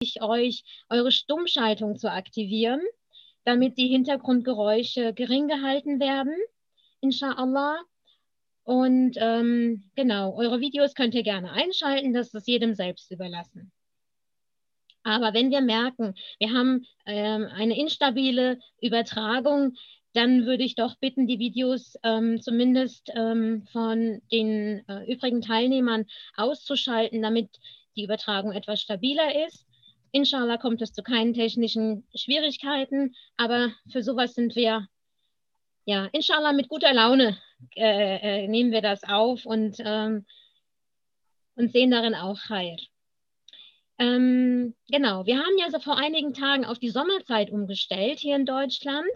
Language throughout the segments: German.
ich euch, eure Stummschaltung zu aktivieren, damit die Hintergrundgeräusche gering gehalten werden, inshallah. Und ähm, genau, eure Videos könnt ihr gerne einschalten, das ist jedem selbst überlassen. Aber wenn wir merken, wir haben ähm, eine instabile Übertragung, dann würde ich doch bitten, die Videos ähm, zumindest ähm, von den äh, übrigen Teilnehmern auszuschalten, damit die Übertragung etwas stabiler ist. Inshallah kommt es zu keinen technischen Schwierigkeiten, aber für sowas sind wir, ja, inshallah mit guter Laune äh, äh, nehmen wir das auf und, ähm, und sehen darin auch Heil. Ähm, genau, wir haben ja so vor einigen Tagen auf die Sommerzeit umgestellt hier in Deutschland.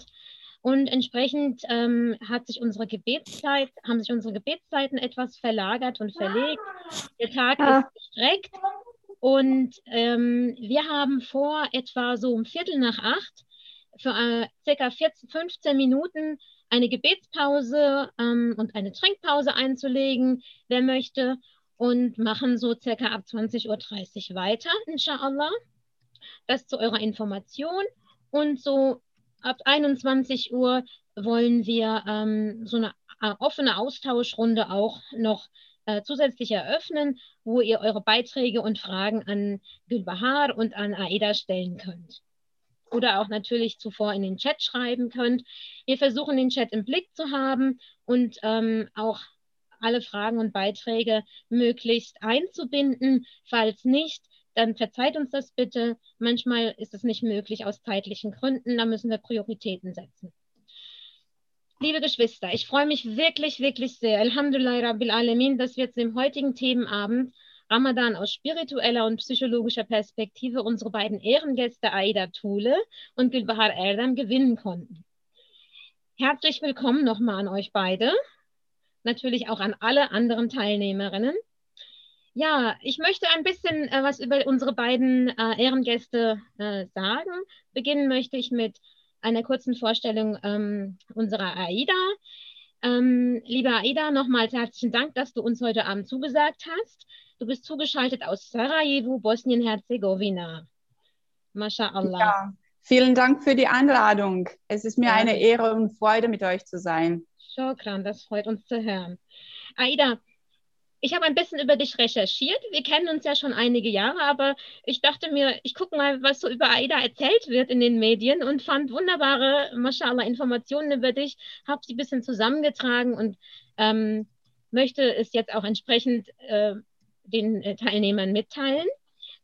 Und entsprechend ähm, hat sich unsere Gebetszeit, haben sich unsere Gebetszeiten etwas verlagert und verlegt. Der Tag ja. ist gestreckt. Und ähm, wir haben vor, etwa so um Viertel nach acht, für äh, circa 14, 15 Minuten eine Gebetspause ähm, und eine Trinkpause einzulegen, wer möchte, und machen so circa ab 20.30 Uhr weiter, inshallah. Das zu eurer Information. Und so ab 21 Uhr wollen wir ähm, so eine äh, offene Austauschrunde auch noch äh, zusätzlich eröffnen, wo ihr eure Beiträge und Fragen an Gülbahar und an Aida stellen könnt. Oder auch natürlich zuvor in den Chat schreiben könnt. Wir versuchen den Chat im Blick zu haben und ähm, auch alle Fragen und Beiträge möglichst einzubinden. Falls nicht, dann verzeiht uns das bitte. Manchmal ist es nicht möglich aus zeitlichen Gründen. Da müssen wir Prioritäten setzen. Liebe Geschwister, ich freue mich wirklich, wirklich sehr, Alhamdulillah Rabbil Alamin, dass wir zu dem heutigen Themenabend Ramadan aus spiritueller und psychologischer Perspektive unsere beiden Ehrengäste Aida Thule und Gülbahar Erdem gewinnen konnten. Herzlich willkommen nochmal an euch beide, natürlich auch an alle anderen Teilnehmerinnen. Ja, ich möchte ein bisschen äh, was über unsere beiden äh, Ehrengäste äh, sagen. Beginnen möchte ich mit einer kurzen Vorstellung ähm, unserer AIDA. Ähm, liebe AIDA, nochmals herzlichen Dank, dass du uns heute Abend zugesagt hast. Du bist zugeschaltet aus Sarajevo, Bosnien-Herzegowina. MashaAllah. Ja, vielen Dank für die Einladung. Es ist mir ja. eine Ehre und Freude, mit euch zu sein. Shokran, das freut uns zu hören. Aida, ich habe ein bisschen über dich recherchiert. Wir kennen uns ja schon einige Jahre, aber ich dachte mir, ich gucke mal, was so über AIDA erzählt wird in den Medien und fand wunderbare, mashallah, Informationen über dich, habe sie ein bisschen zusammengetragen und ähm, möchte es jetzt auch entsprechend äh, den äh, Teilnehmern mitteilen.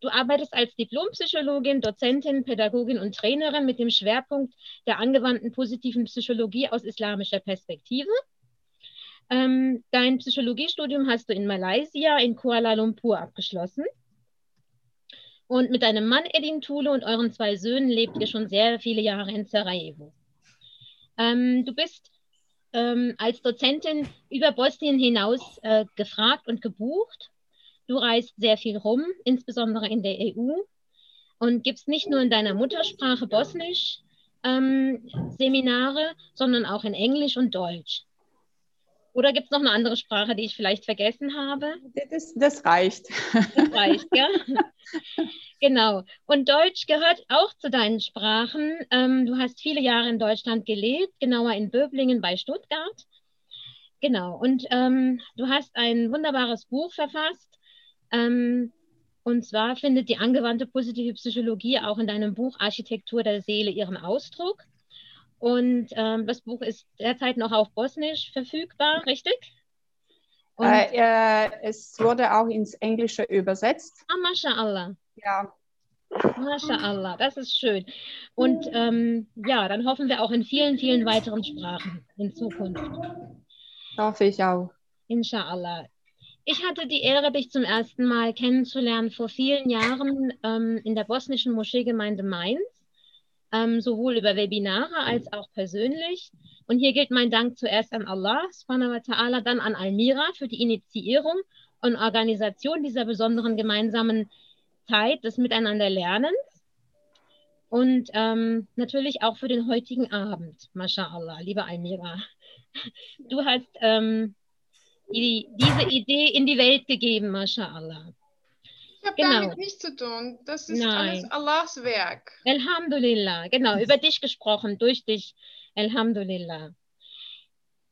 Du arbeitest als Diplompsychologin, Dozentin, Pädagogin und Trainerin mit dem Schwerpunkt der angewandten positiven Psychologie aus islamischer Perspektive. Ähm, dein Psychologiestudium hast du in Malaysia, in Kuala Lumpur abgeschlossen. Und mit deinem Mann Edin Thule und euren zwei Söhnen lebt ihr schon sehr viele Jahre in Sarajevo. Ähm, du bist ähm, als Dozentin über Bosnien hinaus äh, gefragt und gebucht. Du reist sehr viel rum, insbesondere in der EU, und gibst nicht nur in deiner Muttersprache Bosnisch ähm, Seminare, sondern auch in Englisch und Deutsch. Oder gibt es noch eine andere Sprache, die ich vielleicht vergessen habe? Das, das reicht. Das reicht, ja. genau. Und Deutsch gehört auch zu deinen Sprachen. Ähm, du hast viele Jahre in Deutschland gelebt, genauer in Böblingen bei Stuttgart. Genau. Und ähm, du hast ein wunderbares Buch verfasst. Ähm, und zwar findet die angewandte positive Psychologie auch in deinem Buch Architektur der Seele ihren Ausdruck. Und ähm, das Buch ist derzeit noch auf Bosnisch verfügbar, richtig? Äh, äh, es wurde auch ins Englische übersetzt. Ah, MashaAllah. Ja. MashaAllah, das ist schön. Und ähm, ja, dann hoffen wir auch in vielen, vielen weiteren Sprachen in Zukunft. Hoffe ich auch. Inshallah. Ich hatte die Ehre, dich zum ersten Mal kennenzulernen vor vielen Jahren ähm, in der bosnischen Moscheegemeinde Mainz ähm, sowohl über Webinare als auch persönlich. Und hier gilt mein Dank zuerst an Allah, subhanahu wa ta'ala, dann an Almira für die Initiierung und Organisation dieser besonderen gemeinsamen Zeit des Miteinanderlernens. Und ähm, natürlich auch für den heutigen Abend, MashaAllah, liebe Almira. Du hast ähm, die, diese Idee in die Welt gegeben, MashaAllah. Habe genau. damit nichts zu tun. Das ist Nein. alles Allahs Werk. Alhamdulillah, genau, über dich gesprochen, durch dich. Alhamdulillah.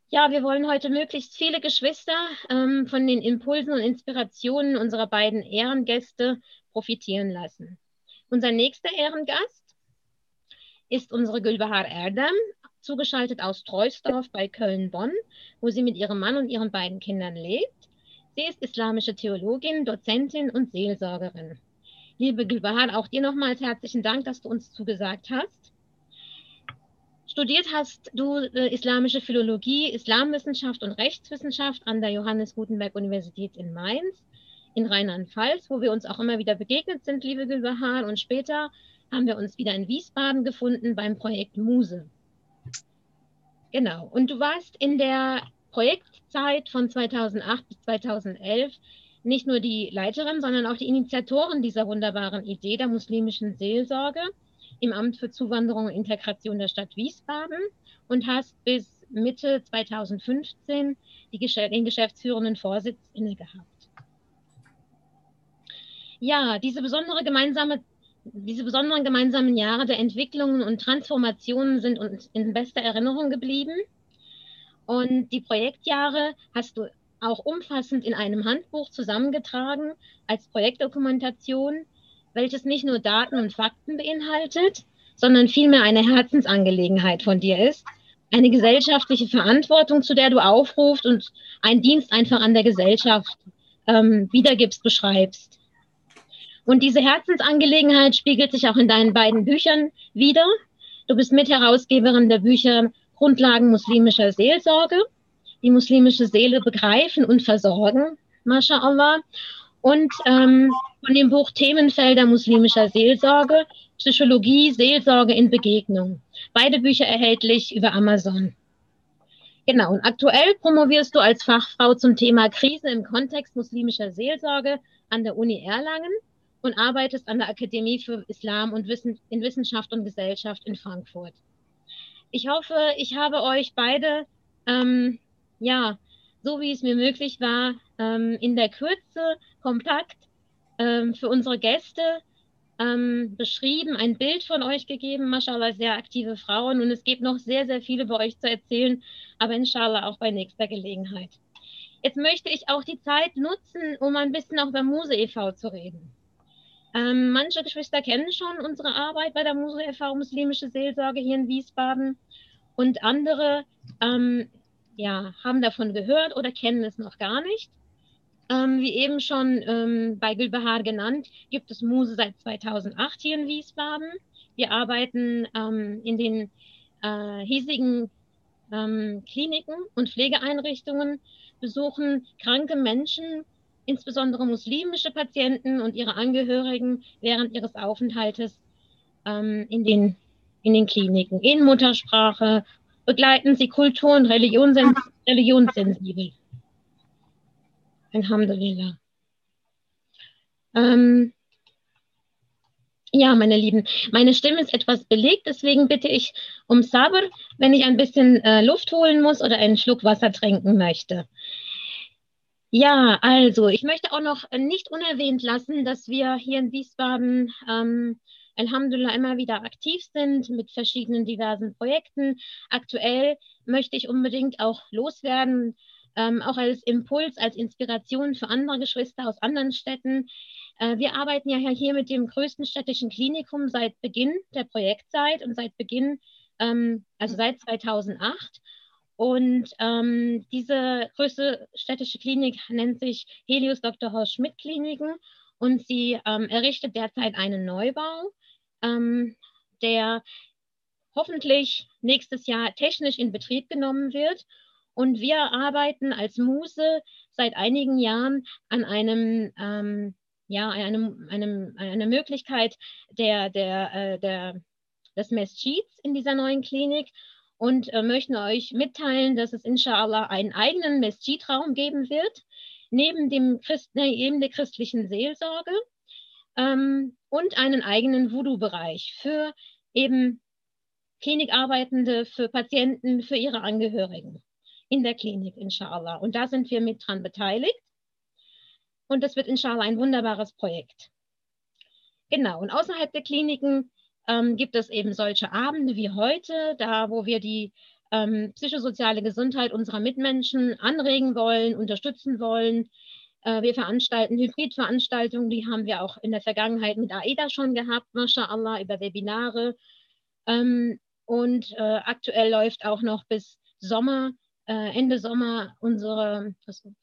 Ja, wir wollen heute möglichst viele Geschwister ähm, von den Impulsen und Inspirationen unserer beiden Ehrengäste profitieren lassen. Unser nächster Ehrengast ist unsere Gülbahar Erdem, zugeschaltet aus Treusdorf bei Köln-Bonn, wo sie mit ihrem Mann und ihren beiden Kindern lebt. Sie ist islamische Theologin, Dozentin und Seelsorgerin. Liebe Gülbahar, auch dir nochmals herzlichen Dank, dass du uns zugesagt hast. Studiert hast du äh, islamische Philologie, Islamwissenschaft und Rechtswissenschaft an der Johannes Gutenberg Universität in Mainz in Rheinland-Pfalz, wo wir uns auch immer wieder begegnet sind, liebe Gülbahar. Und später haben wir uns wieder in Wiesbaden gefunden beim Projekt Muse. Genau. Und du warst in der Projektzeit von 2008 bis 2011 nicht nur die Leiterin, sondern auch die Initiatorin dieser wunderbaren Idee der muslimischen Seelsorge im Amt für Zuwanderung und Integration der Stadt Wiesbaden und hast bis Mitte 2015 die, den geschäftsführenden Vorsitz inne gehabt. Ja, diese besondere gemeinsame diese besonderen gemeinsamen Jahre der Entwicklungen und Transformationen sind uns in bester Erinnerung geblieben. Und die Projektjahre hast du auch umfassend in einem Handbuch zusammengetragen als Projektdokumentation, welches nicht nur Daten und Fakten beinhaltet, sondern vielmehr eine Herzensangelegenheit von dir ist, eine gesellschaftliche Verantwortung, zu der du aufrufst und einen Dienst einfach an der Gesellschaft ähm, wiedergibst, beschreibst. Und diese Herzensangelegenheit spiegelt sich auch in deinen beiden Büchern wieder. Du bist Mitherausgeberin der Bücher Grundlagen muslimischer Seelsorge, die muslimische Seele begreifen und versorgen, mashallah. Und ähm, von dem Buch Themenfelder muslimischer Seelsorge, Psychologie, Seelsorge in Begegnung. Beide Bücher erhältlich über Amazon. Genau, und aktuell promovierst du als Fachfrau zum Thema Krise im Kontext muslimischer Seelsorge an der Uni Erlangen und arbeitest an der Akademie für Islam und Wissen, in Wissenschaft und Gesellschaft in Frankfurt. Ich hoffe, ich habe euch beide, ähm, ja, so wie es mir möglich war, ähm, in der Kürze kompakt ähm, für unsere Gäste ähm, beschrieben, ein Bild von euch gegeben, mashallah, sehr aktive Frauen und es gibt noch sehr, sehr viele bei euch zu erzählen, aber inshallah auch bei nächster Gelegenheit. Jetzt möchte ich auch die Zeit nutzen, um ein bisschen auch über Muse e.V. zu reden. Ähm, manche Geschwister kennen schon unsere Arbeit bei der Muse e.V. Muslimische Seelsorge hier in Wiesbaden und andere ähm, ja, haben davon gehört oder kennen es noch gar nicht. Ähm, wie eben schon ähm, bei Gülbahar genannt, gibt es Muse seit 2008 hier in Wiesbaden. Wir arbeiten ähm, in den äh, hiesigen ähm, Kliniken und Pflegeeinrichtungen, besuchen kranke Menschen insbesondere muslimische Patienten und ihre Angehörigen während ihres Aufenthaltes ähm, in, den, in den Kliniken in Muttersprache, begleiten sie Kultur- und Religionssens religionssensibel. Alhamdulillah. Ähm, ja, meine Lieben, meine Stimme ist etwas belegt, deswegen bitte ich um Sabr, wenn ich ein bisschen äh, Luft holen muss oder einen Schluck Wasser trinken möchte. Ja, also ich möchte auch noch nicht unerwähnt lassen, dass wir hier in Wiesbaden ähm, Alhamdulillah immer wieder aktiv sind mit verschiedenen diversen Projekten. Aktuell möchte ich unbedingt auch loswerden, ähm, auch als Impuls, als Inspiration für andere Geschwister aus anderen Städten. Äh, wir arbeiten ja hier mit dem größten städtischen Klinikum seit Beginn der Projektzeit und seit Beginn, ähm, also seit 2008. Und ähm, diese größte städtische Klinik nennt sich Helios Dr. Horst Schmidt Kliniken und sie ähm, errichtet derzeit einen Neubau, ähm, der hoffentlich nächstes Jahr technisch in Betrieb genommen wird. Und wir arbeiten als Muse seit einigen Jahren an einem, ähm, ja, einem, einem, einer Möglichkeit der, der, äh, der, des Meschids in dieser neuen Klinik und äh, möchten euch mitteilen, dass es inshallah einen eigenen Mesjid-Raum geben wird, neben, dem Christ, ne, neben der christlichen Seelsorge ähm, und einen eigenen Voodoo-Bereich für eben Klinikarbeitende, für Patienten, für ihre Angehörigen in der Klinik, inshallah. Und da sind wir mit dran beteiligt. Und das wird inshallah ein wunderbares Projekt. Genau, und außerhalb der Kliniken ähm, gibt es eben solche Abende wie heute, da wo wir die ähm, psychosoziale Gesundheit unserer Mitmenschen anregen wollen, unterstützen wollen. Äh, wir veranstalten Hybridveranstaltungen, die haben wir auch in der Vergangenheit mit AIDA schon gehabt, mashallah, über Webinare. Ähm, und äh, aktuell läuft auch noch bis Sommer, äh, Ende Sommer unsere,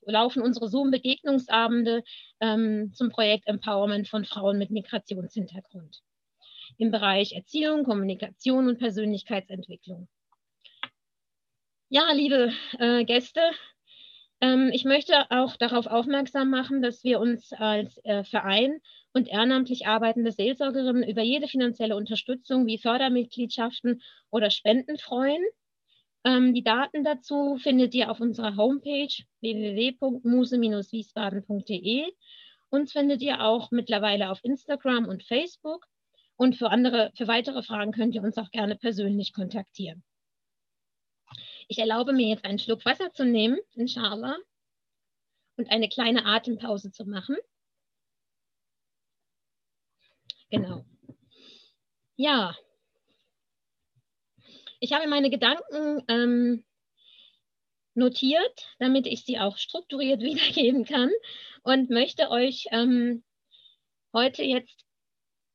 laufen unsere Zoom-Begegnungsabende ähm, zum Projekt Empowerment von Frauen mit Migrationshintergrund im Bereich Erziehung, Kommunikation und Persönlichkeitsentwicklung. Ja, liebe äh, Gäste, ähm, ich möchte auch darauf aufmerksam machen, dass wir uns als äh, Verein und ehrenamtlich arbeitende Seelsorgerinnen über jede finanzielle Unterstützung wie Fördermitgliedschaften oder Spenden freuen. Ähm, die Daten dazu findet ihr auf unserer Homepage www.muse-wiesbaden.de. Uns findet ihr auch mittlerweile auf Instagram und Facebook. Und für andere, für weitere Fragen könnt ihr uns auch gerne persönlich kontaktieren. Ich erlaube mir jetzt einen Schluck Wasser zu nehmen, inshallah, und eine kleine Atempause zu machen. Genau. Ja, ich habe meine Gedanken ähm, notiert, damit ich sie auch strukturiert wiedergeben kann und möchte euch ähm, heute jetzt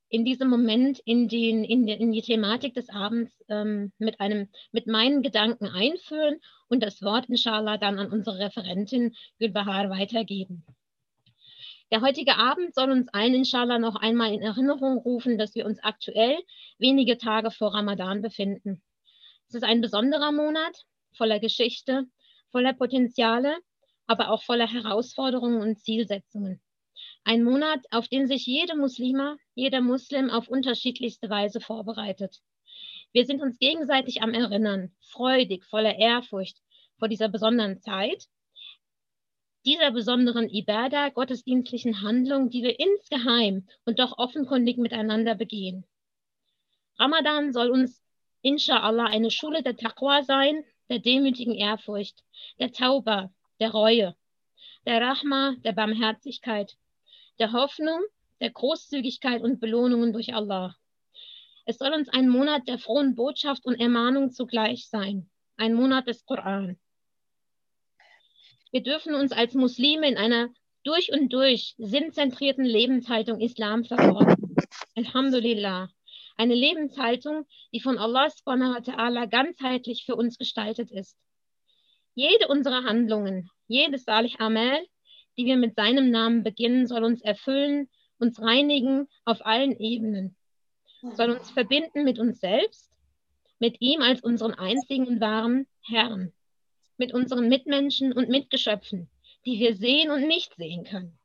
in diesem Moment in, den, in, in die Thematik des Abends ähm, mit, einem, mit meinen Gedanken einführen und das Wort inshallah dann an unsere Referentin Gülbahar weitergeben. Der heutige Abend soll uns allen inshallah noch einmal in Erinnerung rufen, dass wir uns aktuell wenige Tage vor Ramadan befinden. Es ist ein besonderer Monat voller Geschichte, voller Potenziale, aber auch voller Herausforderungen und Zielsetzungen. Ein Monat, auf den sich jede Muslima, jeder Muslim auf unterschiedlichste Weise vorbereitet. Wir sind uns gegenseitig am Erinnern, freudig, voller Ehrfurcht vor dieser besonderen Zeit, dieser besonderen Ibadah, gottesdienstlichen Handlung, die wir insgeheim und doch offenkundig miteinander begehen. Ramadan soll uns inshallah eine Schule der Taqwa sein, der demütigen Ehrfurcht, der Tauba, der Reue, der Rahma, der Barmherzigkeit, der Hoffnung, der Großzügigkeit und Belohnungen durch Allah. Es soll uns ein Monat der frohen Botschaft und Ermahnung zugleich sein, ein Monat des Koran. Wir dürfen uns als Muslime in einer durch und durch sinnzentrierten Lebenshaltung Islam verorten. Alhamdulillah. Eine Lebenshaltung, die von Allah subhanahu ganzheitlich für uns gestaltet ist. Jede unserer Handlungen, jedes Salih Amal die wir mit seinem Namen beginnen, soll uns erfüllen, uns reinigen auf allen Ebenen, soll uns verbinden mit uns selbst, mit ihm als unseren einzigen und wahren Herrn, mit unseren Mitmenschen und Mitgeschöpfen, die wir sehen und nicht sehen können.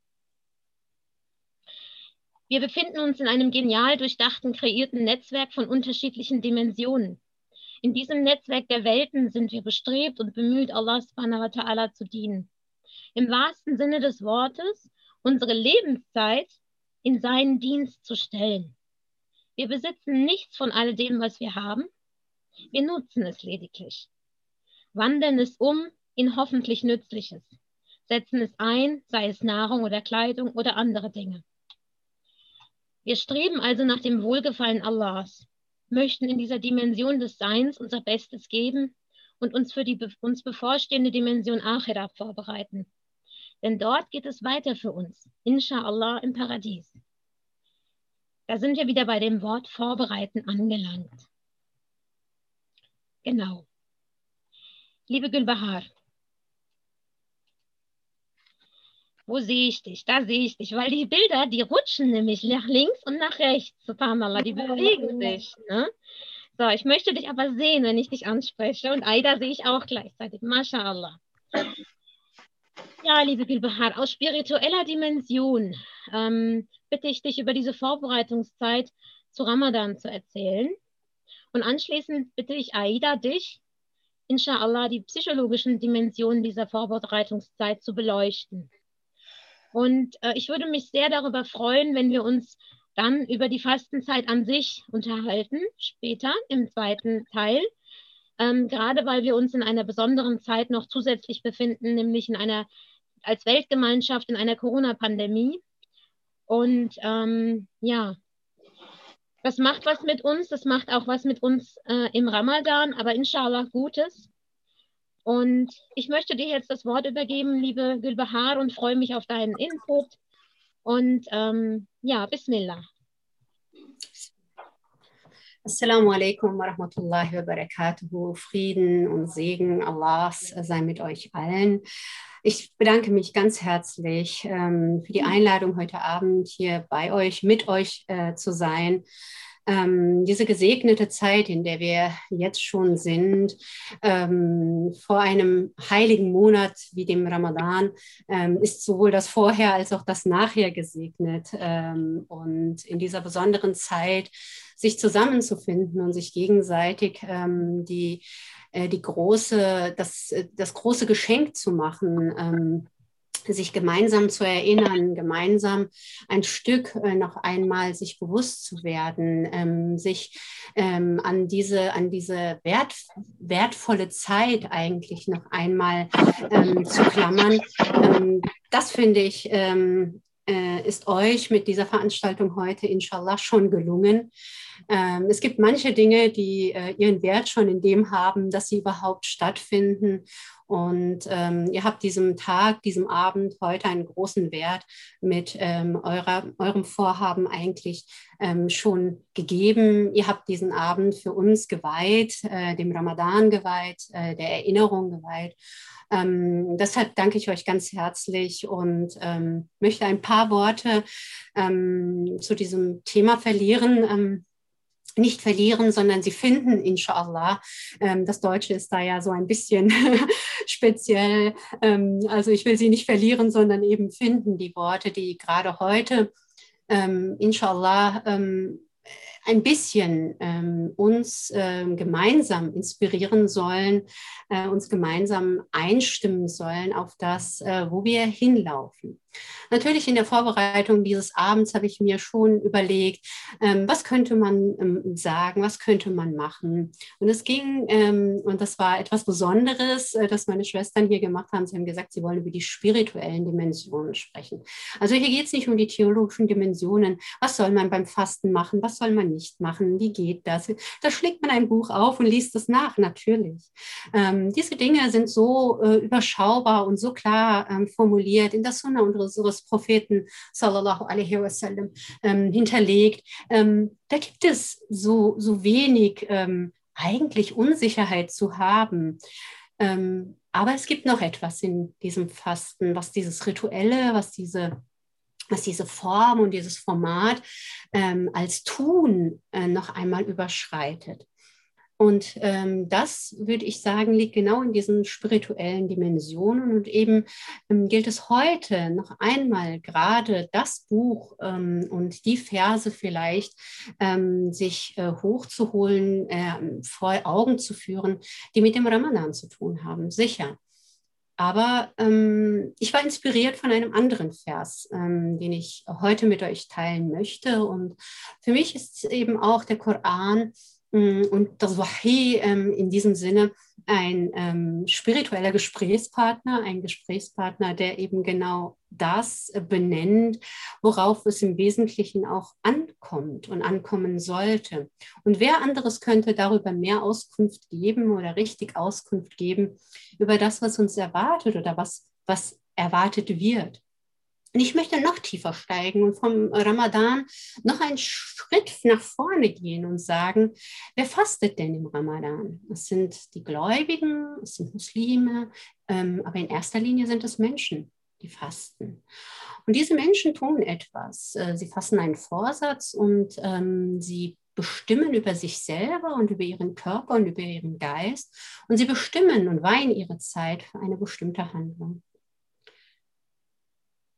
Wir befinden uns in einem genial durchdachten, kreierten Netzwerk von unterschiedlichen Dimensionen. In diesem Netzwerk der Welten sind wir bestrebt und bemüht, Allah subhanahu wa ta'ala zu dienen im wahrsten Sinne des Wortes unsere Lebenszeit in seinen Dienst zu stellen. Wir besitzen nichts von all dem, was wir haben. Wir nutzen es lediglich, wandeln es um in hoffentlich Nützliches, setzen es ein, sei es Nahrung oder Kleidung oder andere Dinge. Wir streben also nach dem Wohlgefallen Allahs, möchten in dieser Dimension des Seins unser Bestes geben und uns für die uns bevorstehende Dimension Akhira vorbereiten. Denn dort geht es weiter für uns, inshallah im Paradies. Da sind wir wieder bei dem Wort vorbereiten angelangt. Genau. Liebe Gülbahar, wo sehe ich dich? Da sehe ich dich, weil die Bilder, die rutschen nämlich nach links und nach rechts, subhanallah, die bewegen sich. Ne? So, ich möchte dich aber sehen, wenn ich dich anspreche. Und Aida sehe ich auch gleichzeitig. MashaAllah. Ja, liebe Gülbahar, aus spiritueller Dimension ähm, bitte ich dich über diese Vorbereitungszeit zu Ramadan zu erzählen. Und anschließend bitte ich Aida, dich, inshallah, die psychologischen Dimensionen dieser Vorbereitungszeit zu beleuchten. Und äh, ich würde mich sehr darüber freuen, wenn wir uns dann über die Fastenzeit an sich unterhalten, später im zweiten Teil. Ähm, gerade weil wir uns in einer besonderen Zeit noch zusätzlich befinden, nämlich in einer als Weltgemeinschaft in einer Corona-Pandemie. Und ähm, ja, das macht was mit uns, das macht auch was mit uns äh, im Ramadan, aber inshallah Gutes. Und ich möchte dir jetzt das Wort übergeben, liebe Gülbahar, und freue mich auf deinen Input. Und ähm, ja, Bismillah. Assalamu alaikum wa rahmatullahi wa barakatuhu. Frieden und Segen Allahs sei mit euch allen. Ich bedanke mich ganz herzlich ähm, für die Einladung heute Abend hier bei euch, mit euch äh, zu sein ähm, diese gesegnete Zeit, in der wir jetzt schon sind, ähm, vor einem heiligen Monat wie dem Ramadan, ähm, ist sowohl das Vorher als auch das Nachher gesegnet. Ähm, und in dieser besonderen Zeit sich zusammenzufinden und sich gegenseitig ähm, die, äh, die große, das, das große Geschenk zu machen ähm, sich gemeinsam zu erinnern, gemeinsam ein Stück äh, noch einmal sich bewusst zu werden, ähm, sich ähm, an diese, an diese wert, wertvolle Zeit eigentlich noch einmal ähm, zu klammern. Ähm, das finde ich, ähm, äh, ist euch mit dieser Veranstaltung heute inshallah schon gelungen. Ähm, es gibt manche Dinge, die äh, ihren Wert schon in dem haben, dass sie überhaupt stattfinden. Und ähm, ihr habt diesem Tag, diesem Abend heute einen großen Wert mit ähm, eurer, eurem Vorhaben eigentlich ähm, schon gegeben. Ihr habt diesen Abend für uns geweiht, äh, dem Ramadan geweiht, äh, der Erinnerung geweiht. Ähm, deshalb danke ich euch ganz herzlich und ähm, möchte ein paar Worte ähm, zu diesem Thema verlieren. Nicht verlieren, sondern sie finden, inshallah. Ähm, das Deutsche ist da ja so ein bisschen speziell. Ähm, also ich will sie nicht verlieren, sondern eben finden, die Worte, die gerade heute, ähm, inshallah, ein bisschen ähm, uns ähm, gemeinsam inspirieren sollen, äh, uns gemeinsam einstimmen sollen auf das, äh, wo wir hinlaufen. Natürlich in der Vorbereitung dieses Abends habe ich mir schon überlegt, ähm, was könnte man ähm, sagen, was könnte man machen. Und es ging, ähm, und das war etwas Besonderes, äh, das meine Schwestern hier gemacht haben. Sie haben gesagt, sie wollen über die spirituellen Dimensionen sprechen. Also hier geht es nicht um die theologischen Dimensionen. Was soll man beim Fasten machen? Was soll man nicht machen? Wie geht das? Da schlägt man ein Buch auf und liest es nach, natürlich. Ähm, diese Dinge sind so äh, überschaubar und so klar ähm, formuliert in der Sunna unseres Propheten sallallahu alaihi wasallam ähm, hinterlegt. Ähm, da gibt es so, so wenig ähm, eigentlich Unsicherheit zu haben. Ähm, aber es gibt noch etwas in diesem Fasten, was dieses Rituelle, was diese was diese Form und dieses Format ähm, als Tun äh, noch einmal überschreitet. Und ähm, das, würde ich sagen, liegt genau in diesen spirituellen Dimensionen. Und eben ähm, gilt es heute noch einmal gerade das Buch ähm, und die Verse vielleicht ähm, sich äh, hochzuholen, äh, vor Augen zu führen, die mit dem Ramadan zu tun haben. Sicher. Aber ähm, ich war inspiriert von einem anderen Vers, ähm, den ich heute mit euch teilen möchte. Und für mich ist eben auch der Koran und das Wahi ähm, in diesem Sinne ein ähm, spiritueller Gesprächspartner, ein Gesprächspartner, der eben genau das benennt, worauf es im Wesentlichen auch ankommt und ankommen sollte. Und wer anderes könnte darüber mehr Auskunft geben oder richtig Auskunft geben über das, was uns erwartet oder was, was erwartet wird. Und ich möchte noch tiefer steigen und vom Ramadan noch einen Schritt nach vorne gehen und sagen, wer fastet denn im Ramadan? Es sind die Gläubigen, es sind Muslime, ähm, aber in erster Linie sind es Menschen, die fasten. Und diese Menschen tun etwas. Äh, sie fassen einen Vorsatz und ähm, sie bestimmen über sich selber und über ihren Körper und über ihren Geist. Und sie bestimmen und weihen ihre Zeit für eine bestimmte Handlung.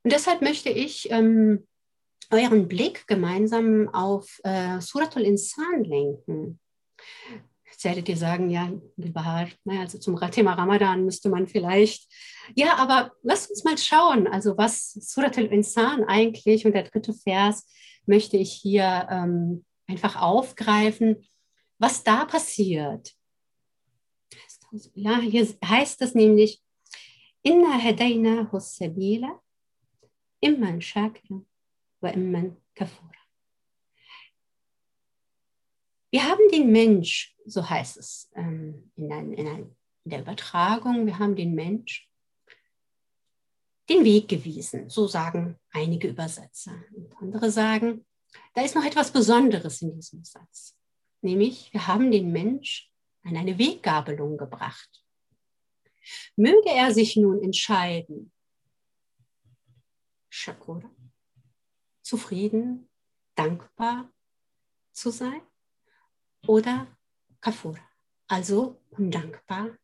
Und deshalb möchte ich ähm, euren Blick gemeinsam auf äh, Suratul Insan lenken. Jetzt werdet ihr sagen, ja, Bahar, ne, also zum Thema Ramadan müsste man vielleicht, ja, aber lasst uns mal schauen, also was Suratul Insan eigentlich und der dritte Vers möchte ich hier ähm, einfach aufgreifen, was da passiert. Ja, hier heißt es nämlich, Inna hadaynahu sabila shakira wa imman kafura. Wir haben den Mensch, so heißt es ähm, in, ein, in, ein, in der Übertragung, wir haben den Mensch den Weg gewiesen. So sagen einige Übersetzer. Und andere sagen, da ist noch etwas Besonderes in diesem Satz. Nämlich, wir haben den Mensch an eine Weggabelung gebracht. Möge er sich nun entscheiden, Shakura, zufrieden, dankbar zu sein oder Kafura, also undankbar.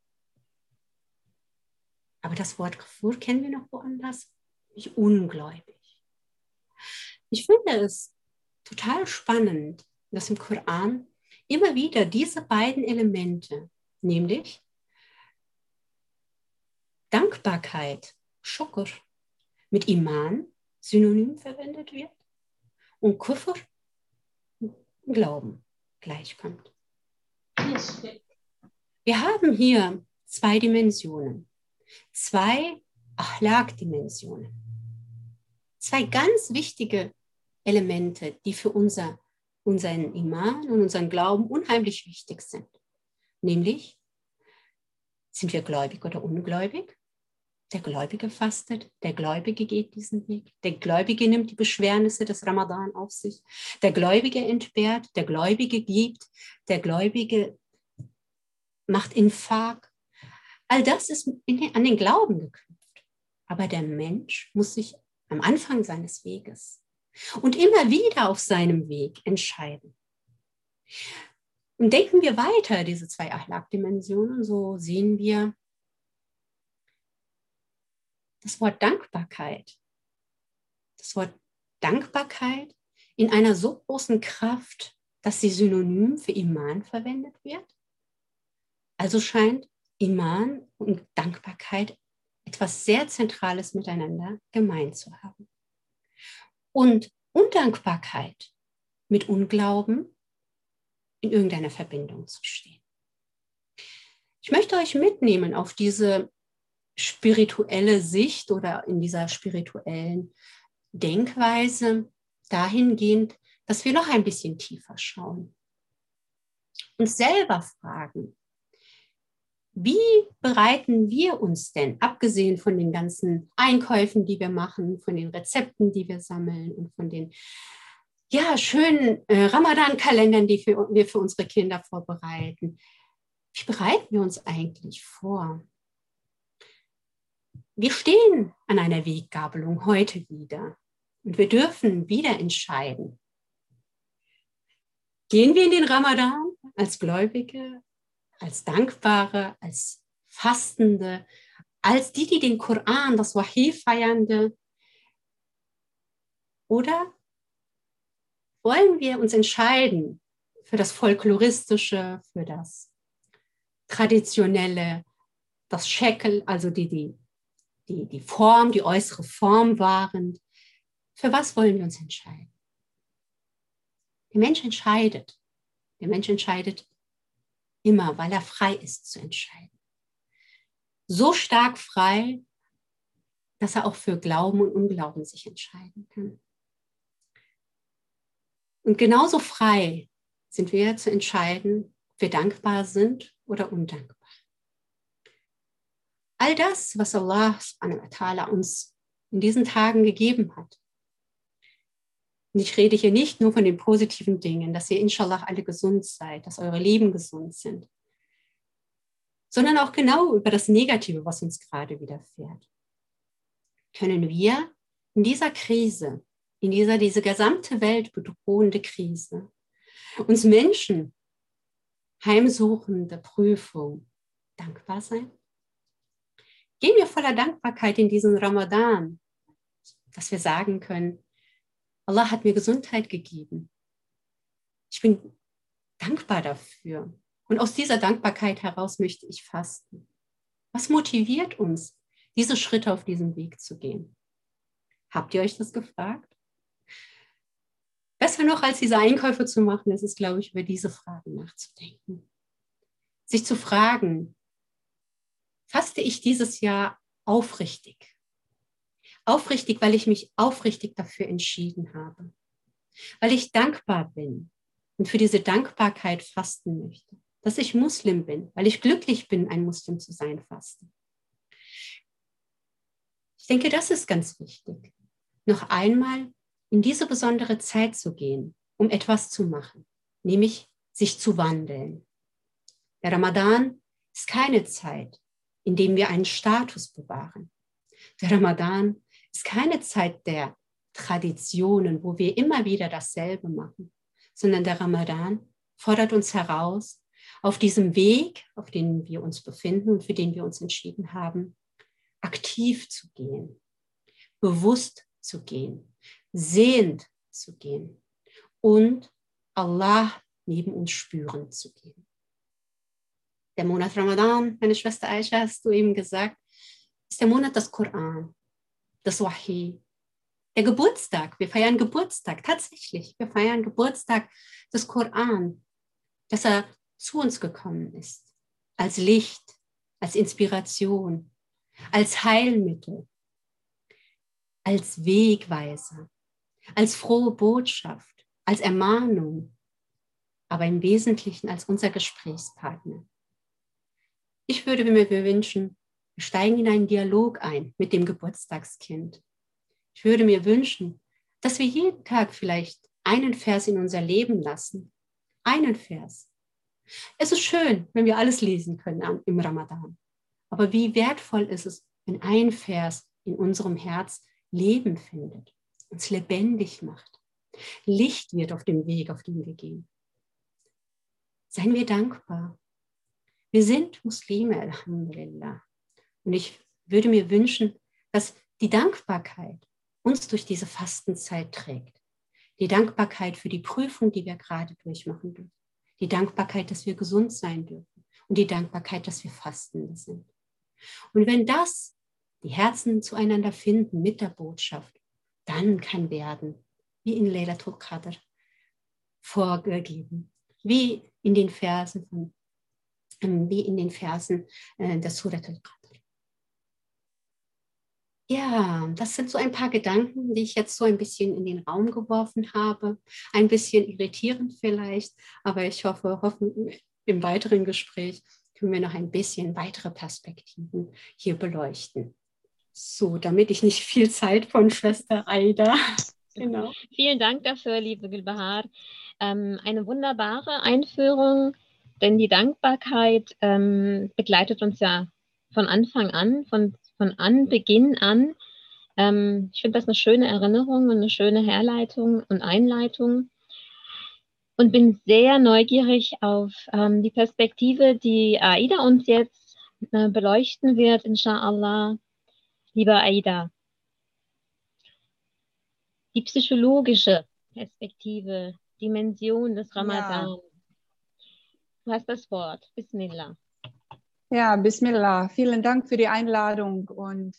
Aber das Wort Kafur kennen wir noch woanders, nicht ungläubig. Ich finde es total spannend, dass im Koran immer wieder diese beiden Elemente, nämlich Dankbarkeit, Schokr, mit Iman synonym verwendet wird und Kufr, Glauben, gleichkommt. Wir haben hier zwei Dimensionen, zwei Achlaq-Dimensionen, zwei ganz wichtige Elemente, die für unser, unseren Iman und unseren Glauben unheimlich wichtig sind. Nämlich, sind wir gläubig oder ungläubig? Der Gläubige fastet, der Gläubige geht diesen Weg, der Gläubige nimmt die Beschwernisse des Ramadan auf sich, der Gläubige entbehrt, der Gläubige gibt, der Gläubige macht Infaq. All das ist den, an den Glauben geknüpft. Aber der Mensch muss sich am Anfang seines Weges und immer wieder auf seinem Weg entscheiden. Und denken wir weiter, diese zwei Achlaq-Dimensionen, so sehen wir das Wort Dankbarkeit. Das Wort Dankbarkeit in einer so großen Kraft, dass sie synonym für Iman verwendet wird. Also scheint Iman und Dankbarkeit etwas sehr Zentrales miteinander gemein zu haben. Und Undankbarkeit mit Unglauben in irgendeiner Verbindung zu stehen. Ich möchte euch mitnehmen auf diese spirituelle Sicht oder in dieser spirituellen Denkweise dahingehend, dass wir noch ein bisschen tiefer schauen. Uns selber fragen, wie bereiten wir uns denn, abgesehen von den ganzen Einkäufen, die wir machen, von den Rezepten, die wir sammeln und von den ja, schönen äh, Ramadan-Kalendern, die für, wir für unsere Kinder vorbereiten, wie bereiten wir uns eigentlich vor? Wir stehen an einer Weggabelung heute wieder und wir dürfen wieder entscheiden. Gehen wir in den Ramadan als Gläubige, als Dankbare, als Fastende, als die, die den Koran, das Wahi feiernde? Oder wollen wir uns entscheiden für das Folkloristische, für das Traditionelle, das Shekel, also die, die die, die Form, die äußere Form wahrend. Für was wollen wir uns entscheiden? Der Mensch entscheidet. Der Mensch entscheidet immer, weil er frei ist zu entscheiden. So stark frei, dass er auch für Glauben und Unglauben sich entscheiden kann. Und genauso frei sind wir zu entscheiden, ob wir dankbar sind oder undankbar. All das, was Allah uns in diesen Tagen gegeben hat. Und ich rede hier nicht nur von den positiven Dingen, dass ihr inshallah alle gesund seid, dass eure Leben gesund sind, sondern auch genau über das Negative, was uns gerade widerfährt. Können wir in dieser Krise, in dieser diese gesamte Welt bedrohende Krise, uns Menschen heimsuchende Prüfung dankbar sein? Gehen wir voller Dankbarkeit in diesen Ramadan, dass wir sagen können, Allah hat mir Gesundheit gegeben. Ich bin dankbar dafür. Und aus dieser Dankbarkeit heraus möchte ich fasten. Was motiviert uns, diese Schritte auf diesem Weg zu gehen? Habt ihr euch das gefragt? Besser noch als diese Einkäufe zu machen, ist es, glaube ich, über diese Fragen nachzudenken. Sich zu fragen, faste ich dieses Jahr aufrichtig. Aufrichtig, weil ich mich aufrichtig dafür entschieden habe. Weil ich dankbar bin und für diese Dankbarkeit fasten möchte. Dass ich Muslim bin, weil ich glücklich bin, ein Muslim zu sein, fasten. Ich denke, das ist ganz wichtig. Noch einmal in diese besondere Zeit zu gehen, um etwas zu machen, nämlich sich zu wandeln. Der Ramadan ist keine Zeit, in dem wir einen Status bewahren. Der Ramadan ist keine Zeit der Traditionen, wo wir immer wieder dasselbe machen, sondern der Ramadan fordert uns heraus, auf diesem Weg, auf dem wir uns befinden und für den wir uns entschieden haben, aktiv zu gehen, bewusst zu gehen, sehend zu gehen und Allah neben uns spüren zu gehen. Der Monat Ramadan, meine Schwester Aisha, hast du eben gesagt, ist der Monat des Koran, des Wahi, der Geburtstag. Wir feiern Geburtstag, tatsächlich. Wir feiern Geburtstag des Koran, dass er zu uns gekommen ist, als Licht, als Inspiration, als Heilmittel, als Wegweiser, als frohe Botschaft, als Ermahnung, aber im Wesentlichen als unser Gesprächspartner. Ich würde mir wünschen, wir steigen in einen Dialog ein mit dem Geburtstagskind. Ich würde mir wünschen, dass wir jeden Tag vielleicht einen Vers in unser Leben lassen. Einen Vers. Es ist schön, wenn wir alles lesen können im Ramadan. Aber wie wertvoll ist es, wenn ein Vers in unserem Herz Leben findet, uns lebendig macht, Licht wird auf dem Weg, auf dem wir gehen. Seien wir dankbar. Wir sind Muslime, Alhamdulillah. Und ich würde mir wünschen, dass die Dankbarkeit uns durch diese Fastenzeit trägt. Die Dankbarkeit für die Prüfung, die wir gerade durchmachen dürfen. Die Dankbarkeit, dass wir gesund sein dürfen. Und die Dankbarkeit, dass wir Fastende sind. Und wenn das die Herzen zueinander finden mit der Botschaft, dann kann werden, wie in Laylatul Qadr vorgegeben, wie in den Versen von, wie in den Versen der Surat al-Qadr. Ja, das sind so ein paar Gedanken, die ich jetzt so ein bisschen in den Raum geworfen habe. Ein bisschen irritierend vielleicht, aber ich hoffe, hoffen, im weiteren Gespräch können wir noch ein bisschen weitere Perspektiven hier beleuchten. So, damit ich nicht viel Zeit von Schwester Aida. Genau. Vielen Dank dafür, liebe Gülbahar. Ähm, eine wunderbare Einführung, denn die Dankbarkeit ähm, begleitet uns ja von Anfang an, von, von Anbeginn an. Ähm, ich finde das eine schöne Erinnerung und eine schöne Herleitung und Einleitung und bin sehr neugierig auf ähm, die Perspektive, die Aida uns jetzt äh, beleuchten wird, inshallah lieber Aida. Die psychologische Perspektive, Dimension des Ramadan. Ja. Du hast das Wort. Bismillah. Ja, Bismillah. Vielen Dank für die Einladung und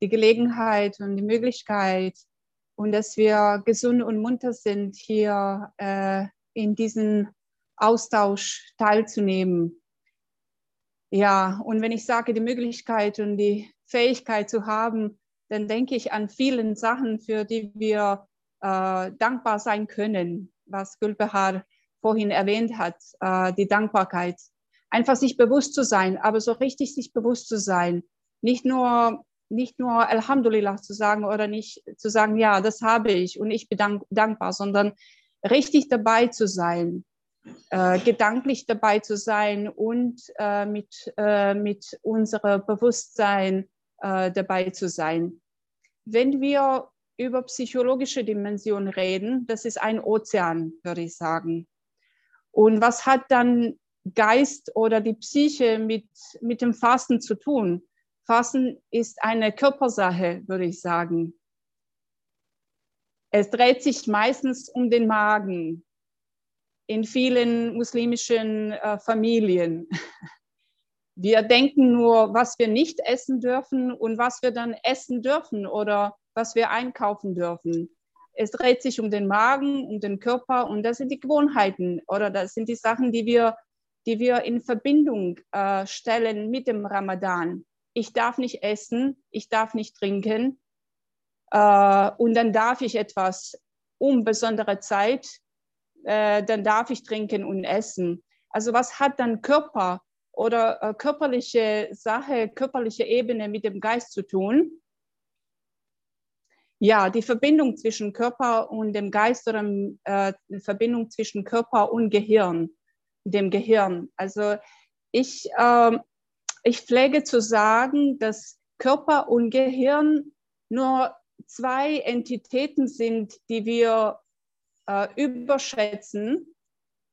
die Gelegenheit und die Möglichkeit und dass wir gesund und munter sind, hier äh, in diesem Austausch teilzunehmen. Ja, und wenn ich sage, die Möglichkeit und die Fähigkeit zu haben, dann denke ich an vielen Sachen, für die wir äh, dankbar sein können, was Gülbehar vorhin erwähnt hat, äh, die Dankbarkeit. Einfach sich bewusst zu sein, aber so richtig sich bewusst zu sein. Nicht nur, nicht nur Alhamdulillah zu sagen oder nicht zu sagen, ja, das habe ich und ich bin dank dankbar, sondern richtig dabei zu sein, äh, gedanklich dabei zu sein und äh, mit, mit unserem Bewusstsein dabei zu sein. Wenn wir über psychologische Dimension reden, das ist ein Ozean, würde ich sagen. Und was hat dann Geist oder die Psyche mit, mit dem Fasten zu tun? Fasten ist eine Körpersache, würde ich sagen. Es dreht sich meistens um den Magen in vielen muslimischen äh, Familien. Wir denken nur, was wir nicht essen dürfen und was wir dann essen dürfen oder was wir einkaufen dürfen. Es dreht sich um den Magen, um den Körper und das sind die Gewohnheiten oder das sind die Sachen, die wir, die wir in Verbindung äh, stellen mit dem Ramadan. ich darf nicht essen, ich darf nicht trinken äh, und dann darf ich etwas um besondere Zeit, äh, dann darf ich trinken und essen. Also was hat dann Körper oder äh, körperliche Sache, körperliche Ebene mit dem Geist zu tun? Ja, die Verbindung zwischen Körper und dem Geist oder äh, die Verbindung zwischen Körper und Gehirn, dem Gehirn. Also ich, äh, ich pflege zu sagen, dass Körper und Gehirn nur zwei Entitäten sind, die wir äh, überschätzen.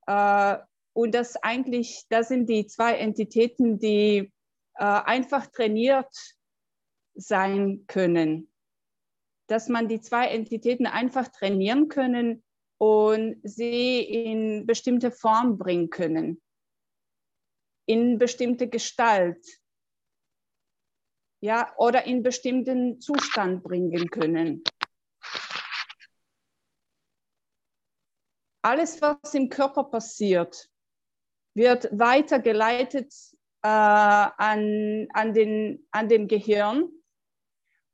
Äh, und das eigentlich, das sind die zwei Entitäten, die äh, einfach trainiert sein können. Dass man die zwei Entitäten einfach trainieren können und sie in bestimmte Form bringen können, in bestimmte Gestalt ja, oder in bestimmten Zustand bringen können. Alles, was im Körper passiert, wird weitergeleitet äh, an, an, den, an dem Gehirn.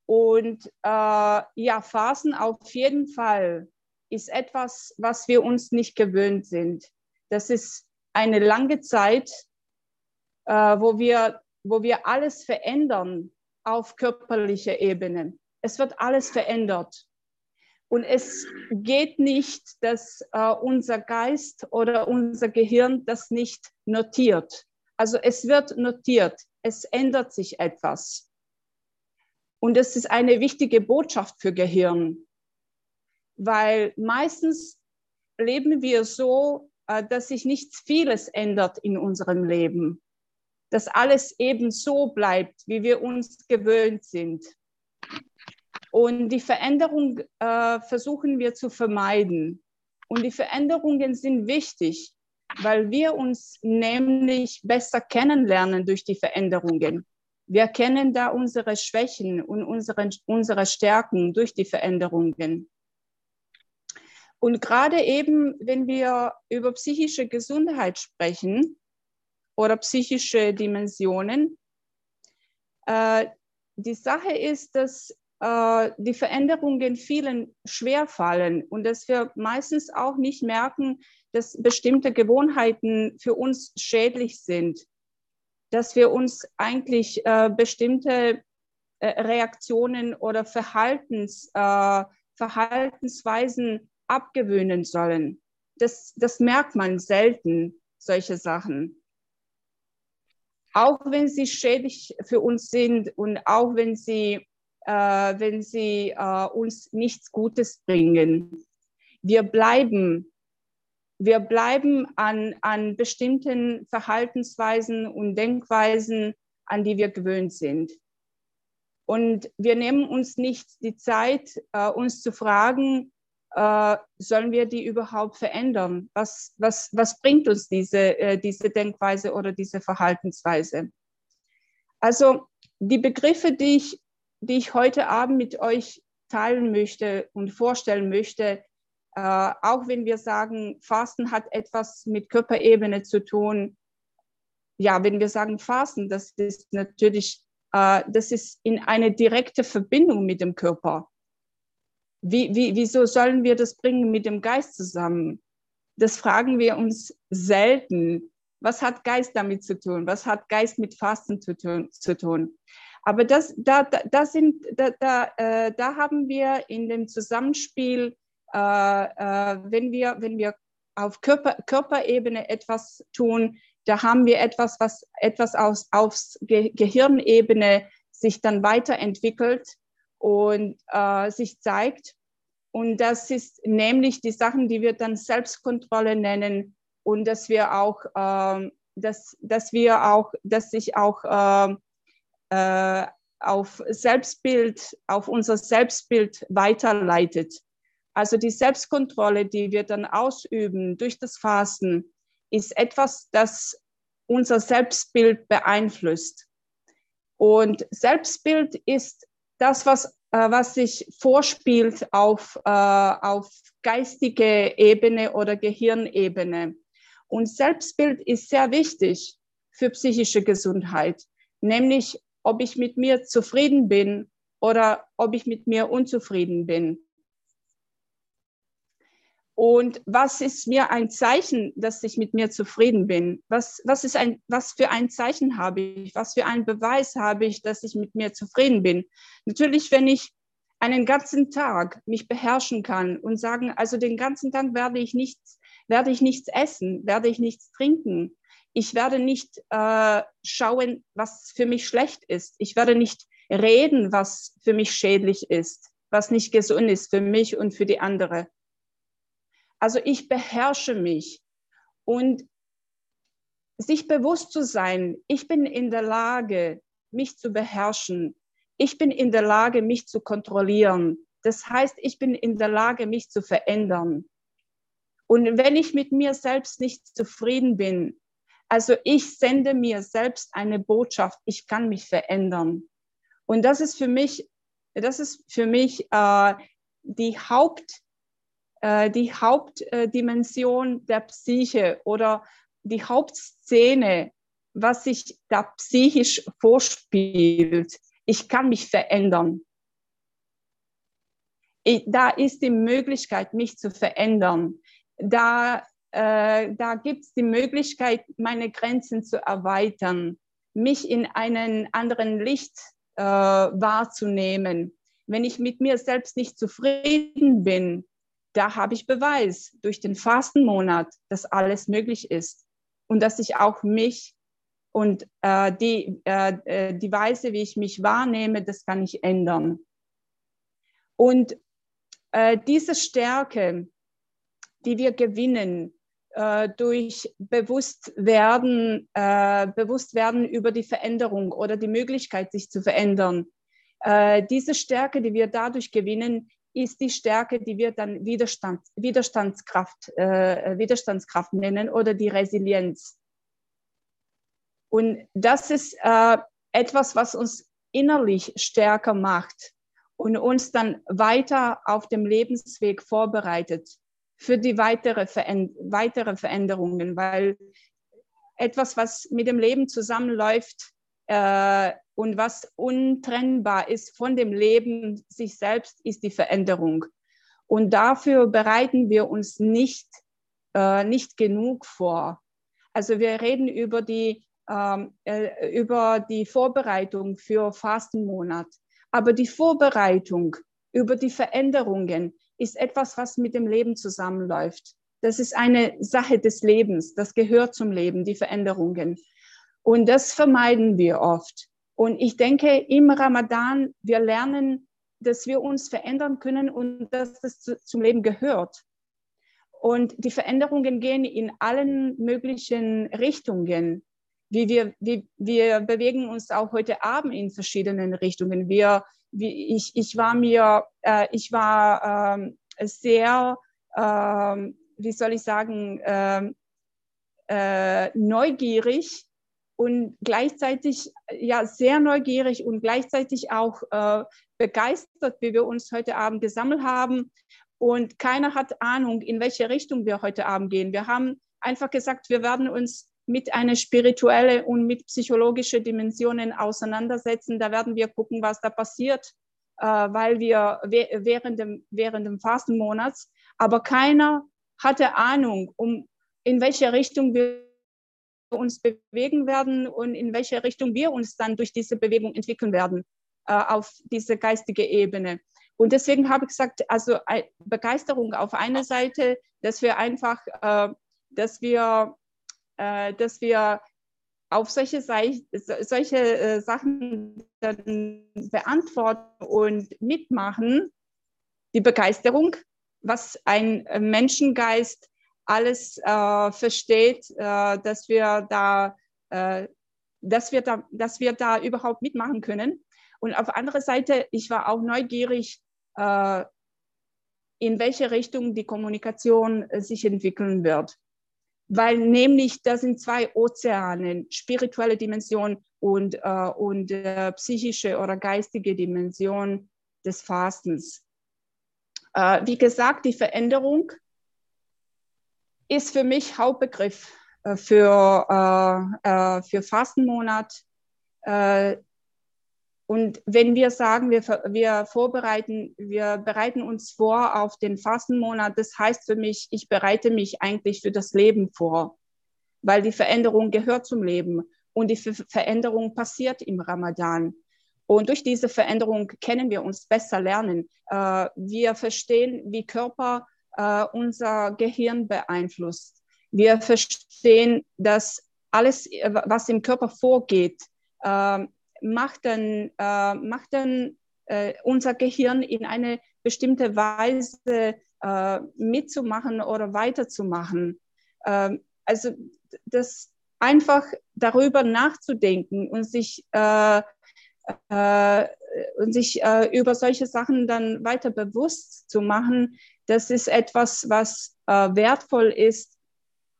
Und äh, ja, Phasen auf jeden Fall ist etwas, was wir uns nicht gewöhnt sind. Das ist eine lange Zeit, äh, wo, wir, wo wir alles verändern, auf körperlicher Ebene. Es wird alles verändert. Und es geht nicht, dass äh, unser Geist oder unser Gehirn das nicht notiert. Also es wird notiert, es ändert sich etwas. Und das ist eine wichtige Botschaft für Gehirn, weil meistens leben wir so, äh, dass sich nichts vieles ändert in unserem Leben dass alles eben so bleibt, wie wir uns gewöhnt sind. Und die Veränderung äh, versuchen wir zu vermeiden. Und die Veränderungen sind wichtig, weil wir uns nämlich besser kennenlernen durch die Veränderungen. Wir kennen da unsere Schwächen und unsere, unsere Stärken durch die Veränderungen. Und gerade eben, wenn wir über psychische Gesundheit sprechen, oder psychische Dimensionen. Äh, die Sache ist, dass äh, die Veränderungen vielen schwerfallen und dass wir meistens auch nicht merken, dass bestimmte Gewohnheiten für uns schädlich sind, dass wir uns eigentlich äh, bestimmte äh, Reaktionen oder Verhaltens, äh, Verhaltensweisen abgewöhnen sollen. Das, das merkt man selten, solche Sachen auch wenn sie schädlich für uns sind und auch wenn sie, äh, wenn sie äh, uns nichts Gutes bringen. Wir bleiben, wir bleiben an, an bestimmten Verhaltensweisen und Denkweisen, an die wir gewöhnt sind. Und wir nehmen uns nicht die Zeit, äh, uns zu fragen, äh, sollen wir die überhaupt verändern? Was, was, was bringt uns diese, äh, diese Denkweise oder diese Verhaltensweise? Also die Begriffe, die ich, die ich heute Abend mit euch teilen möchte und vorstellen möchte, äh, auch wenn wir sagen, Fasten hat etwas mit Körperebene zu tun. Ja, wenn wir sagen Fasten, das ist natürlich, äh, das ist in eine direkte Verbindung mit dem Körper. Wie, wie, wieso sollen wir das bringen mit dem Geist zusammen? Das fragen wir uns selten. Was hat Geist damit zu tun? Was hat Geist mit Fasten zu tun? Zu tun? Aber das, da, da, sind, da, da, äh, da haben wir in dem Zusammenspiel, wenn, wir, wenn wir auf Körper, Körperebene etwas tun, da haben wir etwas, was etwas aus, auf Ge Gehirnebene sich dann weiterentwickelt und äh, sich zeigt. Und das ist nämlich die Sachen, die wir dann Selbstkontrolle nennen und dass wir auch, äh, dass, dass wir auch, dass sich auch äh, äh, auf Selbstbild, auf unser Selbstbild weiterleitet. Also die Selbstkontrolle, die wir dann ausüben durch das Fasten, ist etwas, das unser Selbstbild beeinflusst. Und Selbstbild ist das, was, äh, was sich vorspielt auf, äh, auf geistige Ebene oder Gehirnebene. Und Selbstbild ist sehr wichtig für psychische Gesundheit, nämlich ob ich mit mir zufrieden bin oder ob ich mit mir unzufrieden bin. Und was ist mir ein Zeichen, dass ich mit mir zufrieden bin? Was, was, ist ein, was für ein Zeichen habe ich? Was für einen Beweis habe ich, dass ich mit mir zufrieden bin? Natürlich, wenn ich einen ganzen Tag mich beherrschen kann und sagen, also den ganzen Tag werde ich nichts, werde ich nichts essen, werde ich nichts trinken. Ich werde nicht äh, schauen, was für mich schlecht ist. Ich werde nicht reden, was für mich schädlich ist, was nicht gesund ist für mich und für die andere also ich beherrsche mich und sich bewusst zu sein, ich bin in der Lage, mich zu beherrschen. Ich bin in der Lage, mich zu kontrollieren. Das heißt, ich bin in der Lage, mich zu verändern. Und wenn ich mit mir selbst nicht zufrieden bin, also ich sende mir selbst eine Botschaft, ich kann mich verändern. Und das ist für mich, das ist für mich äh, die Haupt, äh, die Hauptdimension der Psyche oder die Hauptszene, was sich da psychisch vorspielt. Ich kann mich verändern. Ich, da ist die Möglichkeit, mich zu verändern. Da, äh, da gibt es die Möglichkeit, meine Grenzen zu erweitern, mich in einen anderen Licht äh, wahrzunehmen. Wenn ich mit mir selbst nicht zufrieden bin, da habe ich Beweis durch den Fastenmonat, dass alles möglich ist und dass ich auch mich und äh, die, äh, äh, die Weise, wie ich mich wahrnehme, das kann ich ändern. Und äh, diese Stärke, die wir gewinnen äh, durch Bewusstwerden, äh, Bewusstwerden über die Veränderung oder die Möglichkeit, sich zu verändern, diese Stärke, die wir dadurch gewinnen, ist die Stärke, die wir dann Widerstand, Widerstandskraft, äh, Widerstandskraft nennen oder die Resilienz. Und das ist äh, etwas, was uns innerlich stärker macht und uns dann weiter auf dem Lebensweg vorbereitet für die weitere, Veränd weitere Veränderungen, weil etwas, was mit dem Leben zusammenläuft, äh, und was untrennbar ist von dem Leben sich selbst, ist die Veränderung. Und dafür bereiten wir uns nicht, äh, nicht genug vor. Also wir reden über die, ähm, äh, über die Vorbereitung für Fastenmonat. Aber die Vorbereitung über die Veränderungen ist etwas, was mit dem Leben zusammenläuft. Das ist eine Sache des Lebens. Das gehört zum Leben, die Veränderungen. Und das vermeiden wir oft. Und ich denke, im Ramadan, wir lernen, dass wir uns verändern können und dass das zu, zum Leben gehört. Und die Veränderungen gehen in allen möglichen Richtungen. Wie wir, wie, wir bewegen uns auch heute Abend in verschiedenen Richtungen. Wir, wie ich, ich war mir, äh, ich war ähm, sehr, ähm, wie soll ich sagen, ähm, äh, neugierig und gleichzeitig ja sehr neugierig und gleichzeitig auch äh, begeistert, wie wir uns heute Abend gesammelt haben. Und keiner hat Ahnung, in welche Richtung wir heute Abend gehen. Wir haben einfach gesagt, wir werden uns mit einer spirituellen und mit psychologischen Dimensionen auseinandersetzen. Da werden wir gucken, was da passiert, äh, weil wir während dem, während dem Fastenmonats, aber keiner hatte Ahnung, um in welche Richtung wir uns bewegen werden und in welche Richtung wir uns dann durch diese Bewegung entwickeln werden äh, auf diese geistige Ebene. Und deswegen habe ich gesagt, also Begeisterung auf einer Seite, dass wir einfach, äh, dass wir, äh, dass wir auf solche, solche äh, Sachen dann beantworten und mitmachen, die Begeisterung, was ein Menschengeist alles äh, versteht, äh, dass wir da, äh, dass wir da, dass wir da überhaupt mitmachen können. Und auf der anderen Seite, ich war auch neugierig, äh, in welche Richtung die Kommunikation äh, sich entwickeln wird. Weil nämlich das sind zwei Ozeane, spirituelle Dimension und, äh, und psychische oder geistige Dimension des Fastens. wie gesagt, die Veränderung ist für mich Hauptbegriff äh, für, äh, äh, für Fastenmonat. Äh, Und wenn wir sagen, wir, wir vorbereiten, wir bereiten uns vor auf den Fastenmonat, das heißt für mich, ich bereite mich eigentlich für das Leben vor, weil die Veränderung gehört zum Leben und die Veränderung passiert im Ramadan. Und durch diese Veränderung können wir uns besser lernen. Äh, wir verstehen, wie Körper äh, unser Gehirn beeinflusst. Wir verstehen, dass alles, was im Körper vorgeht, äh, macht dann, macht dann unser Gehirn in eine bestimmte Weise mitzumachen oder weiterzumachen. Ähm, also das einfach darüber nachzudenken und sich äh, äh, und sich äh, über solche Sachen dann weiter bewusst zu machen, das ist etwas, was äh, wertvoll ist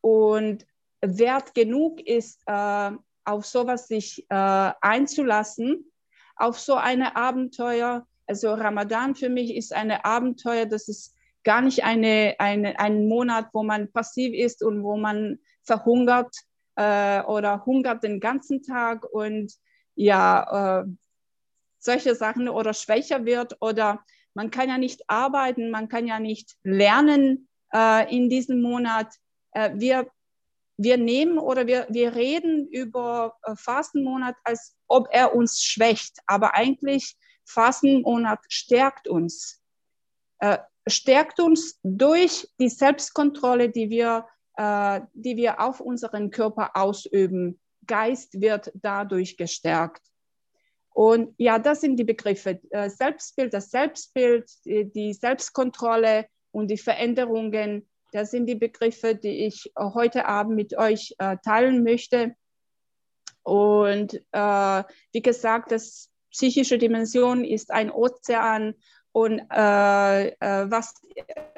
und wert genug ist, äh, auf sowas sich äh, einzulassen, auf so eine Abenteuer. Also Ramadan für mich ist eine Abenteuer, das ist gar nicht eine, eine, ein Monat, wo man passiv ist und wo man verhungert äh, oder hungert den ganzen Tag und ja, äh, solche Sachen oder schwächer wird oder man kann ja nicht arbeiten, man kann ja nicht lernen äh, in diesem Monat. Äh, wir, wir nehmen oder wir, wir reden über äh, Fastenmonat, als ob er uns schwächt, aber eigentlich Fastenmonat stärkt uns. Äh, stärkt uns durch die Selbstkontrolle, die wir, äh, die wir auf unseren Körper ausüben. Geist wird dadurch gestärkt. Und ja, das sind die Begriffe. Äh, Selbstbild, das Selbstbild, die Selbstkontrolle und die Veränderungen. Das sind die Begriffe, die ich heute Abend mit euch äh, teilen möchte. Und äh, wie gesagt, das psychische Dimension ist ein Ozean und äh, äh was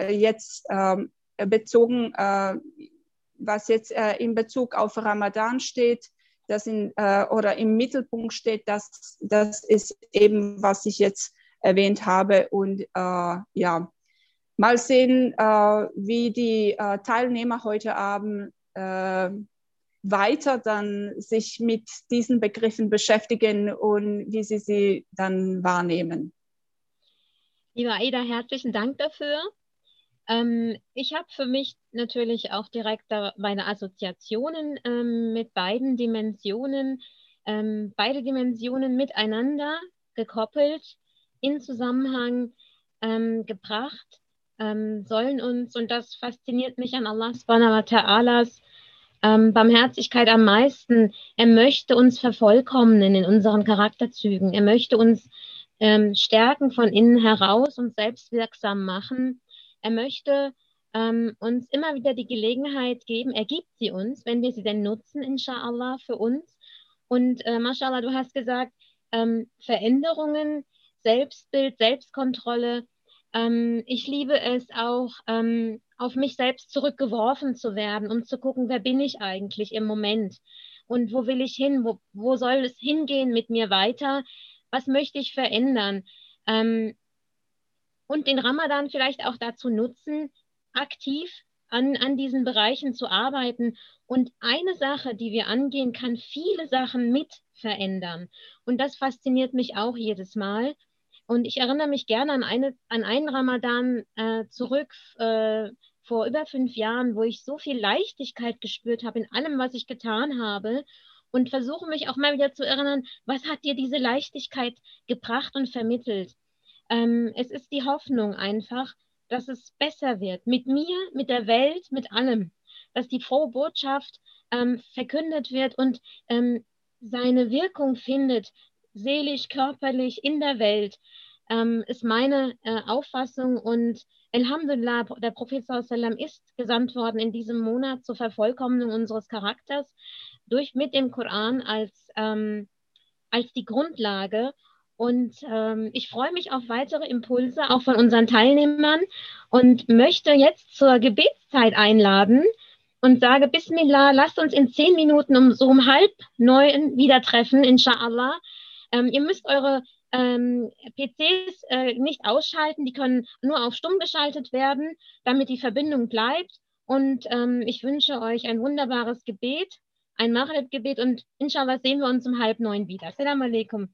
jetzt ähm, bezogen, was jetzt in Bezug auf Ramadan steht, das in, äh, oder im Mittelpunkt steht, das, das ist eben, was ich jetzt erwähnt habe. Und äh, ja, mal sehen, äh, wie die äh, Teilnehmer heute Abend äh, weiter dann sich mit diesen Begriffen beschäftigen und wie sie sie dann wahrnehmen. Lieber Aida, herzlichen Dank dafür. Ähm, ich habe für mich natürlich auch direkt meine Assoziationen ähm, mit beiden Dimensionen, ähm, beide Dimensionen miteinander gekoppelt, in Zusammenhang ähm, gebracht, ähm, sollen uns, und das fasziniert mich an Allah subhanahu wa ta'alas ähm, Barmherzigkeit am meisten, er möchte uns vervollkommnen in unseren Charakterzügen, er möchte uns stärken von innen heraus und selbstwirksam machen er möchte ähm, uns immer wieder die Gelegenheit geben, er gibt sie uns, wenn wir sie denn nutzen, inshallah, für uns. Und äh, mashallah, du hast gesagt, ähm, Veränderungen, Selbstbild, Selbstkontrolle. Ähm, ich liebe es auch, ähm, auf mich selbst zurückgeworfen zu werden, um zu gucken, wer bin ich eigentlich im Moment und wo will ich hin, wo, wo soll es hingehen mit mir weiter, was möchte ich verändern. Ähm, und den Ramadan vielleicht auch dazu nutzen, aktiv an, an diesen Bereichen zu arbeiten. Und eine Sache, die wir angehen, kann viele Sachen mit verändern. Und das fasziniert mich auch jedes Mal. Und ich erinnere mich gerne an, eine, an einen Ramadan äh, zurück äh, vor über fünf Jahren, wo ich so viel Leichtigkeit gespürt habe in allem, was ich getan habe. Und versuche mich auch mal wieder zu erinnern, was hat dir diese Leichtigkeit gebracht und vermittelt? Ähm, es ist die Hoffnung einfach, dass es besser wird. Mit mir, mit der Welt, mit allem. Dass die frohe Botschaft ähm, verkündet wird und ähm, seine Wirkung findet, seelisch, körperlich in der Welt, ähm, ist meine äh, Auffassung. Und Alhamdulillah, der Prophet sallam ist gesandt worden in diesem Monat zur Vervollkommnung unseres Charakters durch mit dem Koran als, ähm, als die Grundlage. Und ähm, ich freue mich auf weitere Impulse, auch von unseren Teilnehmern und möchte jetzt zur Gebetszeit einladen und sage, Bismillah, lasst uns in zehn Minuten um so um halb neun wieder treffen, inshallah. Ähm, ihr müsst eure ähm, PCs äh, nicht ausschalten, die können nur auf stumm geschaltet werden, damit die Verbindung bleibt. Und ähm, ich wünsche euch ein wunderbares Gebet, ein Maghrib-Gebet und inshallah sehen wir uns um halb neun wieder. Assalamu alaikum.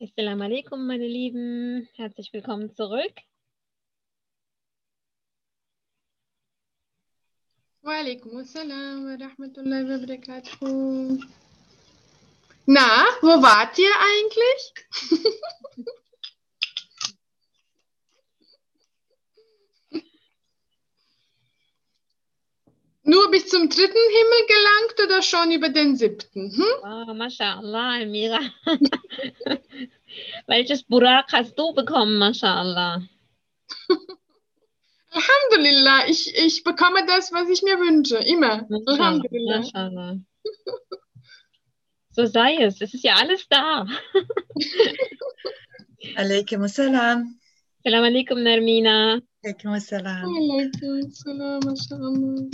Assalamu alaikum, meine Lieben. Herzlich willkommen zurück. Walaikum assalam wa rahmatullahi wa barakatuh. Na, wo wart ihr eigentlich? Nur bis zum dritten Himmel gelangt oder schon über den siebten? Hm? Oh, mashallah, Elmira. Welches Burak hast du bekommen, mashallah? Alhamdulillah, ich, ich bekomme das, was ich mir wünsche, immer. Alhamdulillah. Mashallah. So sei es, es ist ja alles da. Alaikum assalam. Salam alaikum, Nermina. Alaikum assalam. Alaikum assalam, mashallah.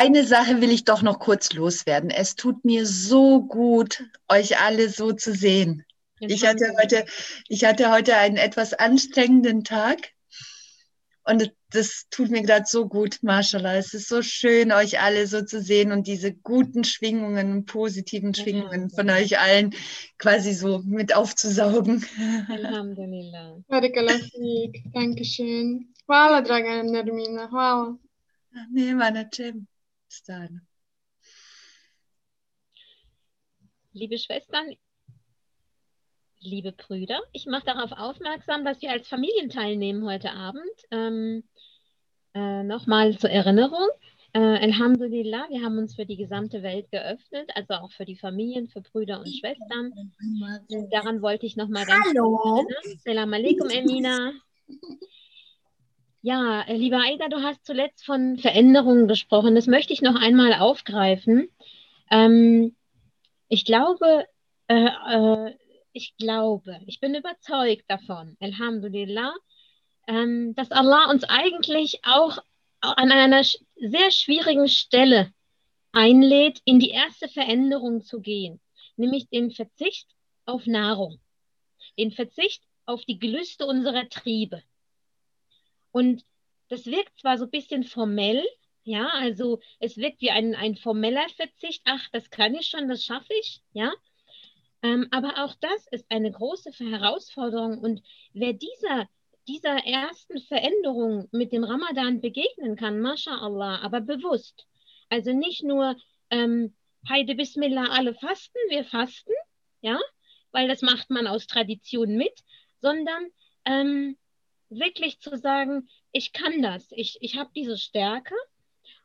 Eine Sache will ich doch noch kurz loswerden. Es tut mir so gut, euch alle so zu sehen. Ich hatte heute, ich hatte heute einen etwas anstrengenden Tag und das tut mir gerade so gut, Mashallah. Es ist so schön, euch alle so zu sehen und diese guten Schwingungen, positiven Schwingungen von euch allen quasi so mit aufzusaugen. Alhamdulillah. Dankeschön. Hvala, draga Nermina. Hvala. Nee, meine Stane. Liebe Schwestern, liebe Brüder, ich mache darauf aufmerksam, dass wir als Familien teilnehmen heute Abend. Ähm, äh, Nochmal zur Erinnerung. Äh, Alhamdulillah, wir haben uns für die gesamte Welt geöffnet, also auch für die Familien, für Brüder und Schwestern. Daran wollte ich nochmal ganz Hallo. kurz Salam alaikum, Emina. Ja, äh, lieber Aida, du hast zuletzt von Veränderungen gesprochen. Das möchte ich noch einmal aufgreifen. Ähm, ich glaube, äh, äh, ich glaube, ich bin überzeugt davon, Alhamdulillah, ähm, dass Allah uns eigentlich auch an einer sehr schwierigen Stelle einlädt, in die erste Veränderung zu gehen, nämlich den Verzicht auf Nahrung, den Verzicht auf die Gelüste unserer Triebe. Und das wirkt zwar so ein bisschen formell, ja, also es wirkt wie ein, ein formeller Verzicht, ach, das kann ich schon, das schaffe ich, ja. Ähm, aber auch das ist eine große Herausforderung und wer dieser dieser ersten Veränderung mit dem Ramadan begegnen kann, mashallah, aber bewusst. Also nicht nur, ähm, Heide Bismillah, alle fasten, wir fasten, ja, weil das macht man aus Tradition mit, sondern ähm, wirklich zu sagen, ich kann das, ich, ich habe diese Stärke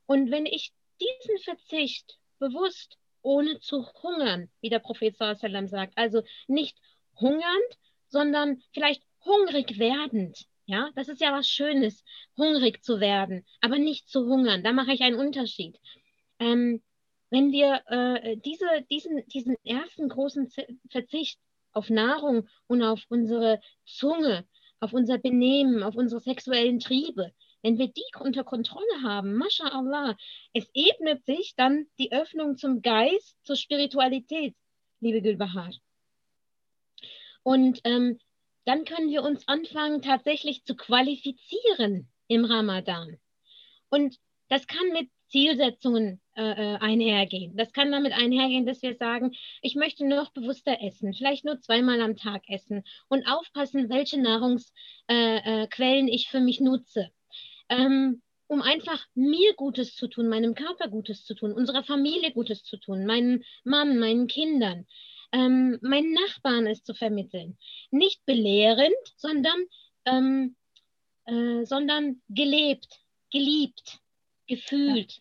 und wenn ich diesen Verzicht bewusst, ohne zu hungern, wie der Prophet sallam sagt, also nicht hungernd, sondern vielleicht hungrig werdend. Ja, das ist ja was Schönes, hungrig zu werden, aber nicht zu hungern. Da mache ich einen Unterschied. Ähm, wenn wir äh, diese, diesen, diesen ersten großen Verzicht auf Nahrung und auf unsere Zunge, auf unser Benehmen, auf unsere sexuellen Triebe, wenn wir die unter Kontrolle haben, mashallah, es ebnet sich dann die Öffnung zum Geist, zur Spiritualität, liebe Gülbahar. Und ähm, dann können wir uns anfangen, tatsächlich zu qualifizieren im Ramadan. Und das kann mit Zielsetzungen äh, äh, einhergehen. Das kann damit einhergehen, dass wir sagen, ich möchte noch bewusster essen, vielleicht nur zweimal am Tag essen und aufpassen, welche Nahrungsquellen äh, äh ich für mich nutze. Ähm, um einfach mir Gutes zu tun, meinem Körper Gutes zu tun, unserer Familie Gutes zu tun, meinem Mann, meinen Kindern ähm, meinen Nachbarn es zu vermitteln. Nicht belehrend, sondern, ähm, äh, sondern gelebt, geliebt, gefühlt.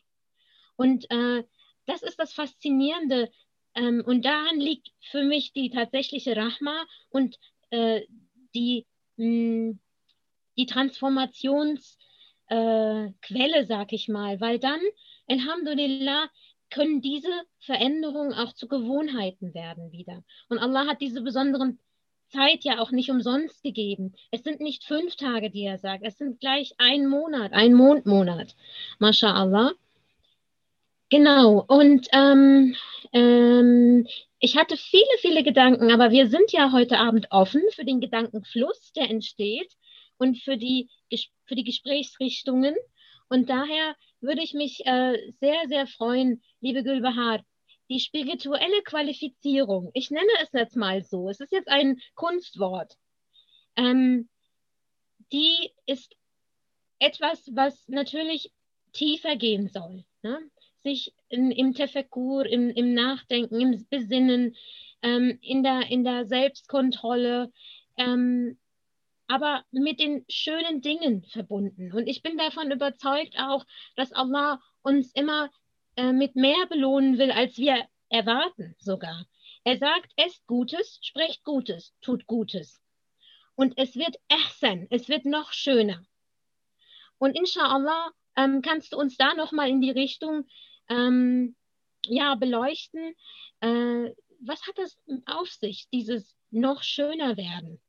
Und äh, das ist das Faszinierende. Ähm, und daran liegt für mich die tatsächliche Rahma und äh, die, mh, hm, die Transformationsquelle, äh, sag ich mal, weil dann, Alhamdulillah, können diese Veränderungen auch zu Gewohnheiten werden wieder. Und Allah hat diese besonderen Zeit ja auch nicht umsonst gegeben. Es sind nicht fünf Tage, die er sagt, es sind gleich ein Monat, ein Mondmonat. MashaAllah. Genau, und ähm, ähm, ich hatte viele, viele Gedanken, aber wir sind ja heute Abend offen für den Gedankenfluss, der entsteht und für die, für die Gesprächsrichtungen. Und daher würde ich mich äh, sehr, sehr freuen, liebe Gülbahar, die spirituelle Qualifizierung, ich nenne es jetzt mal so, es ist jetzt ein Kunstwort, ähm, die ist etwas, was natürlich tiefer gehen soll. Ne? Sich in, im Tefekkur, im, im Nachdenken, im Besinnen, ähm, in, der, in der Selbstkontrolle, ähm, aber mit den schönen Dingen verbunden. Und ich bin davon überzeugt auch, dass Allah uns immer äh, mit mehr belohnen will, als wir erwarten sogar. Er sagt, esst Gutes, sprecht Gutes, tut Gutes. Und es wird Ehsan, es wird noch schöner. Und inshallah ähm, kannst du uns da nochmal in die Richtung ähm, ja, beleuchten. Äh, was hat das auf sich, dieses noch schöner werden?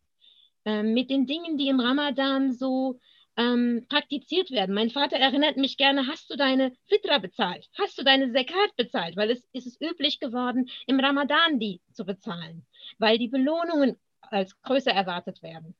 Ähm, mit den Dingen, die im Ramadan so ähm, praktiziert werden. Mein Vater erinnert mich gerne, hast du deine Fitra bezahlt? Hast du deine Zakat bezahlt? Weil es ist es üblich geworden, im Ramadan die zu bezahlen, weil die Belohnungen als größer erwartet werden.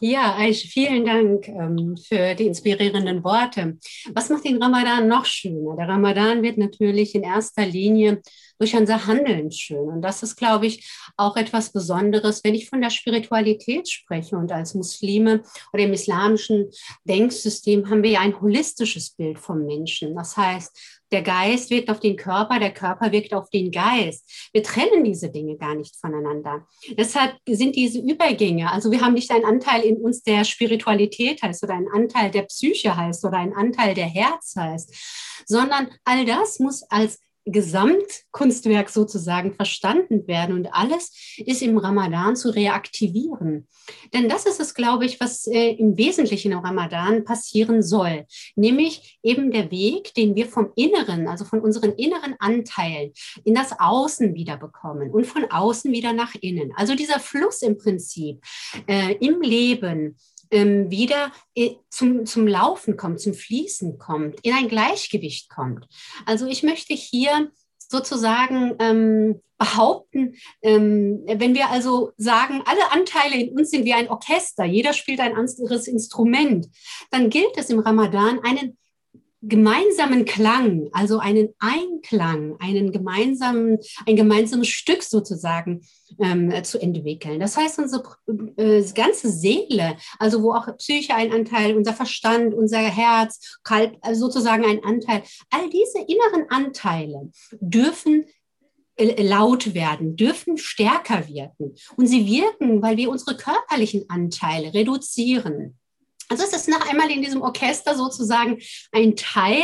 Ja, Aish, vielen Dank ähm, für die inspirierenden Worte. Was macht den Ramadan noch schöner? Der Ramadan wird natürlich in erster Linie durch unser Handeln schön. Und das ist, glaube ich, auch etwas Besonderes, wenn ich von der Spiritualität spreche. Und als Muslime oder im islamischen Denksystem haben wir ja ein holistisches Bild vom Menschen. Das heißt, der Geist wirkt auf den Körper, der Körper wirkt auf den Geist. Wir trennen diese Dinge gar nicht voneinander. Deshalb sind diese Übergänge, also wir haben nicht einen Anteil in uns, der Spiritualität heißt oder einen Anteil der Psyche heißt oder einen Anteil der Herz heißt, sondern all das muss als Gesamtkunstwerk sozusagen verstanden werden und alles ist im Ramadan zu reaktivieren. Denn das ist es, glaube ich, was äh, im Wesentlichen im Ramadan passieren soll, nämlich eben der Weg, den wir vom Inneren, also von unseren inneren Anteilen in das Außen wieder bekommen und von außen wieder nach innen. Also dieser Fluss im Prinzip äh, im Leben ähm, wieder äh, zum, zum Laufen kommt, zum Fließen kommt, in ein Gleichgewicht kommt. Also ich möchte hier sozusagen ähm, behaupten, ähm, wenn wir also sagen, alle Anteile in uns sind wie ein Orchester, jeder spielt ein anderes Instrument, dann gilt es im Ramadan, einen gemeinsamen Klang, also einen Einklang, einen gemeinsamen, ein gemeinsames Stück sozusagen ähm, zu entwickeln. Das heißt, unsere äh, ganze Seele, also wo auch Psyche ein Anteil, unser Verstand, unser Herz, Kalb, also sozusagen ein Anteil, all diese inneren Anteile dürfen äh, laut werden, dürfen stärker wirken. Und sie wirken, weil wir unsere körperlichen Anteile reduzieren. Also es ist noch einmal in diesem Orchester sozusagen ein Teil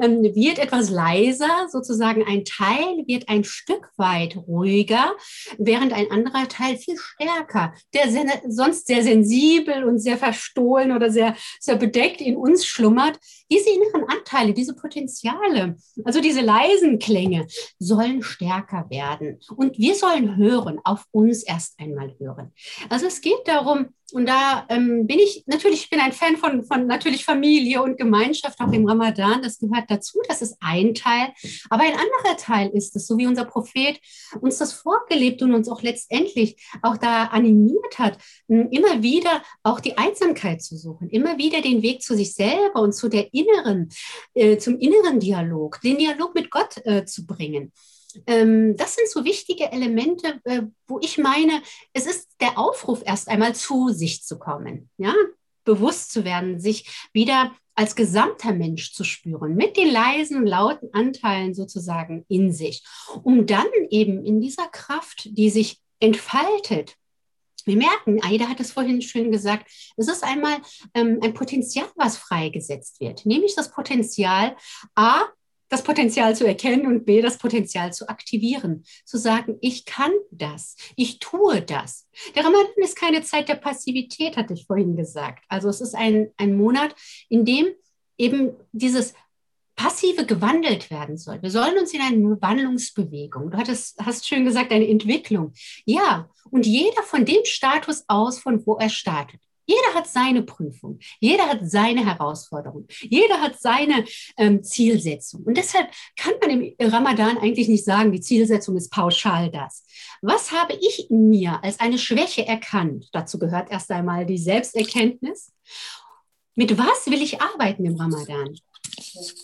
ähm, wird etwas leiser, sozusagen ein Teil wird ein Stück weit ruhiger, während ein anderer Teil viel stärker, der sehr, sonst sehr sensibel und sehr verstohlen oder sehr, sehr bedeckt in uns schlummert. Diese inneren Anteile, diese Potenziale, also diese leisen Klänge sollen stärker werden. Und wir sollen hören, auf uns erst einmal hören. Also es geht darum, und da ähm, bin ich natürlich, ich bin ein Fan von, von natürlich Familie und Gemeinschaft, auch im Ramadan. Das gehört dazu. Das ist ein Teil. Aber ein anderer Teil ist es, so wie unser Prophet uns das vorgelebt und uns auch letztendlich auch da animiert hat, immer wieder auch die Einsamkeit zu suchen, immer wieder den Weg zu sich selber und zu der inneren, äh, zum inneren Dialog, den Dialog mit Gott äh, zu bringen das sind so wichtige Elemente, äh, wo ich meine, es ist der Aufruf, erst einmal zu sich zu kommen, ja, bewusst zu werden, sich wieder als gesamter Mensch zu spüren, mit den leisen lauten Anteilen sozusagen in sich, um dann eben in dieser Kraft, die sich entfaltet, wir merken, Aida hat es vorhin schön gesagt, es ist einmal ähm, ein Potenzial, was freigesetzt wird, nämlich das Potenzial, A, das Potenzial zu erkennen und B, das Potenzial zu aktivieren. Zu sagen, ich kann das, ich tue das. Der Ramadan ist keine Zeit der Passivität, hatte ich vorhin gesagt. Also es ist ein, ein Monat, in dem eben dieses Passive gewandelt werden soll. Wir sollen uns in eine Wandlungsbewegung. Du hattest, hast schön gesagt, eine Entwicklung. Ja, und jeder von dem Status aus, von wo er startet. Jeder hat seine Prüfung, jeder hat seine Herausforderung, jeder hat seine ähm, Zielsetzung. Und deshalb kann man im Ramadan eigentlich nicht sagen, die Zielsetzung ist pauschal das. Was habe ich in mir als eine Schwäche erkannt? Dazu gehört erst einmal die Selbsterkenntnis. Mit was will ich arbeiten im Ramadan?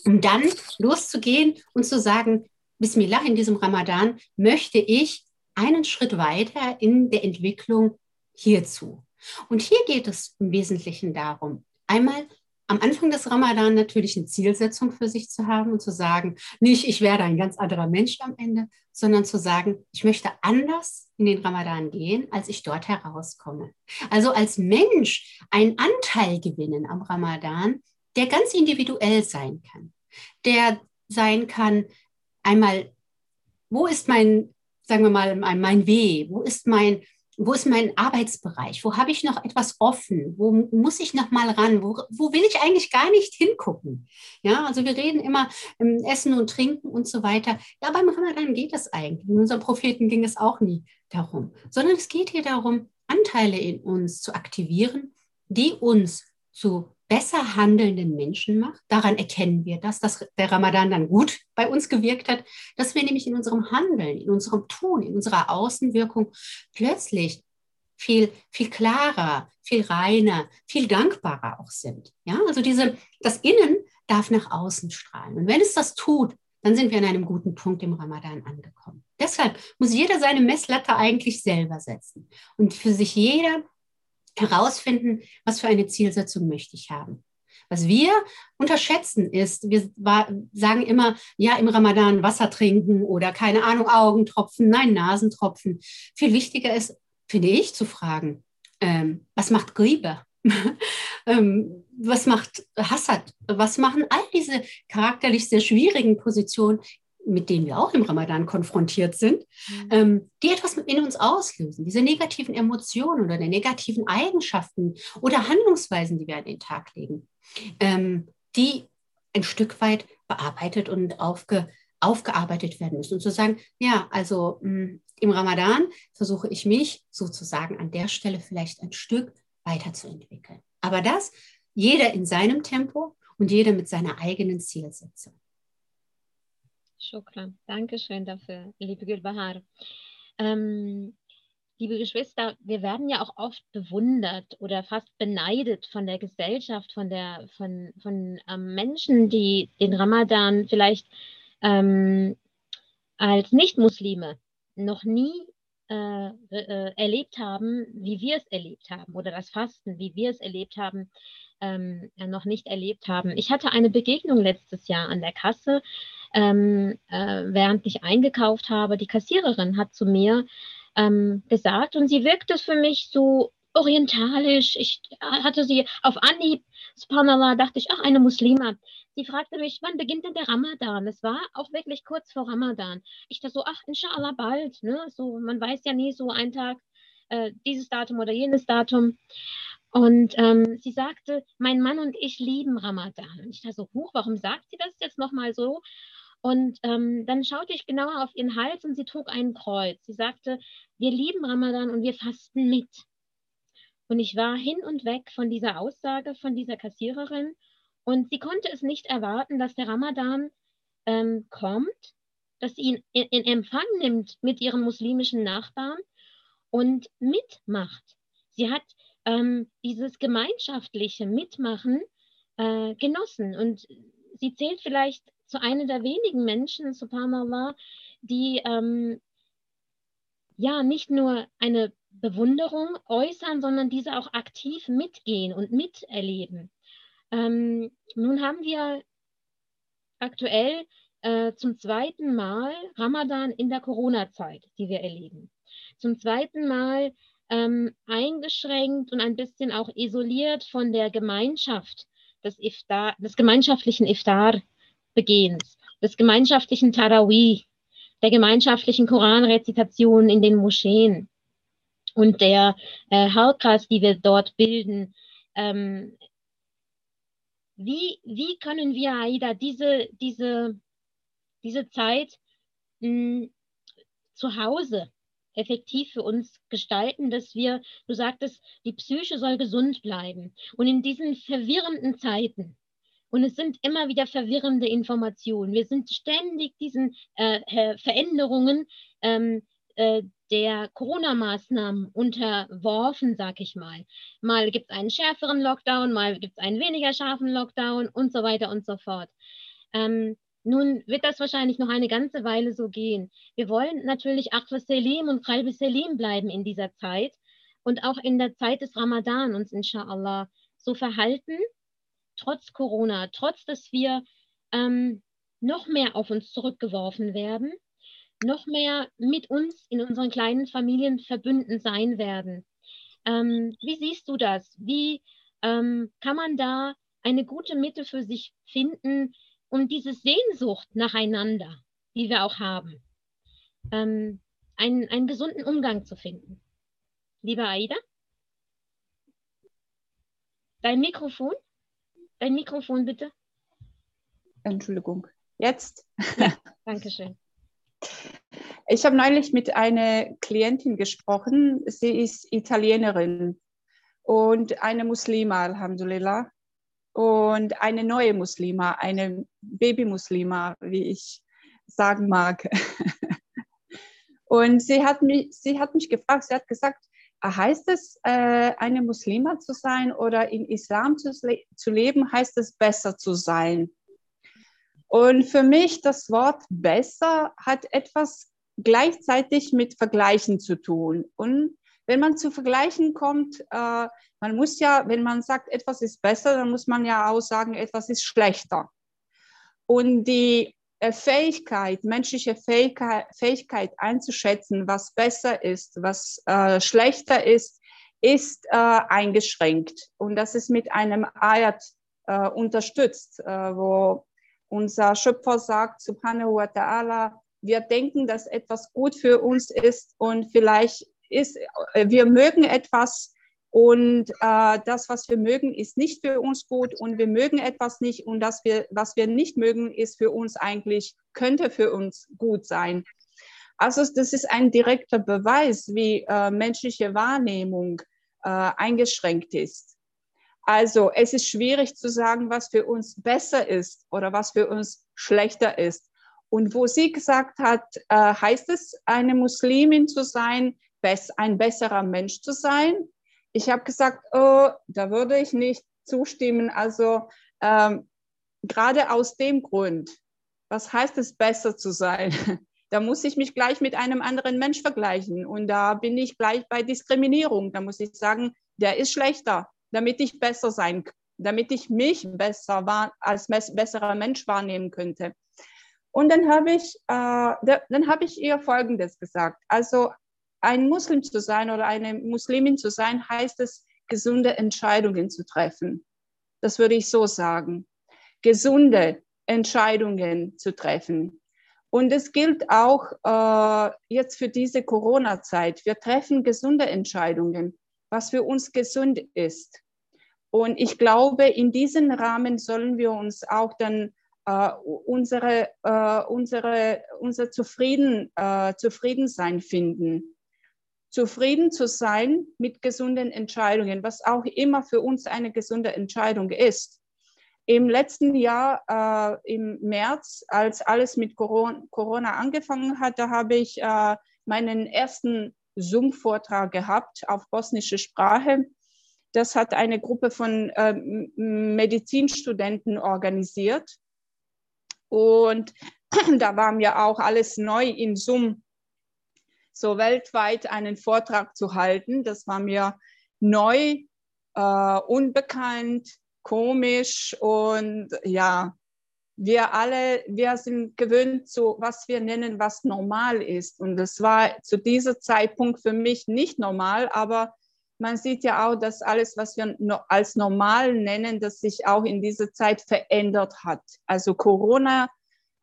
Um dann loszugehen und zu sagen, Bismillah, in diesem Ramadan möchte ich einen Schritt weiter in der Entwicklung hierzu. Und hier geht es im Wesentlichen darum, einmal am Anfang des Ramadan natürlich eine Zielsetzung für sich zu haben und zu sagen, nicht, ich werde ein ganz anderer Mensch am Ende, sondern zu sagen, ich möchte anders in den Ramadan gehen, als ich dort herauskomme. Also als Mensch einen Anteil gewinnen am Ramadan, der ganz individuell sein kann. Der sein kann, einmal, wo ist mein, sagen wir mal, mein Weh? Wo ist mein, wo ist mein Arbeitsbereich? Wo habe ich noch etwas offen? Wo muss ich noch mal ran? Wo, wo will ich eigentlich gar nicht hingucken? Ja, also wir reden immer ähm, Essen und Trinken und so weiter. Ja, beim Ramadan geht es eigentlich. In unserem Propheten ging es auch nie darum, sondern es geht hier darum, Anteile in uns zu aktivieren, die uns zu besser handelnden Menschen macht. Daran erkennen wir das, dass der Ramadan dann gut bei uns gewirkt hat, dass wir nämlich in unserem Handeln, in unserem Tun, in unserer Außenwirkung plötzlich viel, viel klarer, viel reiner, viel dankbarer auch sind. Ja, also diese, das Innen darf nach außen strahlen. Und wenn es das tut, dann sind wir an einem guten Punkt im Ramadan angekommen. Deshalb muss jeder seine Messlatte eigentlich selber setzen und für sich jeder herausfinden, was für eine Zielsetzung möchte ich haben. Was wir unterschätzen ist, wir sagen immer, ja, im Ramadan Wasser trinken oder keine Ahnung, Augentropfen, nein, Nasentropfen. Viel wichtiger ist, finde ich, zu fragen, ähm, was macht Griebe? ähm, was macht Hassad? Was machen all diese charakterlich sehr schwierigen Positionen mit denen wir auch im Ramadan konfrontiert sind, mhm. ähm, die etwas in uns auslösen. Diese negativen Emotionen oder negativen Eigenschaften oder Handlungsweisen, die wir an den Tag legen, ähm, die ein Stück weit bearbeitet und aufge, aufgearbeitet werden müssen. Und zu sagen, ja, also mh, mm, im Ramadan versuche ich mich sozusagen an der Stelle vielleicht ein Stück weiterzuentwickeln. Aber das, jeder in seinem Tempo und jeder mit seiner eigenen Zielsetzung. Shukran. Dankeschön dafür, liebe Gülbahar. Ähm, liebe Geschwister, wir werden ja auch oft bewundert oder fast beneidet von der Gesellschaft, von, der, von, von ähm, Menschen, die den Ramadan vielleicht ähm, als Nicht-Muslime noch nie äh, äh, erlebt haben, wie wir es erlebt haben, oder das Fasten, wie wir es erlebt haben, ähm, noch nicht erlebt haben. Ich hatte eine Begegnung letztes Jahr an der Kasse, ähm, äh, während ich eingekauft habe. Die Kassiererin hat zu mir ähm, gesagt und sie wirkte für mich so orientalisch. Ich hatte sie auf Anhieb, subhanallah, dachte ich, ach, eine Muslima. Sie fragte mich, wann beginnt denn der Ramadan? Es war auch wirklich kurz vor Ramadan. Ich dachte so, ach, inshallah bald. Ne? So, man weiß ja nie, so ein Tag, äh, dieses Datum oder jenes Datum. Und ähm, sie sagte, mein Mann und ich lieben Ramadan. Und ich dachte so, huch, warum sagt sie das jetzt nochmal so? Und ähm, dann schaute ich genauer auf ihren Hals und sie trug ein Kreuz. Sie sagte, wir lieben Ramadan und wir fasten mit. Und ich war hin und weg von dieser Aussage von dieser Kassiererin. Und sie konnte es nicht erwarten, dass der Ramadan ähm, kommt, dass sie ihn in, in Empfang nimmt mit ihren muslimischen Nachbarn und mitmacht. Sie hat ähm, dieses gemeinschaftliche Mitmachen äh, genossen. Und sie zählt vielleicht zu einer der wenigen Menschen, subhanallah, die ähm, ja nicht nur eine Bewunderung äußern, sondern diese auch aktiv mitgehen und miterleben. Ähm, nun haben wir aktuell äh, zum zweiten Mal Ramadan in der Corona-Zeit, die wir erleben. Zum zweiten Mal ähm, eingeschränkt und ein bisschen auch isoliert von der Gemeinschaft des, Iftar, des gemeinschaftlichen Iftar Begehens, des gemeinschaftlichen Tarawih, der gemeinschaftlichen Koranrezitation in den Moscheen und der äh, Halkas, die wir dort bilden. Ähm, wie, wie können wir, Aida, diese, diese, diese Zeit mh, hm, zu Hause effektiv für uns gestalten, dass wir, du sagtest, die Psyche soll gesund bleiben. Und in diesen verwirrenden Zeiten, und es sind immer wieder verwirrende Informationen. Wir sind ständig diesen äh, Veränderungen ähm, äh, der Corona-Maßnahmen unterworfen, sag ich mal. Mal gibt es einen schärferen Lockdown, mal gibt es einen weniger scharfen Lockdown und so weiter und so fort. Ähm, nun wird das wahrscheinlich noch eine ganze Weile so gehen. Wir wollen natürlich Achwa Selim und Qalbi Selim bleiben in dieser Zeit und auch in der Zeit des Ramadan uns inshallah so verhalten, trotz Corona, trotz dass wir ähm, noch mehr auf uns zurückgeworfen werden, noch mehr mit uns in unseren kleinen Familien verbunden sein werden. Ähm, wie siehst du das? Wie ähm, kann man da eine gute Mitte für sich finden, um diese Sehnsucht nacheinander, die wir auch haben, ähm, einen, einen gesunden Umgang zu finden? Liebe Aida? Dein Mikrofon? Dein Mikrofon bitte. Entschuldigung. Jetzt? Ja, Dankeschön. Ich habe neulich mit einer Klientin gesprochen. Sie ist Italienerin und eine Muslima, Alhamdulillah. Und eine neue Muslima, eine Babymuslima, wie ich sagen mag. Und sie hat mich, sie hat mich gefragt, sie hat gesagt, heißt es, äh, eine Muslima zu sein oder in Islam zu, zu leben, heißt es besser zu sein? Und für mich das Wort besser hat etwas gleichzeitig mit Vergleichen zu tun. Und wenn man zu Vergleichen kommt, äh, man muss ja, wenn man sagt, etwas ist besser, dann muss man ja auch sagen, etwas ist schlechter. Und die Fähigkeit, menschliche Fähigkeit, Fähigkeit einzuschätzen, was besser ist, was äh, schlechter ist, ist äh, eingeschränkt. Und das ist mit einem Ayat äh, unterstützt, äh, wo unser Schöpfer sagt, Subhanahu wa ta'ala, wir denken, dass etwas gut für uns ist und vielleicht ist, äh, wir mögen etwas und äh, das, was wir mögen, ist nicht für uns gut und wir mögen etwas nicht und das, wir, was wir nicht mögen, ist für uns eigentlich, könnte für uns gut sein. Also das ist ein direkter Beweis, wie äh, menschliche Wahrnehmung äh, eingeschränkt ist. Also es ist schwierig zu sagen, was für uns besser ist oder was für uns schlechter ist. Und wo sie gesagt hat, äh, heißt es, eine Muslimin zu sein, ein besserer Mensch zu sein? Ich habe gesagt, oh, da würde ich nicht zustimmen. Also ähm, gerade aus dem Grund, was heißt es, besser zu sein? Da muss ich mich gleich mit einem anderen Mensch vergleichen. Und da bin ich gleich bei Diskriminierung. Da muss ich sagen, der ist schlechter, damit ich besser sein, damit ich mich besser als besserer Mensch wahrnehmen könnte. Und dann habe ich, äh, dann ich ihr Folgendes gesagt. Also ein Muslim zu sein oder eine Muslimin zu sein, heißt es, gesunde Entscheidungen zu treffen. Das würde ich so sagen. Gesunde Entscheidungen zu treffen. Und es gilt auch äh, jetzt für diese Corona-Zeit. Wir treffen gesunde Entscheidungen, was für uns gesund ist. Und ich glaube, in diesem Rahmen sollen wir uns auch dann äh, unsere, äh, unsere, unser Zufrieden, äh, Zufriedensein finden. Zufrieden zu sein mit gesunden Entscheidungen, was auch immer für uns eine gesunde Entscheidung ist. Im letzten Jahr, äh, im März, als alles mit Corona, angefangen hat, da habe ich äh, meinen ersten Zoom-Vortrag gehabt auf bosnische Sprache. Das hat eine Gruppe von äh, Medizinstudenten organisiert. Und da war mir auch alles neu in Zoom, so weltweit einen Vortrag zu halten. Das war mir neu, äh, unbekannt komisch und ja, wir alle, wir sind gewöhnt zu, was wir nennen, was normal ist. Und das war zu diesem Zeitpunkt für mich nicht normal, aber man sieht ja auch, dass alles, was wir als normal nennen, das sich auch in dieser Zeit verändert hat. Also Corona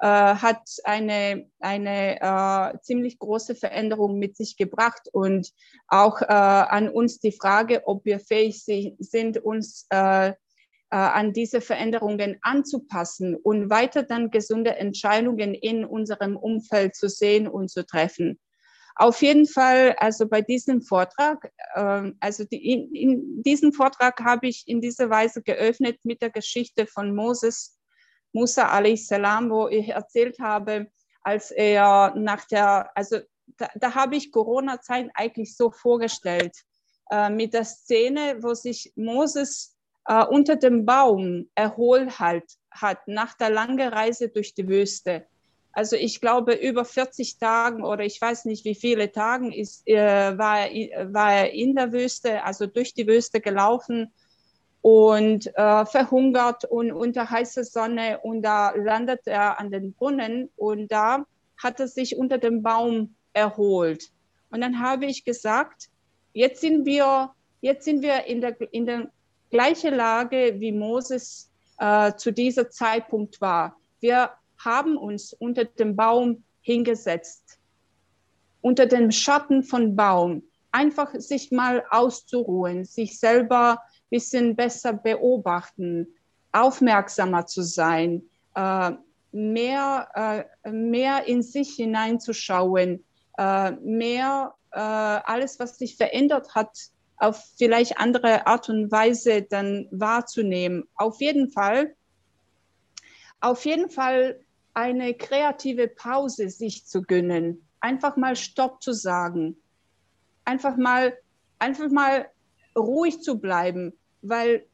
äh, hat eine, eine äh, ziemlich große Veränderung mit sich gebracht und auch äh, an uns die Frage, ob wir fähig sind, uns äh, äh, an diese Veränderungen anzupassen und weiter dann gesunde Entscheidungen in unserem Umfeld zu sehen und zu treffen. Auf jeden Fall, also bei diesem Vortrag, äh, also die, in, in diesen Vortrag habe ich in dieser Weise geöffnet mit der Geschichte von Moses, Musa salam, wo ich erzählt habe, als er nach der, also da, da habe ich Corona-Zeit eigentlich so vorgestellt, äh, mit der Szene, wo sich Moses äh, unter dem Baum erholt halt, hat nach der langen Reise durch die Wüste. Also ich glaube, über 40 Tagen oder ich weiß nicht, wie viele Tagen ist, äh, war, er, war er in der Wüste, also durch die Wüste gelaufen und äh, verhungert und unter heißer Sonne und da landet er an den Brunnen und da hat er sich unter dem Baum erholt. Und dann habe ich gesagt, jetzt sind wir, jetzt sind wir in der, in der gleiche Lage, wie Moses äh, zu dieser Zeitpunkt war. Wir haben uns unter dem Baum hingesetzt, unter dem Schatten von Baum, einfach sich mal auszuruhen, sich selber bisschen besser beobachten, aufmerksamer zu sein, äh, mehr, äh, mehr in sich hineinzuschauen, äh, mehr alles, was sich verändert hat, auf vielleicht andere Art und Weise dann wahrzunehmen. Auf jeden Fall, auf jeden Fall eine kreative Pause sich zu gönnen, einfach mal Stopp zu sagen, einfach mal, einfach mal ruhig zu bleiben, weil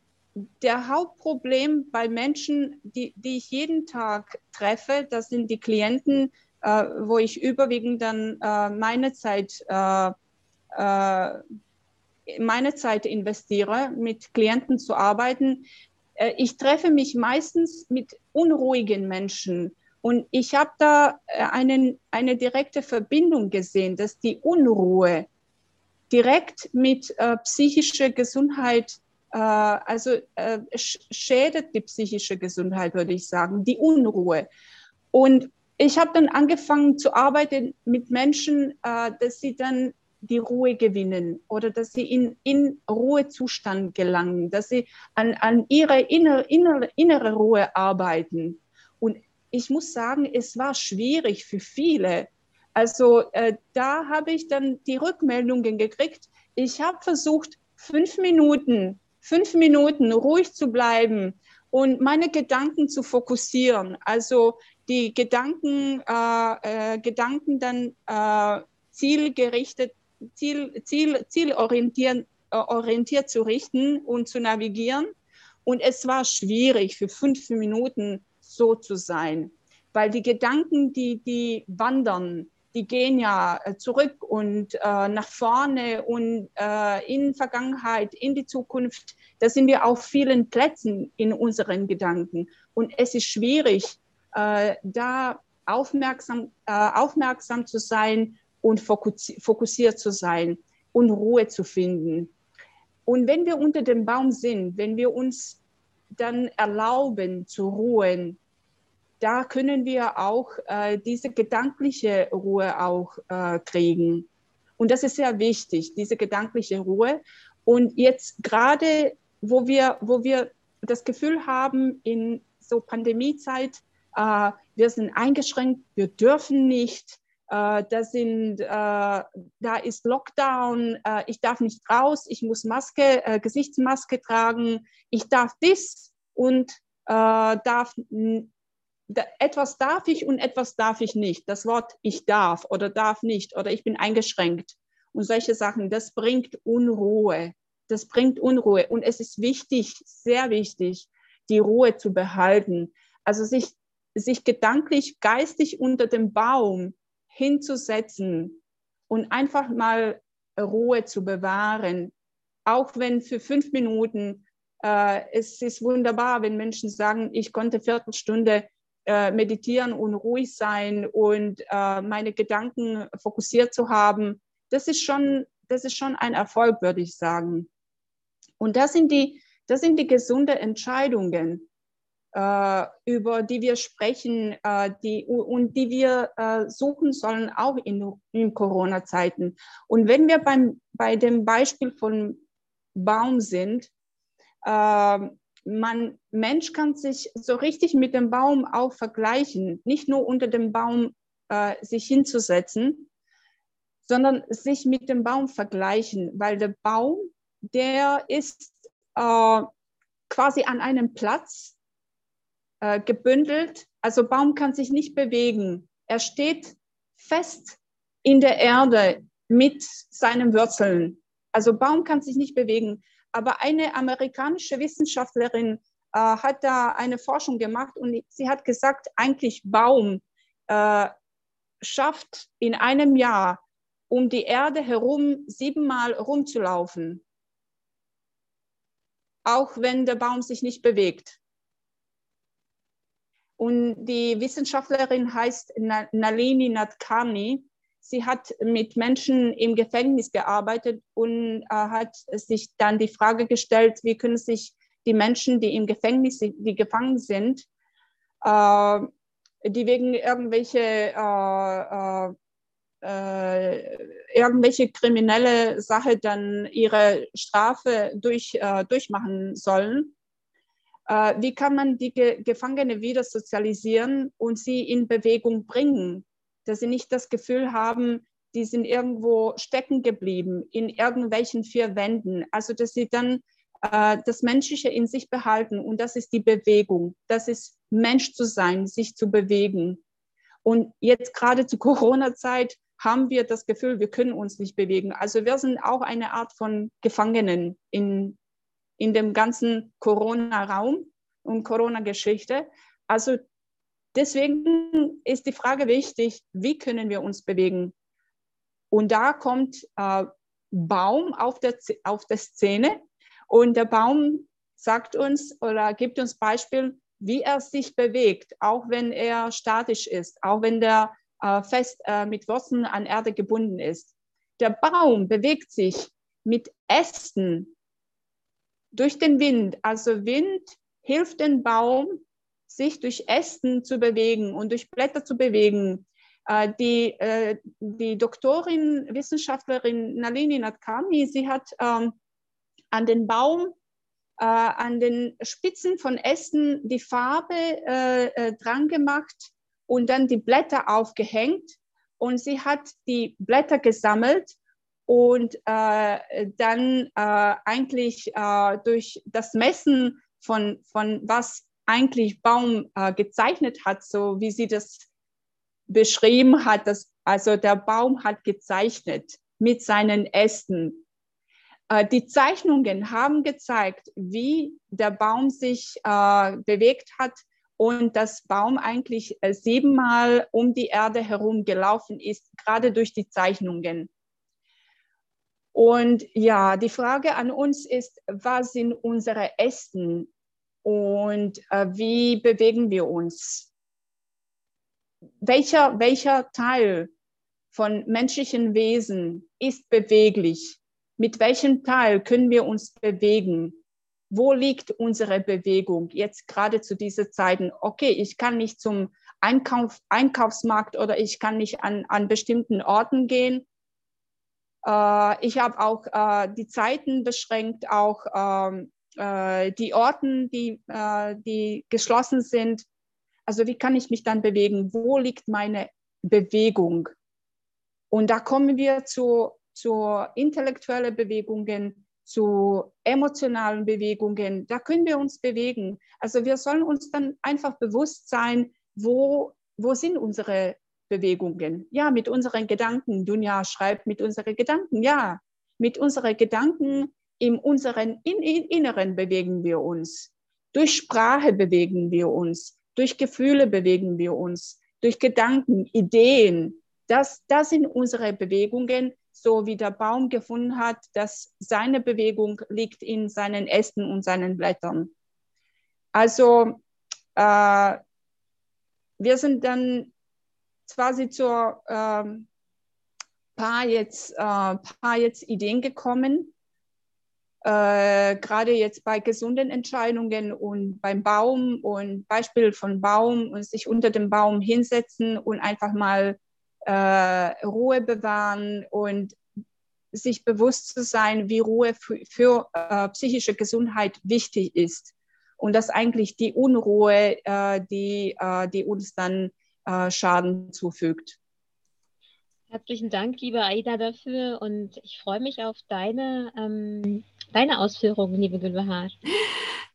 der Hauptproblem bei Menschen, die, die ich jeden Tag treffe, das sind die Klienten, äh, wo ich überwiegend dann äh, meine Zeit äh, äh meine Zeit investiere, mit Klienten zu arbeiten. Äh, ich treffe mich meistens mit unruhigen Menschen und ich habe da äh, einen, eine direkte Verbindung gesehen, dass die Unruhe direkt mit äh, psychischer Gesundheit, also äh, schädet die psychische Gesundheit, würde ich sagen, die Unruhe. Und ich habe dann angefangen zu arbeiten mit Menschen, äh, dass sie dann die Ruhe gewinnen oder dass sie in, in Ruhezustand gelangen, dass sie an, an ihre innere, innere, innere Ruhe arbeiten. Und ich muss sagen, es war schwierig für viele. Also äh, da habe ich dann die Rückmeldungen gekriegt. Ich habe versucht, fünf Minuten fünf Minuten ruhig zu bleiben und meine Gedanken zu fokussieren. Also die Gedanken, äh, äh, Gedanken dann äh, zielgerichtet, ziel, ziel, zielorientiert äh, orientiert zu richten und zu navigieren. Und es war schwierig, für fünf Minuten so zu sein, weil die Gedanken, die, die wandern, die gehen ja äh, zurück und äh, nach vorne und äh, in Vergangenheit, in die Zukunft. Da sind wir auf vielen Plätzen in unseren Gedanken. Und es ist schwierig, äh, da aufmerksam, äh, aufmerksam zu sein und fokussiert zu sein und Ruhe zu finden. Und wenn wir unter dem Baum sind, wenn wir uns dann erlauben zu ruhen, da können wir auch äh, diese gedankliche Ruhe auch äh, kriegen. Und das ist sehr wichtig, diese gedankliche Ruhe. Und jetzt gerade, wo wir, wo wir das Gefühl haben, in so Pandemiezeit, äh, wir sind eingeschränkt, wir dürfen nicht, äh, da, sind, äh, da ist Lockdown, äh, ich darf nicht raus, ich muss Maske, äh, Gesichtsmaske tragen, ich darf das und äh, darf da, etwas darf ich und etwas darf ich nicht. Das Wort ich darf oder darf nicht oder ich bin eingeschränkt und solche Sachen, das bringt Unruhe. Das bringt Unruhe und es ist wichtig, sehr wichtig, die Ruhe zu behalten. Also sich, sich gedanklich, geistig unter dem Baum hinzusetzen und einfach mal Ruhe zu bewahren, auch wenn für fünf Minuten, äh, es ist wunderbar, wenn Menschen sagen, ich konnte Viertelstunde äh, meditieren und ruhig sein und äh, meine Gedanken fokussiert zu haben. Das ist schon, das ist schon ein Erfolg, würde ich sagen. Und das sind die, das sind die gesunde Entscheidungen äh, über die wir sprechen äh, die, und die wir äh, suchen sollen, auch in, in Corona-Zeiten. Und wenn wir beim, bei dem Beispiel von Baum sind, äh, man, Mensch kann sich so richtig mit dem Baum auch vergleichen, nicht nur unter dem Baum äh, sich hinzusetzen, sondern sich mit dem Baum vergleichen, weil der Baum, der ist äh, quasi an einem Platz, äh, gebündelt. Also Baum kann sich nicht bewegen. Er steht fest in der Erde mit seinen Wurzeln. Also Baum kann sich nicht bewegen. Aber eine amerikanische Wissenschaftlerin äh, hat da eine Forschung gemacht und sie hat gesagt, eigentlich Baum äh, schafft in einem Jahr um die Erde herum siebenmal rumzulaufen, auch wenn der Baum sich nicht bewegt. Und die Wissenschaftlerin heißt Nalini Nadkarni. Sie hat mit Menschen im Gefängnis gearbeitet und äh, hat sich dann die Frage gestellt, wie können sich die Menschen, die im Gefängnis, die gefangen sind, äh, die wegen irgendwelche, äh, äh, äh irgendwelche kriminelle Sache dann ihre Strafe durch, äh, durchmachen sollen, wie kann man die Ge Gefangene wieder sozialisieren und sie in Bewegung bringen, dass sie nicht das Gefühl haben, die sind irgendwo stecken geblieben in irgendwelchen vier Wänden. Also dass sie dann äh, das Menschliche in sich behalten und das ist die Bewegung. Das ist Mensch zu sein, sich zu bewegen. Und jetzt gerade zu Corona-Zeit haben wir das Gefühl, wir können uns nicht bewegen. Also wir sind auch eine Art von Gefangenen in, in dem ganzen Corona-Raum und Corona-Geschichte. Also deswegen ist die Frage wichtig, wie können wir uns bewegen? Und da kommt äh, Baum auf der, auf der Szene und der Baum sagt uns oder gibt uns Beispiel, wie er sich bewegt, auch wenn er statisch ist, auch wenn der äh, fest äh, mit Wurzeln an Erde gebunden ist. Der Baum bewegt sich mit Ästen durch den Wind. Also Wind hilft dem Baum, sich durch Ästen zu bewegen und durch Blätter zu bewegen. Äh, die, äh, die Doktorin, Wissenschaftlerin Nalini Nadkarni, sie hat ähm, an den Baum, äh, an den Spitzen von Ästen die Farbe dran gemacht und dann die Blätter aufgehängt. Und sie hat die Blätter gesammelt und dann eigentlich durch das Messen von, von was eigentlich Baum äh, gezeichnet hat, so wie sie das beschrieben hat, dass also der Baum hat gezeichnet mit seinen Ästen. Äh, die Zeichnungen haben gezeigt, wie der Baum sich äh, bewegt hat und das Baum eigentlich äh, siebenmal um die Erde herum gelaufen ist, gerade durch die Zeichnungen. Und ja, die Frage an uns ist, was sind unsere Ästen und äh, wie bewegen wir uns? Welcher, welcher Teil von menschlichen Wesen ist beweglich? Mit welchem Teil können wir uns bewegen? Wo liegt unsere Bewegung jetzt gerade zu diesen Zeiten? Okay, ich kann nicht zum Einkauf, Einkaufsmarkt oder ich kann nicht an, an bestimmten Orten gehen. Äh, ich habe auch äh, die Zeiten beschränkt, auch ähm, äh, die Orten, die, äh, die geschlossen sind. Also wie kann ich mich dann bewegen? Wo liegt meine Bewegung? Und da kommen wir zu, zu intellektuellen Bewegungen, zu emotionalen Bewegungen. Da können wir uns bewegen. Also wir sollen uns dann einfach bewusst sein, wo, wo sind unsere Bewegungen? Ja, mit unseren Gedanken. Dunja schreibt mit unseren Gedanken. Ja, mit unseren Gedanken in unseren in, in Inneren bewegen wir uns. Durch Sprache bewegen wir uns. Durch Gefühle bewegen wir uns. Durch Gedanken, Ideen. Das, das sind unsere Bewegungen, so wie der Baum gefunden hat, dass seine Bewegung liegt in seinen Ästen und seinen Blättern. Also äh, wir sind dann quasi zur äh, paar jetzt, äh, paar jetzt Ideen gekommen, äh, gerade jetzt bei gesunden Entscheidungen und beim Baum und Beispiel von Baum und sich unter dem Baum hinsetzen und einfach mal äh, Ruhe bewahren und sich bewusst zu sein, wie Ruhe für, für äh, psychische Gesundheit wichtig ist und dass eigentlich die Unruhe, äh, die, äh, die uns dann äh, Schaden zufügt. Herzlichen Dank, liebe Aida, dafür und ich freue mich auf deine, ähm, deine Ausführungen, liebe Gülbahar.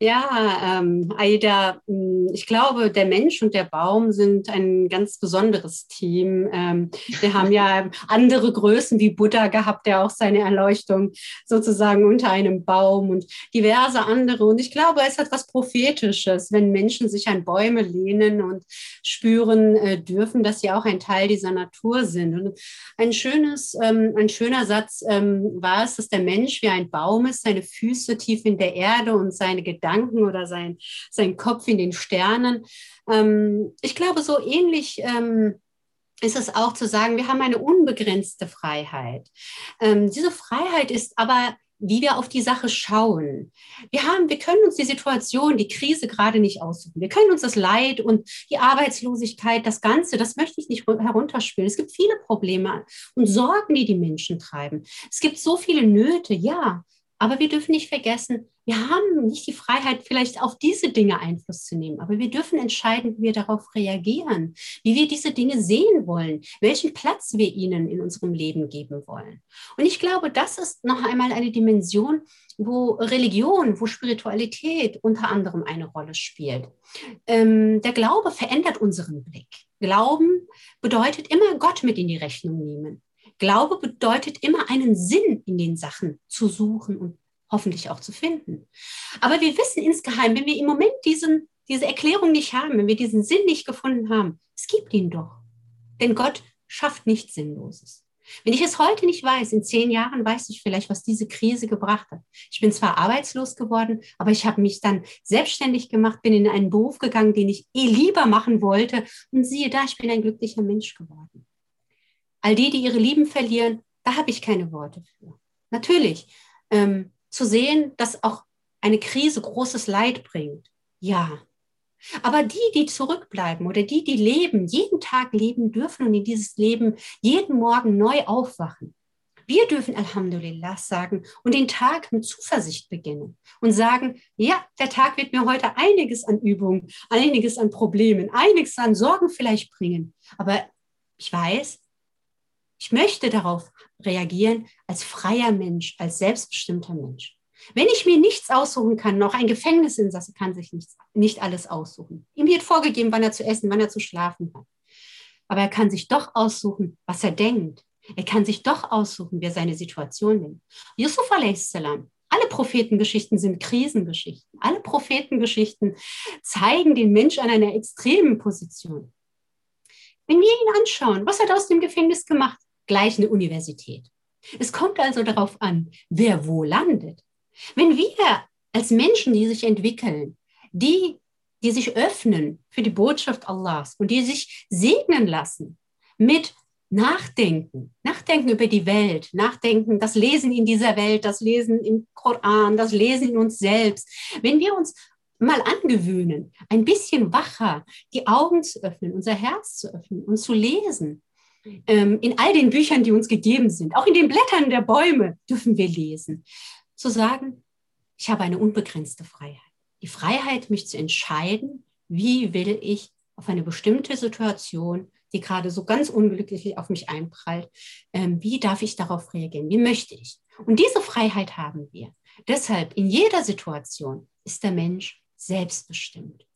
Ja, ähm, Aida, hm, ich glaube, der Mensch und der Baum sind ein ganz besonderes Team. Ähm, wir haben ja andere Größen wie Buddha gehabt, der auch seine Erleuchtung sozusagen unter einem Baum und diverse andere. Und ich glaube, es hat was Prophetisches, wenn Menschen sich an Bäume lehnen und spüren äh, dürfen, dass sie auch ein Teil dieser Natur sind. Und ein schönes, ähm, ein schöner Satz ähm, war es, dass der Mensch wie ein Baum ist, seine Füße tief in der Erde und seine Gedanken oder sein, sein Kopf in den Sternen. Ähm, ich glaube, so ähnlich ähm, ist es auch zu sagen, wir haben eine unbegrenzte Freiheit. Ähm, diese Freiheit ist aber wie wir auf die Sache schauen. Wir haben, wir können uns die Situation, die Krise gerade nicht aussuchen. Wir können uns das Leid und die Arbeitslosigkeit, das Ganze, das möchte ich nicht herunterspielen. Es gibt viele Probleme und Sorgen, die die Menschen treiben. Es gibt so viele Nöte, ja. Aber wir dürfen nicht vergessen, wir haben nicht die Freiheit, vielleicht auf diese Dinge Einfluss zu nehmen, aber wir dürfen entscheiden, wie wir darauf reagieren, wie wir diese Dinge sehen wollen, welchen Platz wir ihnen in unserem Leben geben wollen. Und ich glaube, das ist noch einmal eine Dimension, wo Religion, wo Spiritualität unter anderem eine Rolle spielt. Ähm, der Glaube verändert unseren Blick. Glauben bedeutet immer Gott mit in die Rechnung nehmen. Glaube bedeutet immer einen Sinn in den Sachen zu suchen und hoffentlich auch zu finden. Aber wir wissen insgeheim, wenn wir im Moment diesen, diese Erklärung nicht haben, wenn wir diesen Sinn nicht gefunden haben, es gibt ihn doch. Denn Gott schafft nichts Sinnloses. Wenn ich es heute nicht weiß, in zehn Jahren weiß ich vielleicht, was diese Krise gebracht hat. Ich bin zwar arbeitslos geworden, aber ich habe mich dann selbstständig gemacht, bin in einen Beruf gegangen, den ich eh lieber machen wollte. Und siehe da, ich bin ein glücklicher Mensch geworden. All die, die ihre Lieben verlieren, da habe ich keine Worte für. Natürlich, ähm, zu sehen, dass auch eine Krise großes Leid bringt. Ja. Aber die, die zurückbleiben oder die, die leben, jeden Tag leben dürfen und in dieses Leben jeden Morgen neu aufwachen, wir dürfen Alhamdulillah sagen und den Tag mit Zuversicht beginnen und sagen, ja, der Tag wird mir heute einiges an Übungen, einiges an Problemen, einiges an Sorgen vielleicht bringen. Aber ich weiß, Ich möchte darauf reagieren als freier Mensch, als selbstbestimmter Mensch. Wenn ich mir nichts aussuchen kann, noch ein Gefängnisinsasse kann sich nichts, nicht alles aussuchen. Ihm wird vorgegeben, wann er zu essen, wann er zu schlafen hat. Aber er kann sich doch aussuchen, was er denkt. Er kann sich doch aussuchen, wer seine Situation nimmt. Yusuf a.s. Alle Prophetengeschichten sind Krisengeschichten. Alle Prophetengeschichten zeigen den Mensch an einer extremen Position. Wenn wir ihn anschauen, was hat er aus dem Gefängnis gemacht? Gleich eine Universität. Es kommt also darauf an, wer wo landet. Wenn wir als Menschen, die sich entwickeln, die, die sich öffnen für die Botschaft Allahs und die sich segnen lassen mit Nachdenken, nachdenken über die Welt, nachdenken, das Lesen in dieser Welt, das Lesen im Koran, das Lesen in uns selbst. Wenn wir uns mal angewöhnen, ein bisschen wacher die Augen zu öffnen, unser Herz zu öffnen und zu lesen, ähm, in all den Büchern, die uns gegeben sind, auch in den Blättern der Bäume dürfen wir lesen, zu sagen, ich habe eine unbegrenzte Freiheit. Die Freiheit, mich zu entscheiden, wie will ich auf eine bestimmte Situation die gerade so ganz unglücklich auf mich einprallt. Ähm, wie darf ich darauf reagieren? Wie möchte ich? Und diese Freiheit haben wir. Deshalb in jeder Situation ist der Mensch selbstbestimmt.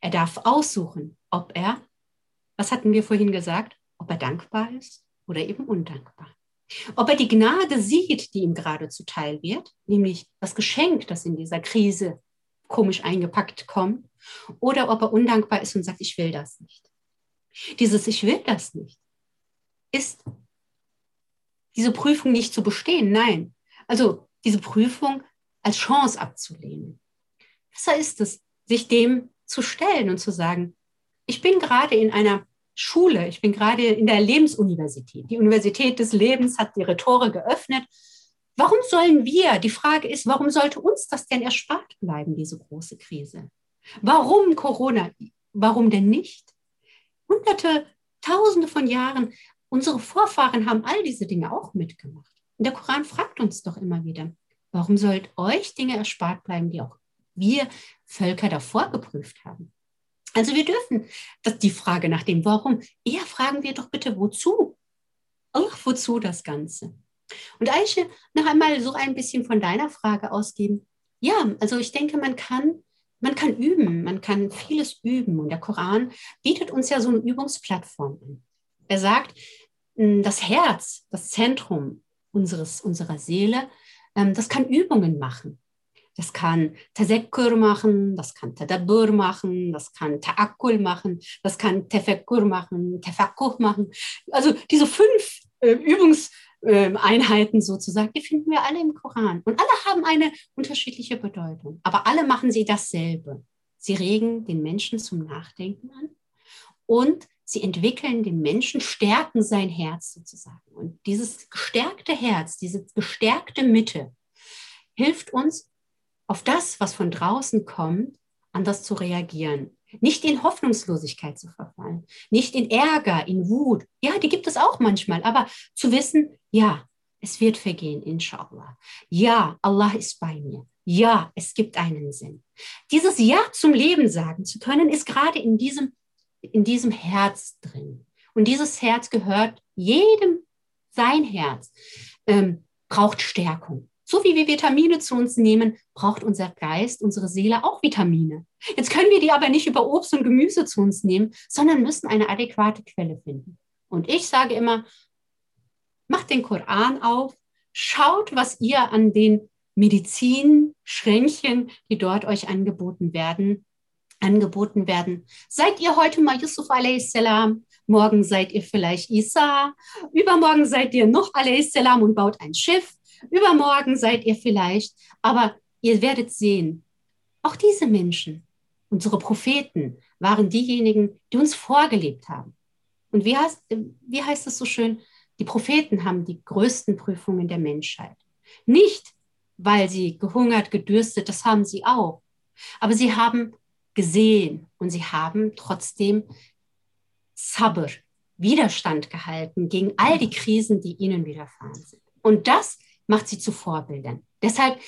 Er darf aussuchen, ob er, was hatten wir vorhin gesagt, ob er dankbar ist oder eben undankbar. Ob er die Gnade sieht, die ihm gerade zuteil wird, nämlich das Geschenk, das in dieser Krise komisch eingepackt kommt, oder ob er undankbar ist und sagt, ich will das nicht. Dieses Ich will das nicht ist diese Prüfung nicht zu bestehen. Nein. Also diese Prüfung als Chance abzulehnen. Besser ist es, sich dem zu stellen und zu sagen, ich bin gerade in einer Schule, ich bin gerade in der Lebensuniversität. Die Universität des Lebens hat ihre Tore geöffnet. Warum sollen wir, die Frage ist, warum sollte uns das denn erspart bleiben, diese große Krise? Warum Corona? Warum denn nicht? hunderte, tausende von Jahren, unsere Vorfahren haben all diese Dinge auch mitgemacht. Und der Koran fragt uns doch immer wieder, warum sollt euch Dinge erspart bleiben, die auch wir Völker davor geprüft haben? Also wir dürfen das, die Frage nach dem Warum, eher fragen wir doch bitte, wozu? Ach, wozu das Ganze? Und Eiche, noch einmal so ein bisschen von deiner Frage ausgeben. Ja, also ich denke, man kann man kann üben, man kann vieles üben. Und der Koran bietet uns ja so eine Übungsplattform an. Er sagt, hm, das Herz, das Zentrum unseres, unserer Seele, ähm, das kann Übungen machen. Das kann Tazekkur machen, das kann Tadabbur machen, das kann Ta'akkul machen, das kann Tefekkur machen, Tefakkuh machen. Also diese fünf äh, Übungs- ähm, sozusagen, die finden wir alle im Koran. Und alle haben eine unterschiedliche Bedeutung. Aber alle machen sie dasselbe. Sie regen den Menschen zum Nachdenken an und sie entwickeln den Menschen, stärken sein Herz sozusagen. Und dieses gestärkte Herz, diese gestärkte Mitte hilft uns, auf das, was von draußen kommt, anders zu reagieren nicht in Hoffnungslosigkeit zu verfallen, nicht in Ärger, in Wut. Ja, die gibt es auch manchmal, aber zu wissen, ja, es wird vergehen, inshallah. Ja, Allah ist bei mir. Ja, es gibt einen Sinn. Dieses Ja zum Leben sagen zu können, ist gerade in diesem, in diesem Herz drin. Und dieses Herz gehört jedem, sein Herz, ähm, braucht Stärkung. So wie wir Vitamine zu uns nehmen, braucht unser Geist, unsere Seele auch Vitamine. Jetzt können wir die aber nicht über Obst und Gemüse zu uns nehmen, sondern müssen eine adäquate Quelle finden. Und ich sage immer, macht den Koran auf, schaut, was ihr an den Medizinschränkchen, die dort euch angeboten werden, angeboten werden. Seid ihr heute mal Yusuf a.s., morgen seid ihr vielleicht Isa, übermorgen seid ihr noch a.s. und baut ein Schiff Übermorgen seid ihr vielleicht, aber ihr werdet sehen, auch diese Menschen, unsere Propheten, waren diejenigen, die uns vorgelebt haben. Und wie heißt, wie heißt es so schön? Die Propheten haben die größten Prüfungen der Menschheit. Nicht, weil sie gehungert, gedürstet, das haben sie auch. Aber sie haben gesehen und sie haben trotzdem Sabr, Widerstand gehalten gegen all die Krisen, die ihnen widerfahren sind. Und das macht sie zu Vorbildern. Deshalb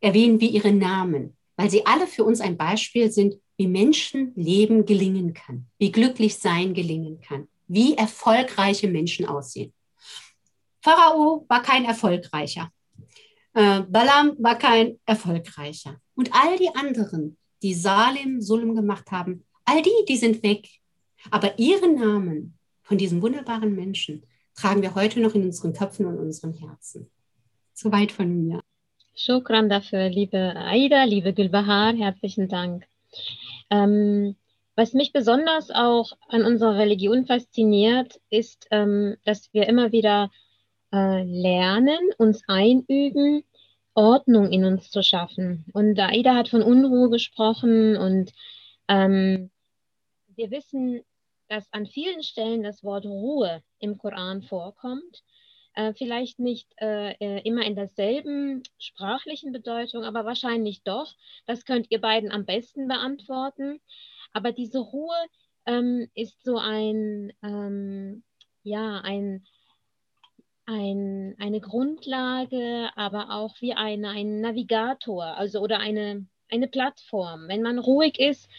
erwähnen wir ihre Namen, weil sie alle für uns ein Beispiel sind, wie Menschenleben gelingen kann, wie glücklich sein gelingen kann, wie erfolgreiche Menschen aussehen. Pharao war kein erfolgreicher. Äh, Balaam war kein erfolgreicher. Und all die anderen, die Salim, Sulm gemacht haben, all die, die sind weg. Aber ihren Namen von diesen wunderbaren Menschen tragen wir heute noch in unseren Köpfen und unseren Herzen. Soweit von mir. Shukran dafür, liebe Aida, liebe Gülbahar, herzlichen Dank. Ähm, was mich besonders auch an unserer Religion fasziniert, ist, ähm, dass wir immer wieder äh, lernen, uns einüben, Ordnung in uns zu schaffen. Und Aida hat von Unruhe gesprochen und ähm, wir wissen, dass an vielen Stellen das Wort Ruhe im Koran vorkommt. Äh, vielleicht nicht äh, äh immer in derselben sprachlichen Bedeutung, aber wahrscheinlich doch. Das könnt ihr beiden am besten beantworten. Aber diese Ruhe ähm, ist so ein, ähm, ja, ein, ein, eine Grundlage, aber auch wie eine, ein Navigator, also oder eine, eine Plattform. Wenn man ruhig ist,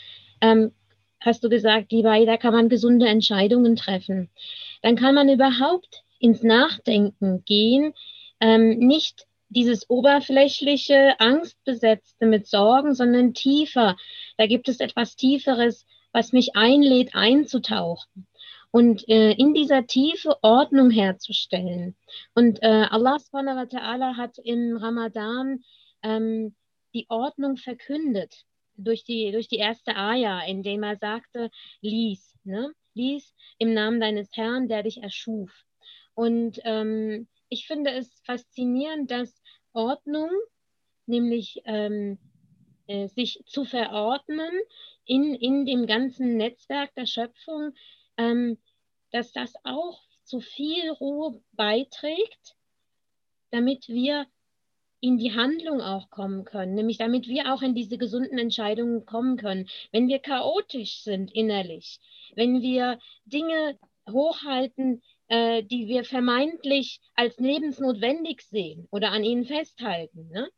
ähm, hast du gesagt, lieber, da kann man gesunde Entscheidungen treffen. Dann kann man überhaupt ins Nachdenken gehen, ähm, nicht dieses oberflächliche, angstbesetzte mit Sorgen, sondern tiefer. Da gibt es etwas Tieferes, was mich einlädt, einzutauchen und äh, in dieser Tiefe Ordnung herzustellen. Und äh, Allah subhanahu wa ta'ala hat im Ramadan ähm, die Ordnung verkündet durch die, durch die erste Ayah, indem er sagte, lies, ne? lies im Namen deines Herrn, der dich erschuf. Und ähm, ich finde es faszinierend, dass Ordnung, nämlich ähm, äh, sich zu verordnen in, in dem ganzen Netzwerk der Schöpfung, ähm, dass das auch zu viel Ruhe beiträgt, damit wir in die Handlung auch kommen können, nämlich damit wir auch in diese gesunden Entscheidungen kommen können. Wenn wir chaotisch sind innerlich, wenn wir Dinge hochhalten, äh, die wir vermeintlich als lebensnotwendig sehen oder an ihnen festhalten, ne?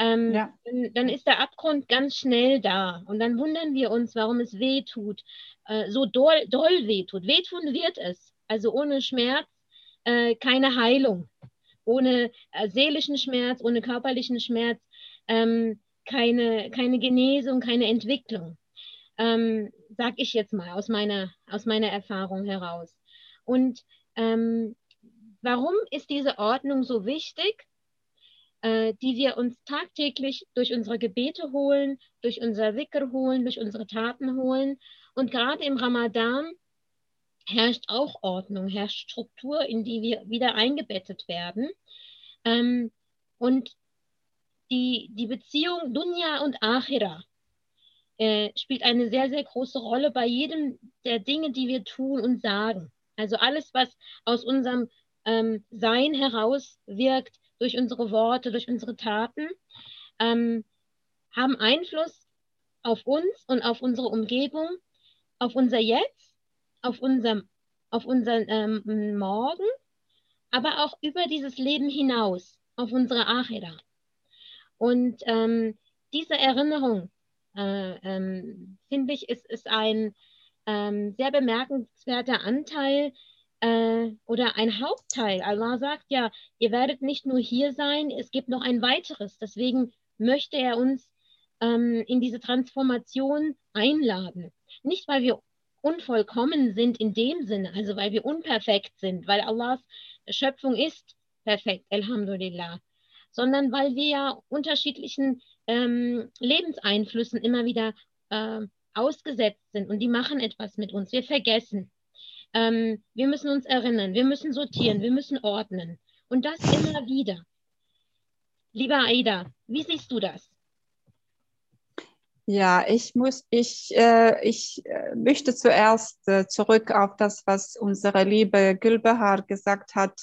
ähm, ja. dann, dann, ist der Abgrund ganz schnell da. Und dann wundern wir uns, warum es weh tut, äh, so doll, doll weh tut. Wehtun wird es. Also ohne Schmerz äh, keine Heilung. Ohne äh, seelischen Schmerz, ohne körperlichen Schmerz ähm, keine, keine Genesung, keine Entwicklung. Ähm, sag ich jetzt mal aus meiner, aus meiner Erfahrung heraus. Und ähm, warum ist diese Ordnung so wichtig? äh, die wir uns tagtäglich durch unsere Gebete holen, durch unser Wicker holen, durch unsere Taten holen. Und gerade im Ramadan herrscht auch Ordnung, herrscht Struktur, in die wir wieder eingebettet werden. Ähm, und die, die Beziehung Dunya und Achira äh, spielt eine sehr, sehr große Rolle bei jedem der Dinge, die wir tun und sagen. Also alles, was aus unserem ähm, Sein heraus wirkt, durch unsere Worte, durch unsere Taten, ähm, haben Einfluss auf uns und auf unsere Umgebung, auf unser Jetzt, auf, unser, auf unseren ähm, Morgen, aber auch über dieses Leben hinaus, auf unsere Achira. Und ähm, diese Erinnerung, äh, ähm, finde ich, ist, ist ein ähm, sehr bemerkenswerter Anteil äh, oder ein Hauptteil. Allah sagt ja, ihr werdet nicht nur hier sein, es gibt noch ein weiteres. Deswegen möchte er uns ähm, in diese Transformation einladen. Nicht, weil wir unvollkommen sind in dem Sinne, also weil wir unperfekt sind, weil Allahs Schöpfung ist perfekt, Alhamdulillah, sondern weil wir ja unterschiedlichen ähm, Lebenseinflüssen immer wieder äh, ausgesetzt sind und die machen etwas mit uns. Wir vergessen. Ähm, wir müssen uns erinnern, wir müssen sortieren, wir müssen ordnen. Und das immer wieder. Lieber Aida, wie siehst du das? Ja, ich muss, ich, äh, ich äh, möchte zuerst äh, zurück auf das, was unsere liebe Gülbehar gesagt hat,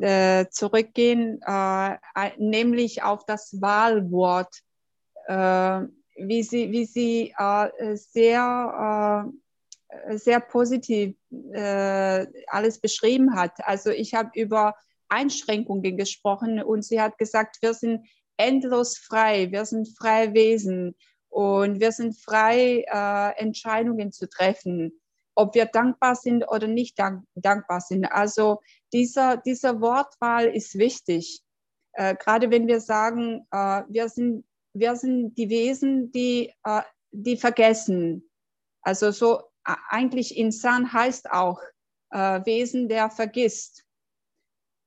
äh, zurückgehen, äh, nämlich auf das Wahlwort, äh, wie sie, wie sie sehr sehr positiv äh, alles beschrieben hat. Also ich habe über Einschränkungen gesprochen und sie hat gesagt, wir sind endlos frei, wir sind freie Wesen und wir sind frei, äh, Entscheidungen zu treffen. ob wir dankbar sind oder nicht dank dankbar sind. Also dieser, dieser Wortwahl ist wichtig. Äh, gerade wenn wir sagen, äh, wir, sind, wir sind die Wesen, die, äh, die vergessen. Also so eigentlich Insan heißt auch äh, Wesen, der vergisst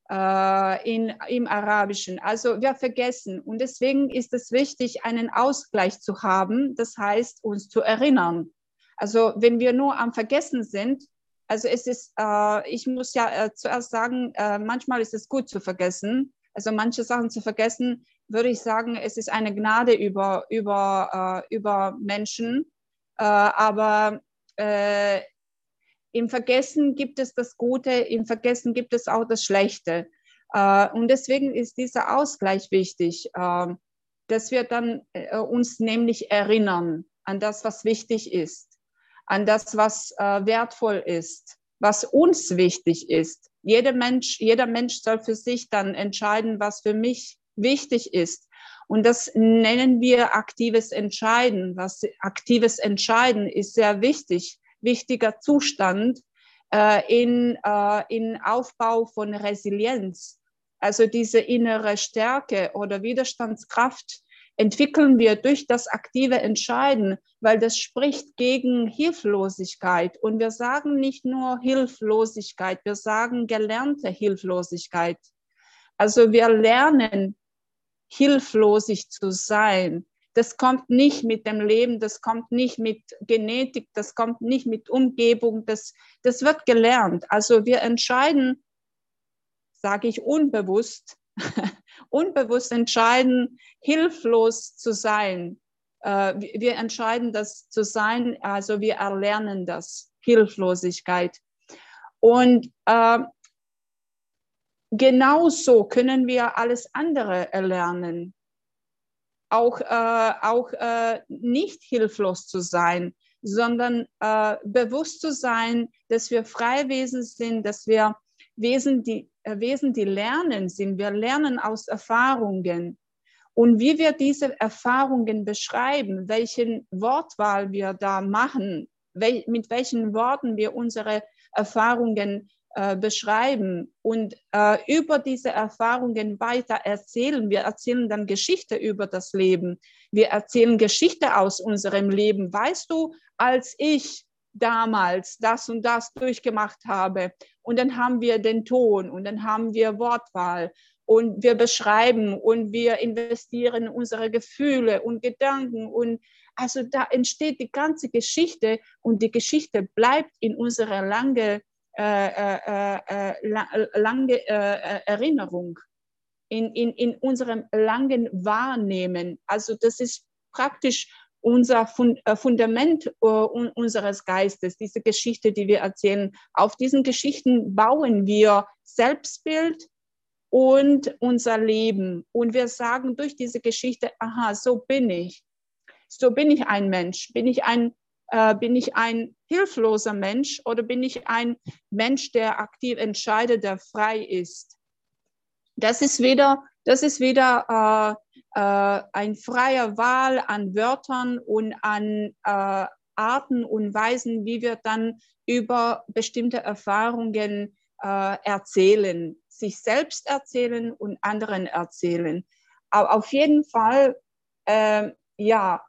äh, in, im Arabischen. Also wir vergessen. Und deswegen ist es wichtig, einen Ausgleich zu haben. Das heißt, uns zu erinnern. Also wenn wir nur am Vergessen sind, also es ist, äh, ich muss ja äh, zuerst sagen, äh, manchmal ist es gut zu vergessen. Also manche Sachen zu vergessen, würde ich sagen, es ist eine Gnade über, über, äh, über Menschen. Äh, aber äh, im Vergessen gibt es das Gute, im Vergessen gibt es auch das Schlechte. und deswegen ist dieser Ausgleich wichtig, dass wir dann uns nämlich erinnern an das, was wichtig ist an das, was äh, wertvoll ist, was uns wichtig ist. Jeder Mensch, jeder Mensch soll für sich dann entscheiden, was für mich wichtig ist. Und das nennen wir aktives Entscheiden. Was aktives Entscheiden ist sehr wichtig, wichtiger Zustand äh, in, äh, in Aufbau von Resilienz. Also diese innere Stärke oder Widerstandskraft, entwickeln wir durch das aktive Entscheiden, weil das spricht gegen Hilflosigkeit. Und wir sagen nicht nur Hilflosigkeit, wir sagen gelernte Hilflosigkeit. Also wir lernen, hilflosig zu sein. Das kommt nicht mit dem Leben, das kommt nicht mit Genetik, das kommt nicht mit Umgebung, das, das wird gelernt. Also wir entscheiden, sage ich unbewusst, unbewusst entscheiden, hilflos zu sein. Äh, wir entscheiden das zu sein, also wir erlernen das, Hilflosigkeit. Und äh, genauso können wir alles andere erlernen. Auch, äh, auch äh, nicht hilflos zu sein, sondern äh, bewusst zu sein, dass wir Freiwesen sind, dass wir Wesen, die äh, Wesen, die lernen sind. Wir lernen aus Erfahrungen. Und wie wir diese Erfahrungen beschreiben, welchen Wortwahl wir da machen, wel, mit welchen Worten wir unsere Erfahrungen äh, beschreiben und äh, über diese Erfahrungen weiter erzählen. Wir erzählen dann Geschichte über das Leben. Wir erzählen Geschichte aus unserem Leben. Weißt du, als ich damals das und das durchgemacht habe. Und dann haben wir den Ton und dann haben wir Wortwahl und wir beschreiben und wir investieren unsere Gefühle und Gedanken und also da entsteht die ganze Geschichte und die Geschichte bleibt in unserer lange, lange äh, Erinnerung, in, in, in unserem langen Wahrnehmen. Also das ist praktisch unser äh, Fundament äh, unseres Geistes, diese Geschichte, die wir erzählen. Auf diesen Geschichten bauen wir Selbstbild und unser Leben. Und wir sagen durch diese Geschichte, aha, so bin ich. So bin ich ein Mensch. Bin ich ein, äh, bin ich ein hilfloser Mensch oder bin ich ein Mensch, der aktiv entscheidet, der frei ist? Das ist wieder, das ist wieder äh, äh, ein freier Wahl an Wörtern und an äh, Arten und Weisen, wie wir dann über bestimmte Erfahrungen äh, erzählen, sich selbst erzählen und anderen erzählen. Aber auf jeden Fall, äh, ja,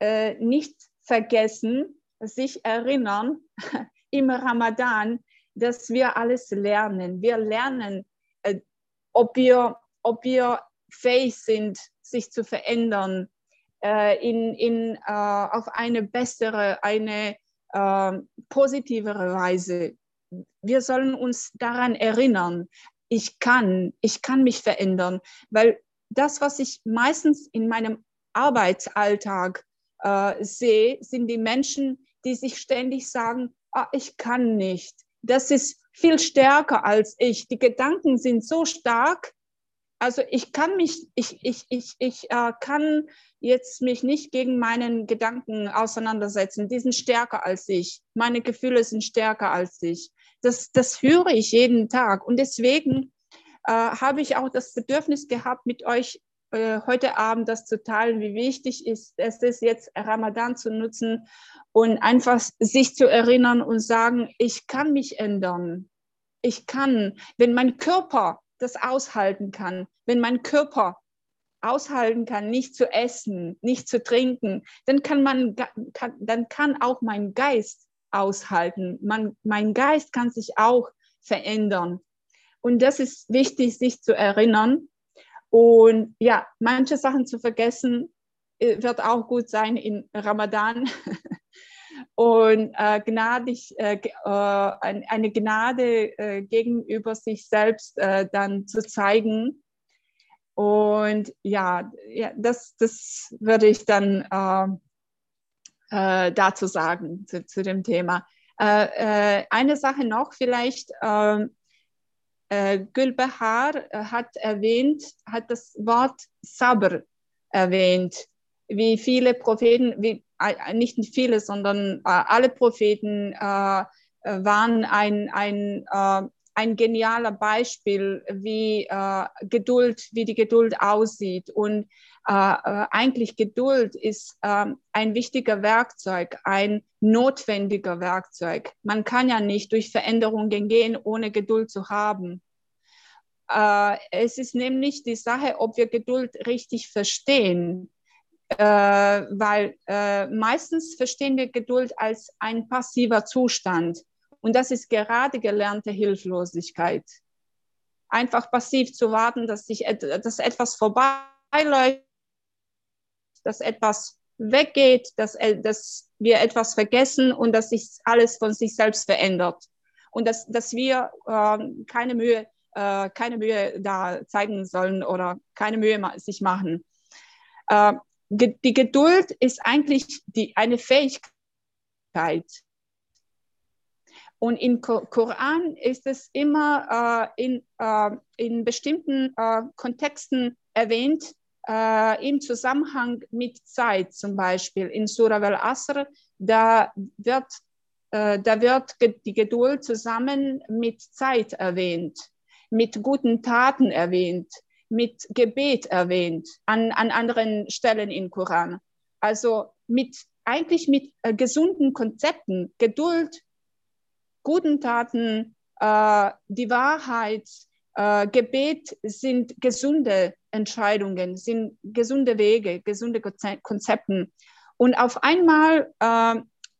äh, nicht vergessen, sich erinnern im Ramadan, dass wir alles lernen. Wir lernen, äh, ob wir, ob wir fähig sind, sich zu verändern, äh, in, in, äh, auf eine bessere, eine äh, positivere Weise. Wir sollen uns daran erinnern, ich kann, ich kann mich verändern, weil das, was ich meistens in meinem Arbeitsalltag äh, sehe, sind die Menschen, die sich ständig sagen, ah, ich kann nicht. Das ist viel stärker als ich. Die Gedanken sind so stark, also ich kann mich, ich, ich, ich, ich äh, kann jetzt mich nicht gegen meinen Gedanken auseinandersetzen. Die sind stärker als ich. Meine Gefühle sind stärker als ich. Das, das höre ich jeden Tag. Und deswegen äh, habe ich auch das Bedürfnis gehabt, mit euch äh, heute Abend das zu teilen, wie wichtig ist es ist, jetzt Ramadan zu nutzen und einfach sich zu erinnern und sagen, ich kann mich ändern. Ich kann, wenn mein Körper das aushalten kann, wenn mein Körper aushalten kann, nicht zu essen, nicht zu trinken, dann kann man, kann, dann kann auch mein Geist aushalten. Man, mein Geist kann sich auch verändern. Und das ist wichtig, sich zu erinnern. Und ja, manche Sachen zu vergessen, äh, wird auch gut sein in Ramadan. Und äh, gnadig, äh, äh, eine Gnade äh, gegenüber sich selbst äh, dann zu zeigen. Und ja, ja das, das würde ich dann dazu sagen, zu, zu dem Thema. eine Sache noch vielleicht, ähm, äh, Gülbahar äh, hat erwähnt, hat das Wort Sabr erwähnt, wie viele Propheten, wie, äh, nicht viele, sondern äh, alle Propheten äh, waren ein, ein, äh, ein genialer Beispiel, wie Geduld, wie die Geduld aussieht. Und eigentlich Geduld ist ähm, ein wichtiger Werkzeug, ein notwendiger Werkzeug. Man kann ja nicht durch Veränderungen gehen, ohne Geduld zu haben. Äh, es ist nämlich die Sache, ob wir Geduld richtig verstehen. Äh, weil äh, meistens verstehen wir Geduld als ein passiver Zustand. Und das ist gerade gelernte Hilflosigkeit. Einfach passiv zu warten, dass, sich, dass etwas vorbeiläuft, dass etwas weggeht, dass, äh, dass wir etwas vergessen und dass sich alles von sich selbst verändert. Und dass, dass wir äh, keine Mühe, äh, keine Mühe da zeigen sollen oder keine Mühe ma sich machen. Äh, die Geduld ist eigentlich die, eine Fähigkeit. Und im Koran ist es immer äh, in, äh, in bestimmten äh, Kontexten erwähnt, äh, im Zusammenhang mit Zeit, zum Beispiel in Surah al-Asr, da wird, äh, da wird die Geduld zusammen mit Zeit erwähnt, mit guten Taten erwähnt, mit Gebet erwähnt, an, an anderen Stellen im Koran. Also mit, eigentlich mit äh, gesunden Konzepten, Geduld, guten Taten, äh, die Wahrheit, äh, Gebet sind gesunde Entscheidungen, sind gesunde Wege, gesunde Konzepte. Und auf einmal äh,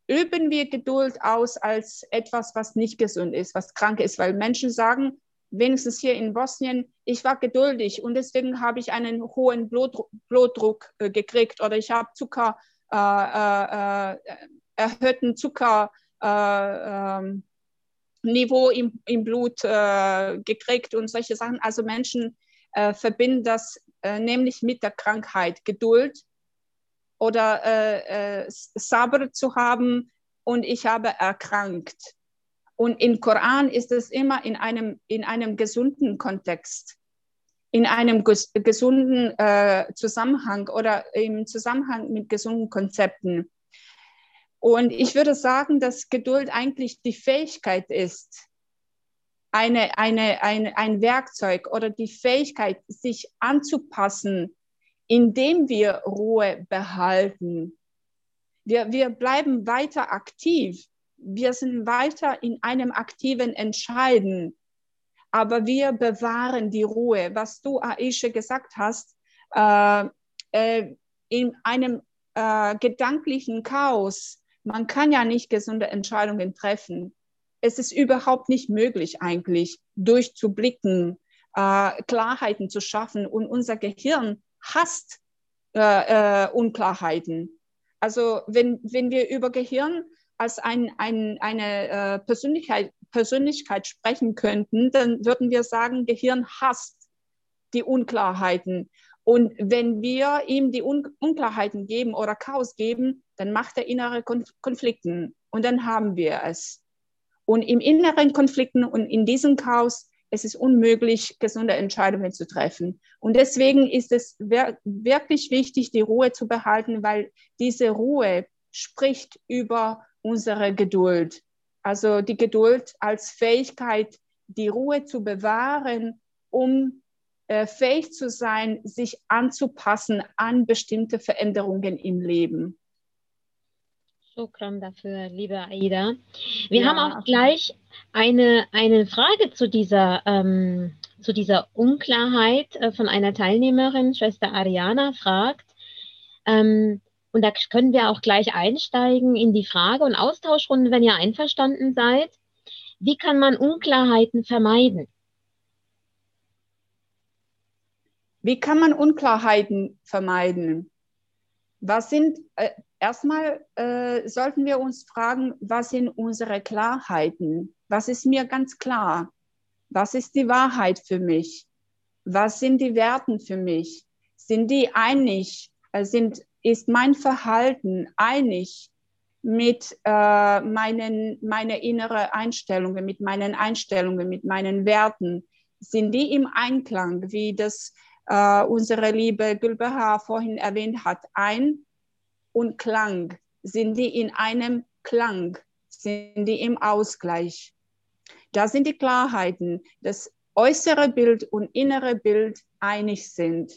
üben wir Geduld aus als etwas, was nicht gesund ist, was krank ist, weil Menschen sagen, wenigstens hier in Bosnien, ich war geduldig und deswegen habe ich einen hohen Blutdruck, Blutdruck äh, gekriegt oder ich habe Zucker, äh, äh, äh erhöhten Zucker, äh, ähm, Niveau im, im Blut äh, gekriegt und solche Sachen. Also Menschen äh, verbinden das äh, nämlich mit der Krankheit, Geduld oder äh, äh, Sabr zu haben und ich habe erkrankt. Und im Koran ist es immer in einem, in einem gesunden Kontext, in einem ges gesunden äh, Zusammenhang oder im Zusammenhang mit gesunden Konzepten. Und ich würde sagen, dass Geduld eigentlich die Fähigkeit ist, eine, eine, eine, ein Werkzeug oder die Fähigkeit, sich anzupassen, indem wir Ruhe behalten. Wir, wir bleiben weiter aktiv. Wir sind weiter in einem aktiven Entscheiden. Aber wir bewahren die Ruhe. Was du, Aisha, gesagt hast, äh, äh, in einem äh, gedanklichen Chaos man kann ja nicht gesunde Entscheidungen treffen. Es ist überhaupt nicht möglich eigentlich, durchzublicken, äh, Klarheiten zu schaffen. Und unser Gehirn hasst äh, äh, Unklarheiten. Also wenn, wenn wir über Gehirn als ein, ein, eine äh, Persönlichkeit, Persönlichkeit sprechen könnten, dann würden wir sagen, Gehirn hasst die Unklarheiten. Und wenn wir ihm die Un Unklarheiten geben oder Chaos geben, dann macht er innere Konf Konflikten und dann haben wir es. Und im inneren Konflikten und in diesem Chaos es ist unmöglich, gesunde Entscheidungen zu treffen. Und deswegen ist es wirklich wichtig, die Ruhe zu behalten, weil diese Ruhe spricht über unsere Geduld. Also die Geduld als Fähigkeit, die Ruhe zu bewahren, um äh, fähig zu sein, sich anzupassen an bestimmte Veränderungen im Leben. Shukran dafür, liebe Aida. Wir ja. haben auch gleich eine, eine Frage zu dieser, ähm, zu dieser Unklarheit äh, von einer Teilnehmerin, Schwester Ariana, fragt. Ähm, und da können wir auch gleich einsteigen in die Frage- und Austauschrunde, wenn ihr einverstanden seid. Wie kann man Unklarheiten vermeiden? Wie kann man Unklarheiten vermeiden? Was sind, äh, erstmal äh, sollten wir uns fragen, was sind unsere Klarheiten? Was ist mir ganz klar? Was ist die Wahrheit für mich? Was sind die Werten für mich? Sind die einig? Äh, sind, ist mein Verhalten einig mit äh, meinen meine innere Einstellungen, mit meinen Einstellungen, mit meinen Werten? Sind die im Einklang, wie das äh, unsere liebe Gülbehar vorhin erwähnt hat? Ein und Klang. Sind die in einem Klang? Sind die im Ausgleich? Da sind die Klarheiten, das äußere Bild und innere Bild einig sind.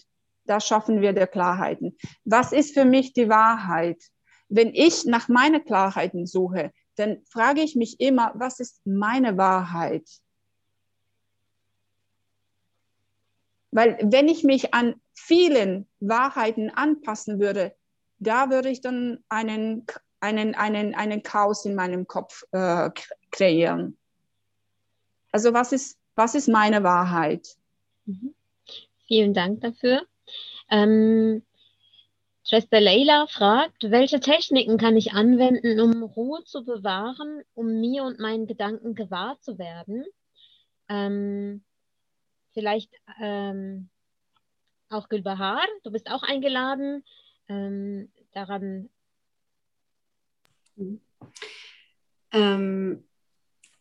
Da schaffen wir die Klarheiten. Was ist für mich die Wahrheit? Wenn ich nach meinen Klarheiten suche, dann frage ich mich immer, was ist meine Wahrheit? Weil wenn ich mich an vielen Wahrheiten anpassen würde, da würde ich dann einen, einen, einen, einen Chaos in meinem Kopf äh, kreieren. Also was ist, was ist meine Wahrheit? Mhm. Vielen Dank dafür. Ähm, Schwester Leila fragt, welche Techniken kann ich anwenden, um Ruhe zu bewahren, um mir und meinen Gedanken gewahr zu werden? Ähm, vielleicht ähm, auch Gülbahar, du bist auch eingeladen, ähm, daran. Ähm,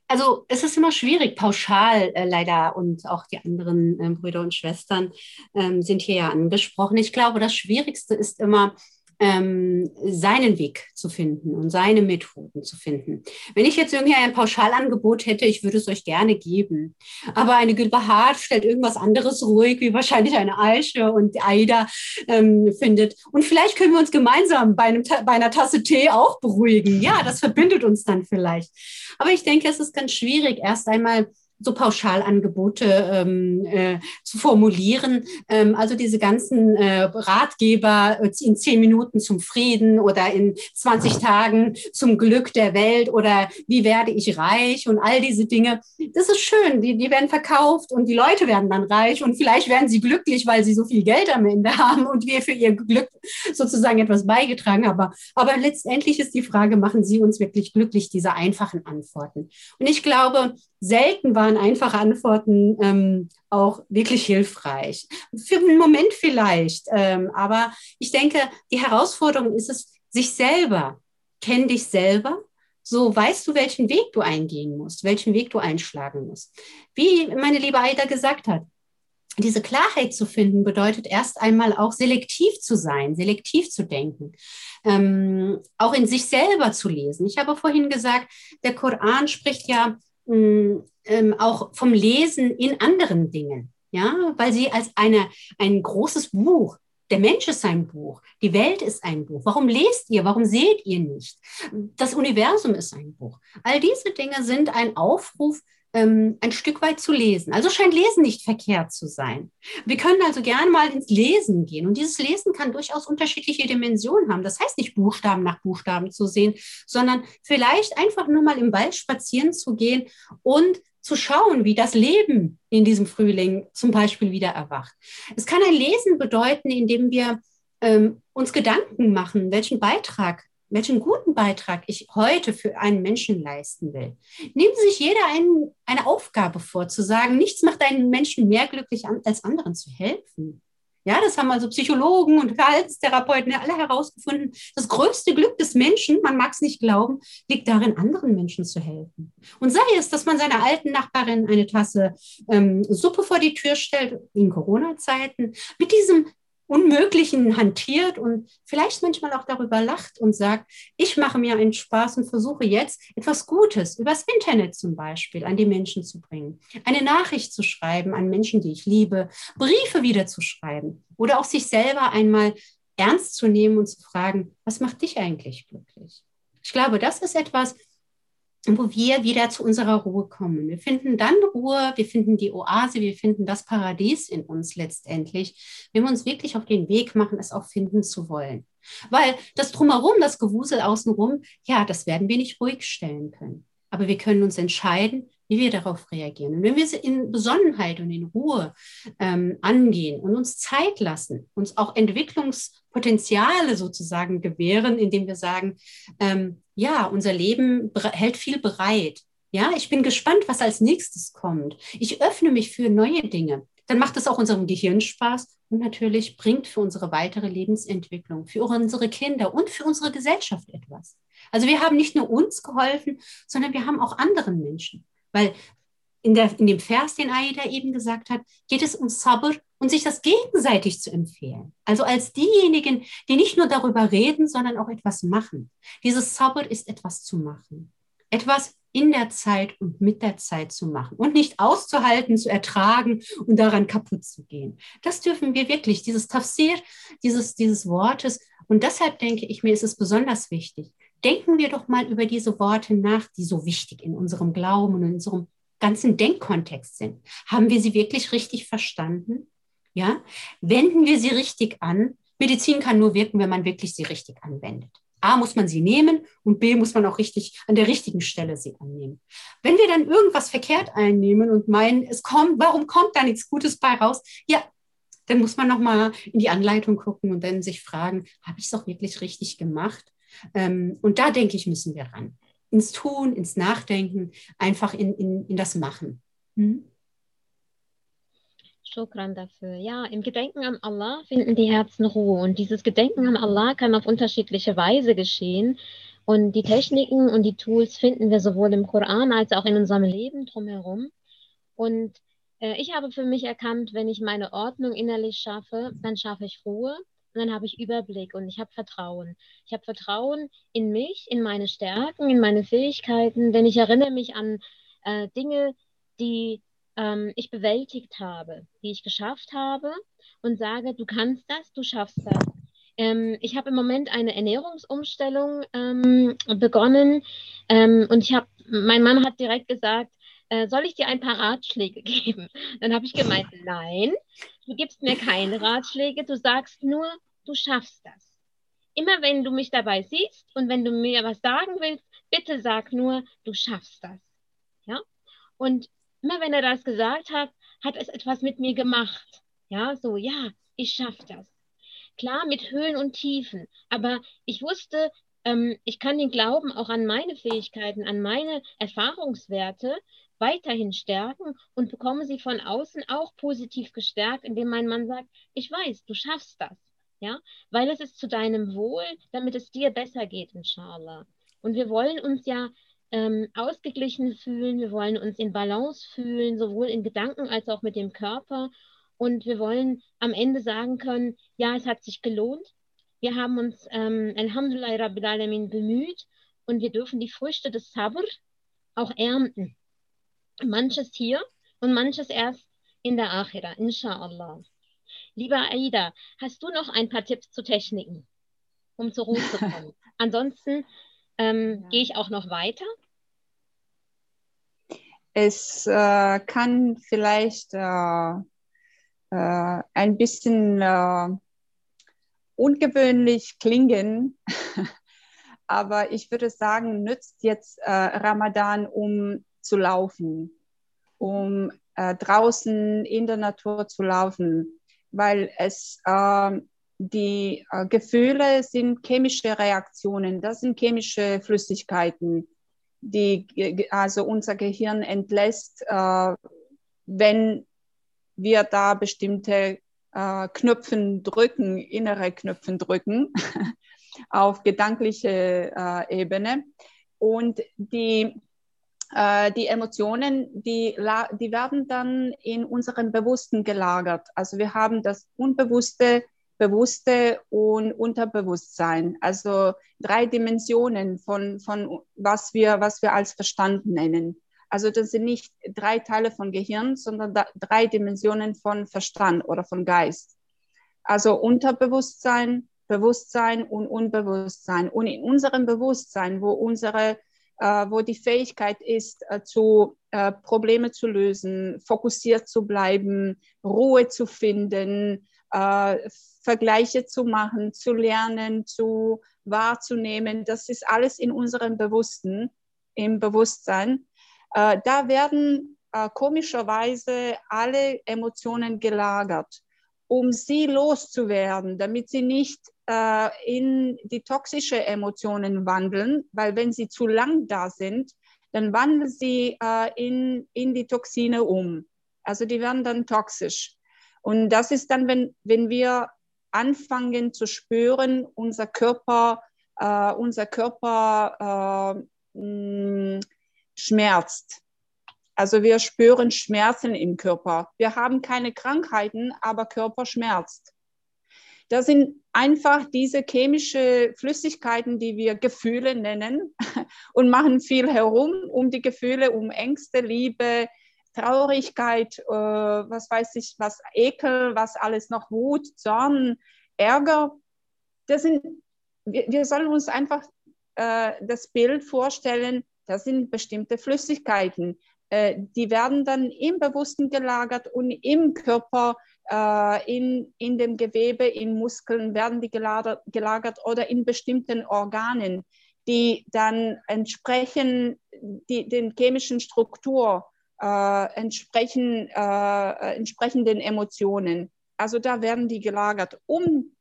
also es ist immer schwierig, pauschal äh, leider und auch die anderen äh, Brüder und Schwestern ähm, sind hier ja angesprochen. Ich glaube, das Schwierigste ist immer, ähm, seinen Weg zu finden und seine Methoden zu finden. Wenn ich jetzt irgendwie ein Pauschalangebot hätte, ich würde es euch gerne geben. Aber eine Gülbahar stellt irgendwas anderes ruhig, wie wahrscheinlich eine Aische und Aida ähm, findet. Und vielleicht können wir uns gemeinsam bei, einem, bei einer Tasse Tee auch beruhigen. Ja, das verbindet uns dann vielleicht. Aber ich denke, es ist ganz schwierig, erst einmal so Pauschalangebote ähm, äh, zu formulieren. Ähm, also diese ganzen äh, Ratgeber äh, in zehn Minuten zum Frieden oder in 20 Tagen zum Glück der Welt oder wie werde ich reich und all diese Dinge. Das ist schön. Die, die werden verkauft und die Leute werden dann reich und vielleicht werden sie glücklich, weil sie so viel Geld am Ende haben und wir für ihr Glück sozusagen etwas beigetragen haben. Aber letztendlich ist die Frage, machen sie uns wirklich glücklich, diese einfachen Antworten? Und ich glaube, selten waren einfache Antworten ähm, auch wirklich hilfreich. Für einen Moment vielleicht, ähm, aber ich denke, die Herausforderung ist es, sich selber, kenn dich selber, so weißt du, welchen Weg du eingehen musst, welchen Weg du einschlagen musst. Wie meine liebe Aida gesagt hat, diese Klarheit zu finden bedeutet erst einmal auch selektiv zu sein, selektiv zu denken, ähm, auch in sich selber zu lesen. Ich habe vorhin gesagt, der Koran spricht ja ähm, auch vom Lesen in anderen Dingen, ja, weil sie als eine, ein großes Buch der Mensch ist ein Buch, die Welt ist ein Buch. Warum lest ihr? Warum seht ihr nicht? Das Universum ist ein Buch. All diese Dinge sind ein Aufruf ähm, ein Stück weit zu lesen. Also scheint Lesen nicht verkehrt zu sein. Wir können also gerne mal ins Lesen gehen. Und dieses Lesen kann durchaus unterschiedliche Dimensionen haben. Das heißt nicht Buchstaben nach Buchstaben zu sehen, sondern vielleicht einfach nur mal im Wald spazieren zu gehen und zu schauen, wie das Leben in diesem Frühling zum Beispiel wieder erwacht. Es kann ein Lesen bedeuten, indem wir ähm, uns Gedanken machen, welchen Beitrag welchen guten Beitrag ich heute für einen Menschen leisten will. Nehmen Sie sich jeder ein, eine Aufgabe vor, zu sagen, nichts macht einen Menschen mehr glücklich an, als anderen zu helfen. Ja, das haben also Psychologen und Verhaltenstherapeuten ja alle herausgefunden. Das größte Glück des Menschen, man mag es nicht glauben, liegt darin, anderen Menschen zu helfen. Und sei es, dass man seiner alten Nachbarin eine Tasse ähm, Suppe vor die Tür stellt, in Corona-Zeiten, mit diesem Unmöglichen hantiert und vielleicht manchmal auch darüber lacht und sagt, ich mache mir einen Spaß und versuche jetzt etwas Gutes übers Internet zum Beispiel an die Menschen zu bringen, eine Nachricht zu schreiben an Menschen, die ich liebe, Briefe wieder zu schreiben oder auch sich selber einmal ernst zu nehmen und zu fragen, was macht dich eigentlich glücklich? Ich glaube, das ist etwas, wo wir wieder zu unserer Ruhe kommen. Wir finden dann Ruhe, wir finden die Oase, wir finden das Paradies in uns letztendlich, wenn wir uns wirklich auf den Weg machen, es auch finden zu wollen. Weil das drumherum, das Gewusel außenrum, ja, das werden wir nicht ruhig stellen können. Aber wir können uns entscheiden, wie wir darauf reagieren. Und wenn wir sie in Besonnenheit und in Ruhe ähm, angehen und uns Zeit lassen, uns auch Entwicklungspotenziale sozusagen gewähren, indem wir sagen, ähm, ja, unser Leben hält viel bereit. Ja, ich bin gespannt, was als nächstes kommt. Ich öffne mich für neue Dinge. Dann macht es auch unserem Gehirn Spaß und natürlich bringt für unsere weitere Lebensentwicklung, für unsere Kinder und für unsere Gesellschaft etwas. Also wir haben nicht nur uns geholfen, sondern wir haben auch anderen Menschen. Weil in, der, in dem Vers, den Aida eben gesagt hat, geht es um Sabr und sich das gegenseitig zu empfehlen. Also als diejenigen, die nicht nur darüber reden, sondern auch etwas machen. Dieses Sabr ist etwas zu machen. Etwas in der Zeit und mit der Zeit zu machen und nicht auszuhalten, zu ertragen und daran kaputt zu gehen. Das dürfen wir wirklich, dieses Tafsir dieses, dieses Wortes. Und deshalb denke ich mir, ist es besonders wichtig, denken wir doch mal über diese Worte nach, die so wichtig in unserem Glauben und in unserem ganzen Denkkontext sind. Haben wir sie wirklich richtig verstanden? Ja? Wenden wir sie richtig an? Medizin kann nur wirken, wenn man wirklich sie richtig anwendet. A muss man sie nehmen und B muss man auch richtig an der richtigen Stelle sie annehmen. Wenn wir dann irgendwas verkehrt einnehmen und meinen, es kommt, warum kommt da nichts Gutes bei raus? Ja, dann muss man noch mal in die Anleitung gucken und dann sich fragen, habe ich es auch wirklich richtig gemacht? Ähm, und da denke ich, müssen wir ran. Ins Tun, ins Nachdenken, einfach in, in, in das Machen. Hm? Shukran dafür. Ja, im Gedenken an Allah finden die Herzen Ruhe. Und dieses Gedenken an Allah kann auf unterschiedliche Weise geschehen. Und die Techniken und die Tools finden wir sowohl im Koran als auch in unserem Leben drumherum. Und äh, ich habe für mich erkannt, wenn ich meine Ordnung innerlich schaffe, dann schaffe ich Ruhe und dann habe ich Überblick und ich habe Vertrauen. Ich habe Vertrauen in mich, in meine Stärken, in meine Fähigkeiten, denn ich erinnere mich an äh, Dinge, die ähm, ich bewältigt habe, die ich geschafft habe und sage, du kannst das, du schaffst das. Ähm, ich habe im Moment eine Ernährungsumstellung ähm, begonnen ähm, und ich habe, mein Mann hat direkt gesagt, äh, soll ich dir ein paar Ratschläge geben? Dann habe ich gemeint, nein, du gibst mir keine Ratschläge, du sagst nur, du schaffst das. Immer wenn du mich dabei siehst und wenn du mir was sagen willst, bitte sag nur, du schaffst das. Ja? Und immer wenn er das gesagt hat, hat es etwas mit mir gemacht. Ja, so, ja, ich schaffe das. Klar, mit Höhen und Tiefen, aber ich wusste, ähm, ich kann den Glauben auch an meine Fähigkeiten, an meine Erfahrungswerte weiterhin stärken und bekomme sie von außen auch positiv gestärkt, indem mein Mann sagt, ich weiß, du schaffst das. Ja, weil es ist zu deinem Wohl, damit es dir besser geht, inshallah. Und wir wollen uns ja ähm, ausgeglichen fühlen, wir wollen uns in Balance fühlen, sowohl in Gedanken als auch mit dem Körper. Und wir wollen am Ende sagen können, ja, es hat sich gelohnt. Wir haben uns, ähm, Alhamdulillah Rabbil Alamin, bemüht und wir dürfen die Früchte des Sabr auch ernten. Manches hier und manches erst in der Akhira, inshallah. Lieber Aida, hast du noch ein paar Tipps zu Techniken, um zur Ruhe zu kommen? Ansonsten ähm, ja. gehe ich auch noch weiter. Es äh, kann vielleicht äh, äh, ein bisschen äh, ungewöhnlich klingen, aber ich würde sagen, nützt jetzt äh, Ramadan, um zu laufen, um äh, draußen in der Natur zu laufen, weil es äh, die äh, Gefühle sind chemische Reaktionen, das sind chemische Flüssigkeiten, die also unser Gehirn entlässt, äh, wenn wir da bestimmte äh, Knöpfen drücken, innere Knöpfen drücken auf gedankliche äh, Ebene. Und die äh, die Emotionen, die, die werden dann in unserem Bewussten gelagert. Also wir haben das Unbewusste Bewusste und Unterbewusstsein. Also drei Dimensionen von, von was, wir, was wir als Verstand nennen. Also das sind nicht drei Teile von Gehirn, sondern drei Dimensionen von Verstand oder von Geist. Also Unterbewusstsein, Bewusstsein und Unbewusstsein. Und in unserem Bewusstsein, wo unsere wo die Fähigkeit ist, äh, zu äh, Probleme zu lösen, fokussiert zu bleiben, Ruhe zu finden, äh, Vergleiche zu machen, zu lernen, zu wahrzunehmen. Das ist alles in unserem Bewussten, im Bewusstsein. Äh, da werden äh, komischerweise alle Emotionen gelagert, um sie loszuwerden, damit sie nicht äh, in die toxische Emotionen wandeln, weil wenn sie zu lang da sind, dann wandeln sie äh, in, in die Toxine um. Also die werden dann toxisch. Und das ist dann, wenn, wenn wir anfangen zu spüren, unser Körper, äh, unser Körper äh, mh, schmerzt. Also wir spüren Schmerzen im Körper. Wir haben keine Krankheiten, aber Körper schmerzt. Das sind einfach diese chemische Flüssigkeiten, die wir Gefühle nennen und machen viel herum um die Gefühle, um Ängste, Liebe, Traurigkeit, äh, was weiß ich, was Ekel, was alles noch Wut, Zorn, Ärger. Das sind, wir, wir sollen uns einfach äh, das Bild vorstellen, das sind bestimmte Flüssigkeiten. Äh, die werden dann im Bewussten gelagert und im Körper äh, in, in dem Gewebe, in Muskeln werden die gelagert, gelagert oder in bestimmten Organen, die dann entsprechen die, den chemischen Struktur, äh, entsprechen, äh, entsprechen den Emotionen. Also da werden die gelagert, um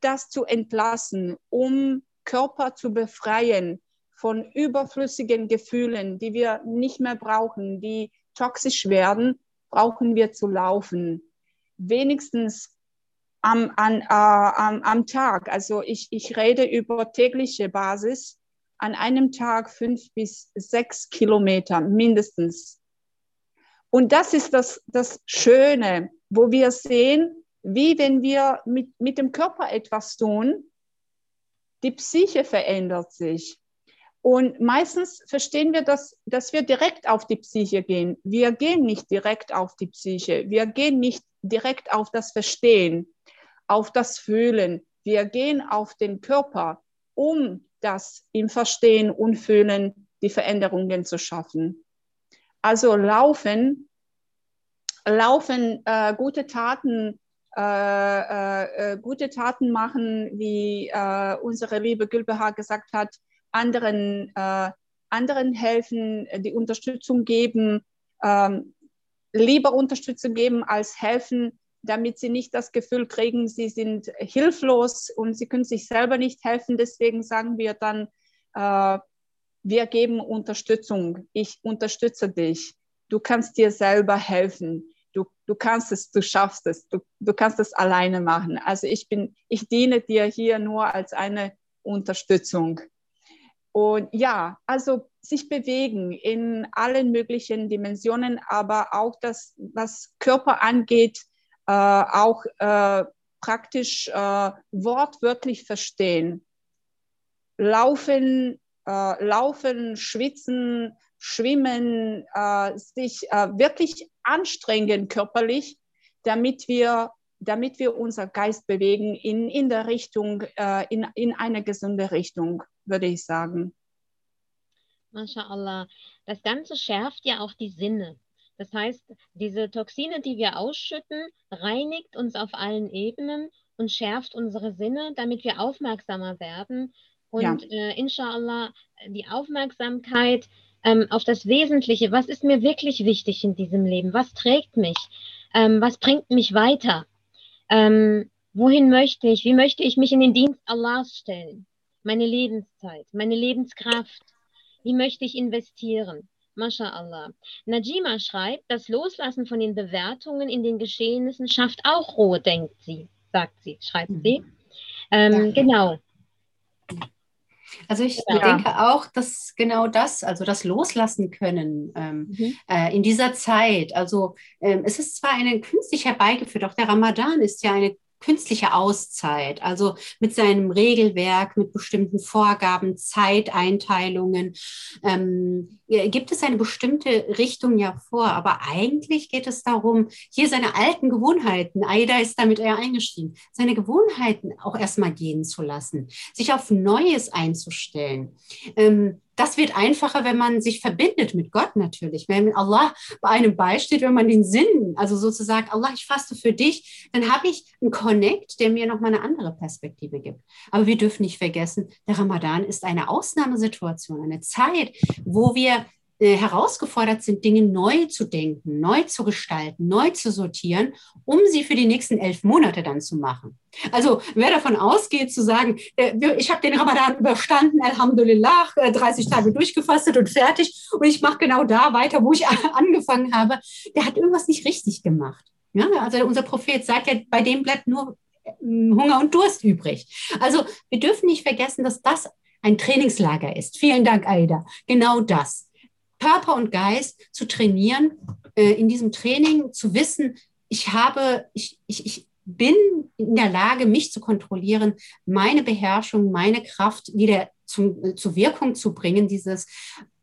das zu entlassen, um Körper zu befreien von überflüssigen Gefühlen, die wir nicht mehr brauchen, die toxisch werden, brauchen wir zu laufen wenigstens am, an, äh, am, am Tag, also ich, ich rede über tägliche Basis, an einem Tag fünf bis sechs Kilometer mindestens. Und das ist das, das Schöne, wo wir sehen, wie wenn wir mit, mit dem Körper etwas tun, die Psyche verändert sich. Und meistens verstehen wir das, dass wir direkt auf die Psyche gehen. Wir gehen nicht direkt auf die Psyche. Wir gehen nicht direkt auf das Verstehen, auf das Fühlen. Wir gehen auf den Körper, um das im Verstehen und Fühlen die Veränderungen zu schaffen. Also laufen, laufen, äh, gute Taten, äh, äh, äh gute Taten machen, wie äh, unsere liebe Gülbehaar gesagt hat, anderen, äh, anderen helfen, die Unterstützung geben, ähm, lieber Unterstützung geben als helfen, damit sie nicht das Gefühl kriegen, sie sind hilflos und sie können sich selber nicht helfen. Deswegen sagen wir dann, äh, wir geben Unterstützung. Ich unterstütze dich. Du kannst dir selber helfen. Du, du kannst es, du schaffst es, du, du kannst es alleine machen. Also ich bin, ich diene dir hier nur als eine Unterstützung. Und ja, also sich bewegen in allen möglichen Dimensionen, aber auch das, was Körper angeht, äh, auch äh, praktisch äh, wortwörtlich verstehen. Laufen, äh, laufen, schwitzen, schwimmen, äh, sich äh, wirklich anstrengen körperlich, damit wir damit wir unser Geist bewegen in, in der Richtung, in, in eine gesunde Richtung würde ich sagen. MashaAllah. Das Ganze schärft ja auch die Sinne. Das heißt, diese Toxine, die wir ausschütten, reinigt uns auf allen Ebenen und schärft unsere Sinne, damit wir aufmerksamer werden. Und ja. äh, inshallah, die Aufmerksamkeit ähm, auf das Wesentliche, was ist mir wirklich wichtig in diesem Leben? Was trägt mich? Ähm, was bringt mich weiter? Ähm, wohin möchte ich? Wie möchte ich mich in den Dienst Allahs stellen? Meine Lebenszeit, meine Lebenskraft. Wie möchte ich investieren? MashaAllah. Najima schreibt, das Loslassen von den Bewertungen in den Geschehnissen schafft auch Ruhe, denkt sie, sagt sie, schreibt sie. Ähm, ja. Genau. Also ich ja. denke auch, dass genau das, also das Loslassen können ähm, mhm. äh, in dieser Zeit, also ähm, es ist zwar eine künstlich herbeigeführt, auch der Ramadan ist ja eine künstliche Auszeit, also mit seinem Regelwerk, mit bestimmten Vorgaben, Zeiteinteilungen, ähm, gibt es eine bestimmte Richtung ja vor. Aber eigentlich geht es darum, hier seine alten Gewohnheiten, Aida ist damit eher eingestiegen, seine Gewohnheiten auch erstmal gehen zu lassen, sich auf Neues einzustellen. Ähm, das wird einfacher, wenn man sich verbindet mit Gott natürlich. Wenn Allah bei einem beisteht, wenn man den Sinn, also sozusagen, Allah, ich faste für dich, dann habe ich einen Connect, der mir nochmal eine andere Perspektive gibt. Aber wir dürfen nicht vergessen, der Ramadan ist eine Ausnahmesituation, eine Zeit, wo wir herausgefordert sind, Dinge neu zu denken, neu zu gestalten, neu zu sortieren, um sie für die nächsten elf Monate dann zu machen. Also wer davon ausgeht zu sagen, äh, ich habe den Ramadan überstanden, Alhamdulillah, 30 äh, Tage durchgefastet und fertig und ich mache genau da weiter, wo ich angefangen habe, der hat irgendwas nicht richtig gemacht. Ja, also unser Prophet sagt ja, bei dem bleibt nur Hunger und Durst übrig. Also wir dürfen nicht vergessen, dass das ein Trainingslager ist. Vielen Dank, Aida. Genau das. Körper und Geist zu trainieren, äh, in diesem Training zu wissen, ich habe, ich, ich, ich bin in der Lage, mich zu kontrollieren, meine Beherrschung, meine Kraft wieder zum, äh, zur Wirkung zu bringen, dieses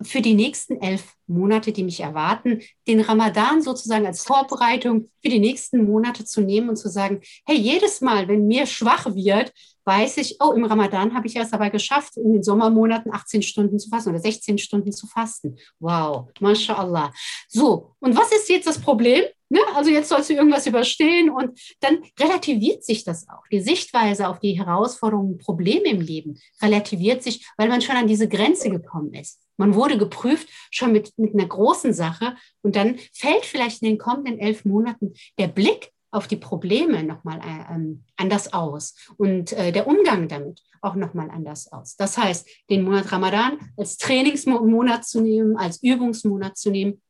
für die nächsten elf Monate, die mich erwarten, den Ramadan sozusagen als Vorbereitung für die nächsten Monate zu nehmen und zu sagen, hey, jedes Mal, wenn mir schwach wird, weiß ich, oh, im Ramadan habe ich es aber geschafft, in den Sommermonaten 18 Stunden zu fasten oder 16 Stunden zu fasten. Wow, mashallah. So, und was ist jetzt das Problem? Ne? Also jetzt sollst du irgendwas überstehen und dann relativiert sich das auch. Die Sichtweise auf die Herausforderungen, Probleme im Leben relativiert sich, weil man schon an diese Grenze gekommen ist. Man wurde geprüft schon mit, mit einer großen Sache und dann fällt vielleicht in den kommenden elf Monaten der Blick auf die Probleme nochmal äh, ähm, anders aus und äh, der Umgang damit auch nochmal anders aus. Das heißt, den Monat Ramadan als Trainingsmonat zu nehmen, als Übungsmonat zu nehmen,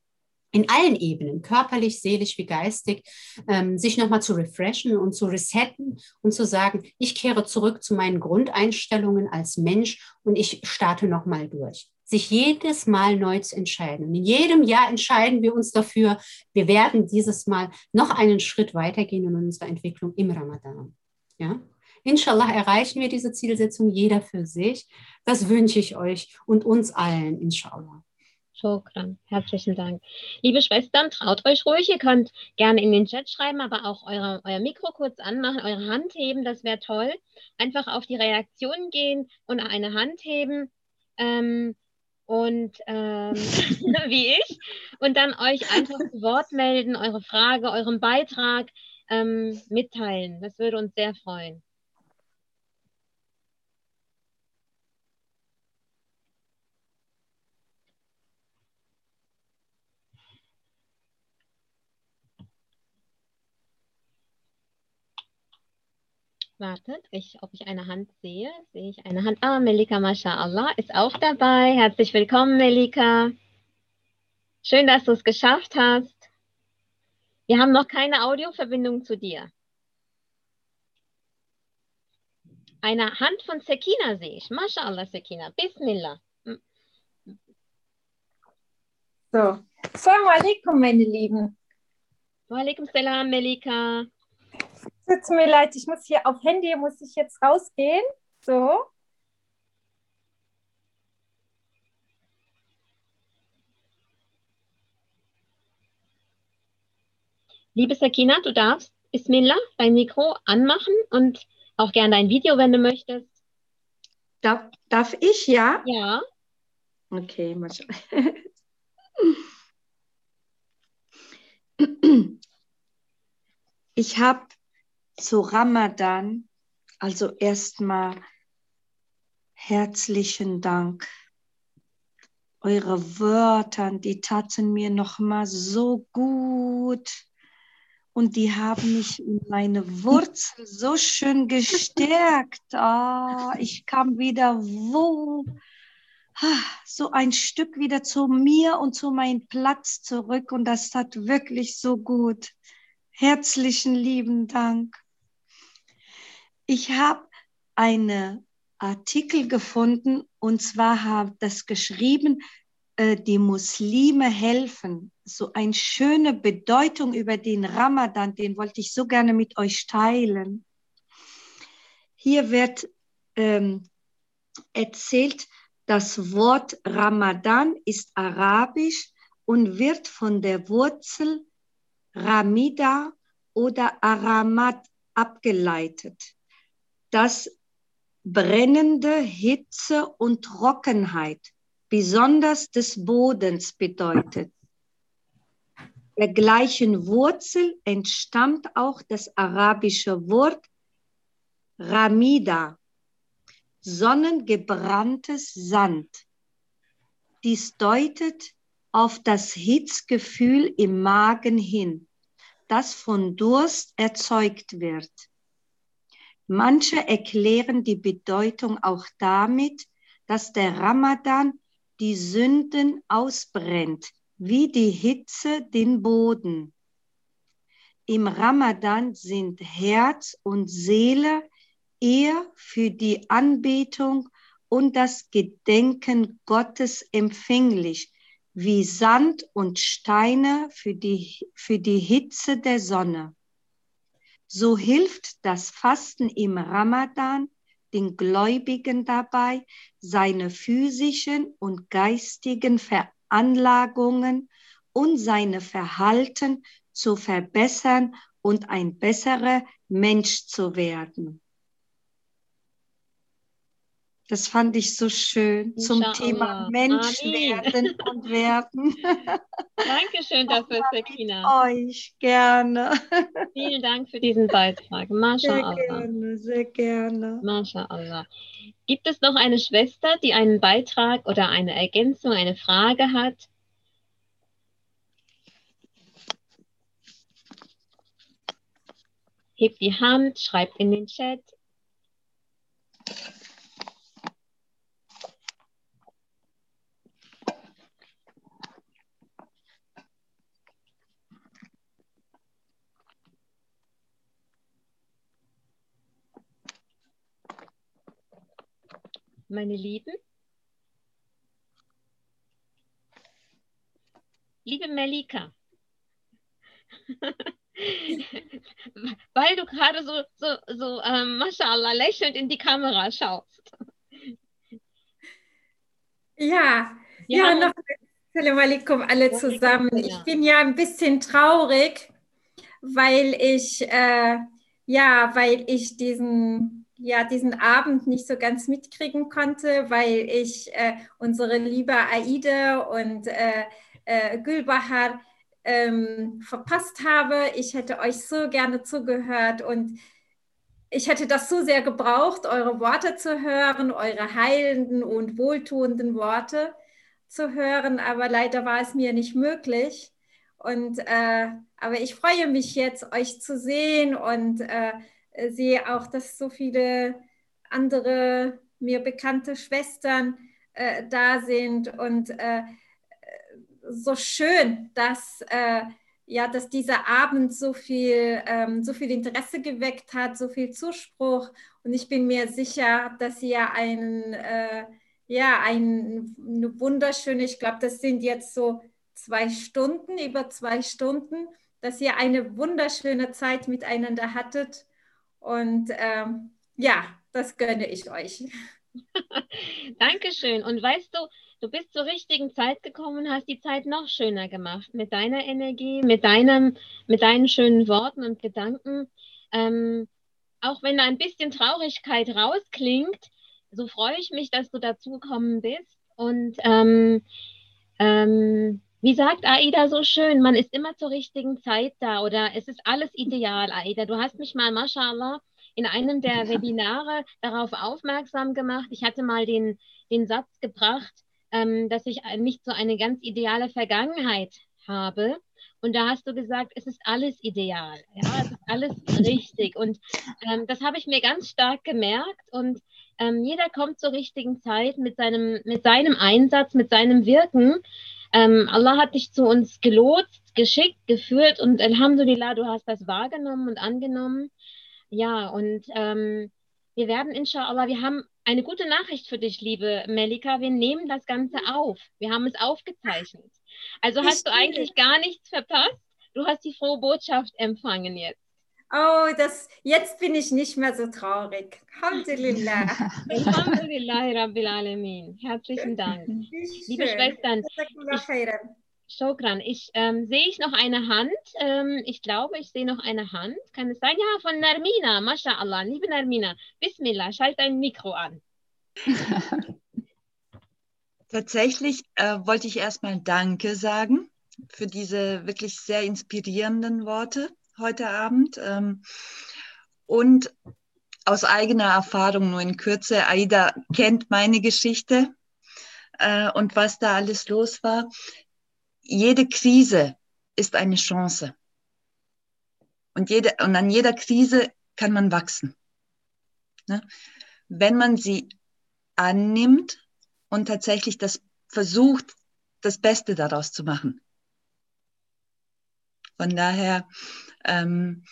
in allen Ebenen, körperlich, seelisch wie geistig, ähm, sich nochmal zu refreshen und zu resetten und zu sagen, ich kehre zurück zu meinen Grundeinstellungen als Mensch und ich starte nochmal durch sich jedes Mal neu zu entscheiden. Und in jedem Jahr entscheiden wir uns dafür, wir werden dieses Mal noch einen Schritt weitergehen in unserer Entwicklung im Ramadan. Ja? Inshallah erreichen wir diese Zielsetzung jeder für sich. Das wünsche ich euch und uns allen, inshallah. Shukran. Herzlichen Dank. Liebe Schwestern, traut euch ruhig. Ihr könnt gerne in den Chat schreiben, aber auch eure, euer Mikro kurz anmachen, eure Hand heben, das wäre toll. Einfach auf die Reaktion gehen und eine Hand heben. Ähm, und ähm, wie ich und dann euch einfach zu Wort melden, eure Frage, euren Beitrag ähm, mitteilen. Das würde uns sehr freuen. Wartet, ich, ob ich eine Hand sehe. Sehe ich eine Hand? Ah, Melika MashaAllah ist auch dabei. Herzlich willkommen, Melika. Schön, dass du es geschafft hast. Wir haben noch keine Audioverbindung zu dir. Eine Hand von Sekina sehe ich. MashaAllah, Sekina. Bismillah. So. Assalamu alaikum, meine Lieben. Wa alaikum salam, Melika. Tut mir leid, ich muss hier auf Handy, muss ich jetzt rausgehen. So. Liebe Sakina, du darfst Bismillah dein Mikro anmachen und auch gerne dein Video, wenn du möchtest. Darf, darf ich, ja? Ja. Okay, mal schauen. Ich habe zu Ramadan. Also erstmal herzlichen Dank. Eure Wörter, die taten mir nochmal so gut. Und die haben mich in meine Wurzel so schön gestärkt. Ah, ich kam wieder wo, ah, so ein Stück wieder zu mir und zu meinem Platz zurück. Und das tat wirklich so gut. Herzlichen lieben Dank. Ich habe einen Artikel gefunden und zwar habe das geschrieben, äh, die Muslime helfen. So eine schöne Bedeutung über den Ramadan, den wollte ich so gerne mit euch teilen. hier wird ähm, erzählt, das Wort Ramadan ist arabisch und wird von der Wurzel Ramida oder Aramat abgeleitet, das brennende Hitze und Trockenheit, besonders des Bodens bedeutet. Der gleichen Wurzel entstammt auch das arabische Wort Ramida, sonnengebranntes Sand. Dies deutet auf das Hitzgefühl im Magen hin, das von Durst erzeugt wird. Manche erklären die Bedeutung auch damit, dass der Ramadan die Sünden ausbrennt, wie die Hitze den Boden. Im Ramadan sind Herz und Seele eher für die Anbetung und das Gedenken Gottes empfänglich, wie Sand und Steine für die, für die Hitze der Sonne. So hilft das Fasten im Ramadan den Gläubigen dabei, seine physischen und geistigen Veranlagungen und seine Verhalten zu verbessern und ein besserer Mensch zu werden. Das fand ich so schön zum Thema Mensch werden und werden. Dankeschön dafür, Sakina. Euch gerne. Vielen Dank für diesen Beitrag. Masha sehr gerne, sehr gerne. Masha Allah. Gibt es noch eine Schwester, die einen Beitrag oder eine Ergänzung, eine Frage hat? Hebt die Hand, schreibt in den Chat. Meine Lieben. Liebe Melika, weil du gerade so, so, so ähm, mashallah, lächelnd in die Kamera schaust. Ja, ja, ja noch Assalamu alaikum alle zusammen. Ich bin ja ein bisschen traurig, weil ich, äh, ja, weil ich diesen ja diesen Abend nicht so ganz mitkriegen konnte, weil ich äh, unsere liebe Aida und äh, äh, Gülbahar ähm, verpasst habe. Ich hätte euch so gerne zugehört und ich hätte das so sehr gebraucht, eure Worte zu hören, eure heilenden und wohltuenden Worte zu hören, aber leider war es mir nicht möglich. Und äh, aber ich freue mich jetzt, euch zu sehen und äh, äh, sehe auch, dass so viele andere mir bekannte Schwestern äh, da sind und äh, so schön, dass äh, ja, dass dieser Abend so viel, ähm, so viel Interesse geweckt hat, so viel Zuspruch. Und ich bin mir sicher, dass ihr einen, äh, ja, ein, eine wunderschöne, ich glaube, das sind jetzt so zwei Stunden, über zwei Stunden, dass ihr eine wunderschöne Zeit miteinander hattet und ähm, ja, das gönne ich euch. Dankeschön. Und weißt du, du bist zur richtigen Zeit gekommen und hast die Zeit noch schöner gemacht mit deiner Energie, mit deinem, mit deinen schönen Worten und Gedanken. Ähm, auch wenn da ein bisschen Traurigkeit rausklingt, so freue ich mich, dass du dazugekommen bist. Und ähm, ähm, wie sagt Aida so schön, man ist immer zur richtigen Zeit da oder es ist alles ideal, Aida. Du hast mich mal, mashallah, in einem der ja. Webinare darauf aufmerksam gemacht. Ich hatte mal den, den Satz gebracht, ähm, dass ich nicht so eine ganz ideale Vergangenheit habe. Und da hast du gesagt, es ist alles ideal. Ja, es ist alles richtig. Und ähm, das habe ich mir ganz stark gemerkt. Und ähm, jeder kommt zur richtigen Zeit mit seinem, mit seinem Einsatz, mit seinem Wirken. Ähm, Allah hat dich zu uns gelotst, geschickt, geführt und Alhamdulillah, du hast das wahrgenommen und angenommen. Ja, und ähm, wir werden inshallah, wir haben eine gute Nachricht für dich, liebe Melika. Wir nehmen das Ganze auf. Wir haben es aufgezeichnet. Also hast du eigentlich gar nichts verpasst. Du hast die frohe Botschaft empfangen jetzt. Oh, das, jetzt bin ich nicht mehr so traurig. Alhamdulillah. Alhamdulillah, Rabbil Alamin. Herzlichen Dank. Liebe Schwestern, ich, Shokran, ich ähm, sehe ich noch eine Hand. Ähm, ich glaube, ich sehe noch eine Hand. Kann es sein? Ja, von Narmina. MashaAllah. Liebe Narmina, Bismillah, schalt dein Mikro an. Tatsächlich äh, wollte ich erstmal Danke sagen für diese wirklich sehr inspirierenden Worte heute Abend. Ähm, und aus eigener Erfahrung nur in Kürze, Aida kennt meine Geschichte äh, und was da alles los war. Jede Krise ist eine Chance. Und, jede, und an jeder Krise kann man wachsen. Ne? Wenn man sie annimmt und tatsächlich das versucht, das Beste daraus zu machen. Von daher ähm,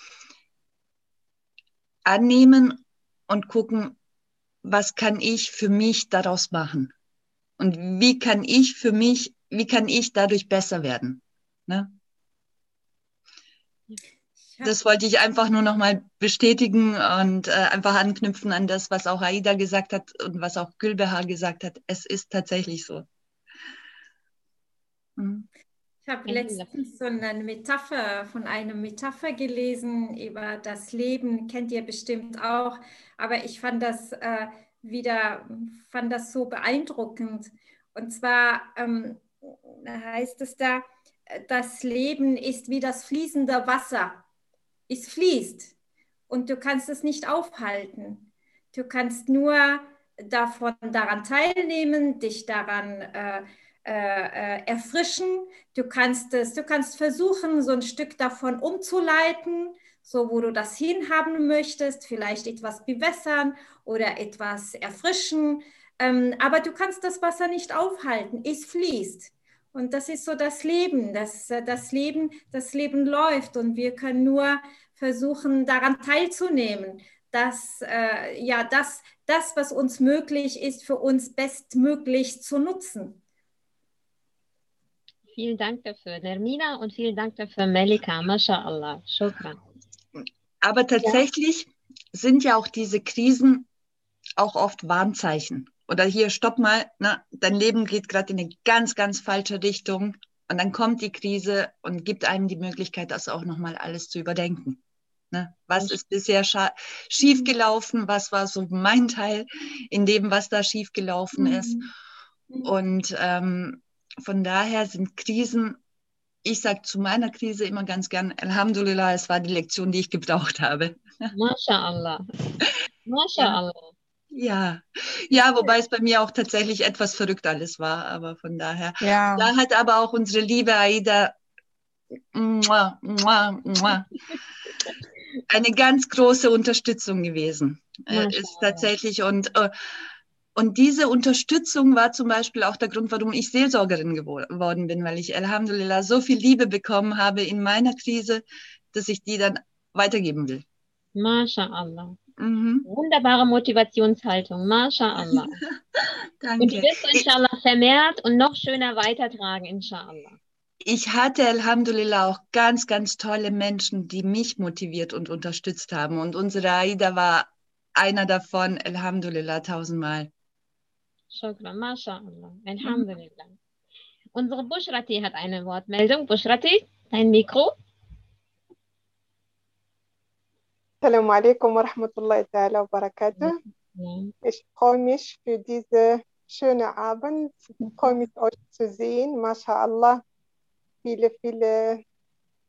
annehmen und gucken, was kann ich für mich daraus machen? Und wie kann ich für mich, wie kann ich dadurch besser werden? Ne? Das wollte ich einfach nur nochmal bestätigen und äh, einfach anknüpfen an das, was auch Aida gesagt hat und was auch Gülbehar gesagt hat. Es ist tatsächlich so. Mhm. Ich habe letztens so eine Metapher von einer Metapher gelesen über das Leben, kennt ihr bestimmt auch, aber ich fand das äh, wieder, fand das so beeindruckend. Und zwar ähm, heißt es da, das Leben ist wie das fließende Wasser. Es fließt und du kannst es nicht aufhalten. Du kannst nur davon daran teilnehmen, dich daran äh, äh, äh, erfrischen. Du kannst es, du kannst versuchen, so ein Stück davon umzuleiten, so wo du das hinhaben möchtest, vielleicht etwas bewässern oder etwas erfrischen. Ähm, aber du kannst das Wasser nicht aufhalten, es fließt. Und das ist so das Leben, das, äh, das Leben, das Leben läuft und wir können nur versuchen, daran teilzunehmen, dass äh, ja das, das, was uns möglich ist, für uns bestmöglich zu nutzen. Vielen Dank dafür, Nermina, und vielen Dank dafür, Melika. MashaAllah. Shukran. Aber tatsächlich ja. sind ja auch diese Krisen auch oft Warnzeichen. Oder hier, stopp mal, na, dein Leben geht gerade in eine ganz, ganz falsche Richtung. Und dann kommt die Krise und gibt einem die Möglichkeit, das auch nochmal alles zu überdenken. Ne? Was ist bisher schiefgelaufen? Was war so mein Teil in dem, was da schiefgelaufen mhm. ist? Und ähm, von daher sind Krisen, ich sage zu meiner Krise immer ganz gern, Alhamdulillah, es war die Lektion, die ich gebraucht habe. MashaAllah. MashaAllah. Ja, ja, wobei es bei mir auch tatsächlich etwas verrückt alles war, aber von daher. Ja. Da hat aber auch unsere liebe Aida muah, muah, muah, eine ganz große Unterstützung gewesen. Äh, ist tatsächlich und äh, und diese Unterstützung war zum Beispiel auch der Grund, warum ich Seelsorgerin geworden bin, weil ich Alhamdulillah so viel Liebe bekommen habe in meiner Krise, dass ich die dann weitergeben will. MashaAllah. Mhm. Wunderbare Motivationshaltung. MashaAllah. Danke. Und die wirst du inshallah vermehrt und noch schöner weitertragen, inshallah. Ich hatte Alhamdulillah auch ganz, ganz tolle Menschen, die mich motiviert und unterstützt haben. Und unsere Aida war einer davon, Alhamdulillah, tausendmal. Shukran, MashaAllah. Alhamdulillah. Unsere Bushrati hat eine Wortmeldung. Bushrati, dein Mikro. Assalamu alaikum wa rahmatullahi ta'ala wa barakatuh. Ich freue mich für diese schöne Abend. Ich freue mich, euch zu sehen. MashaAllah. Viele, viele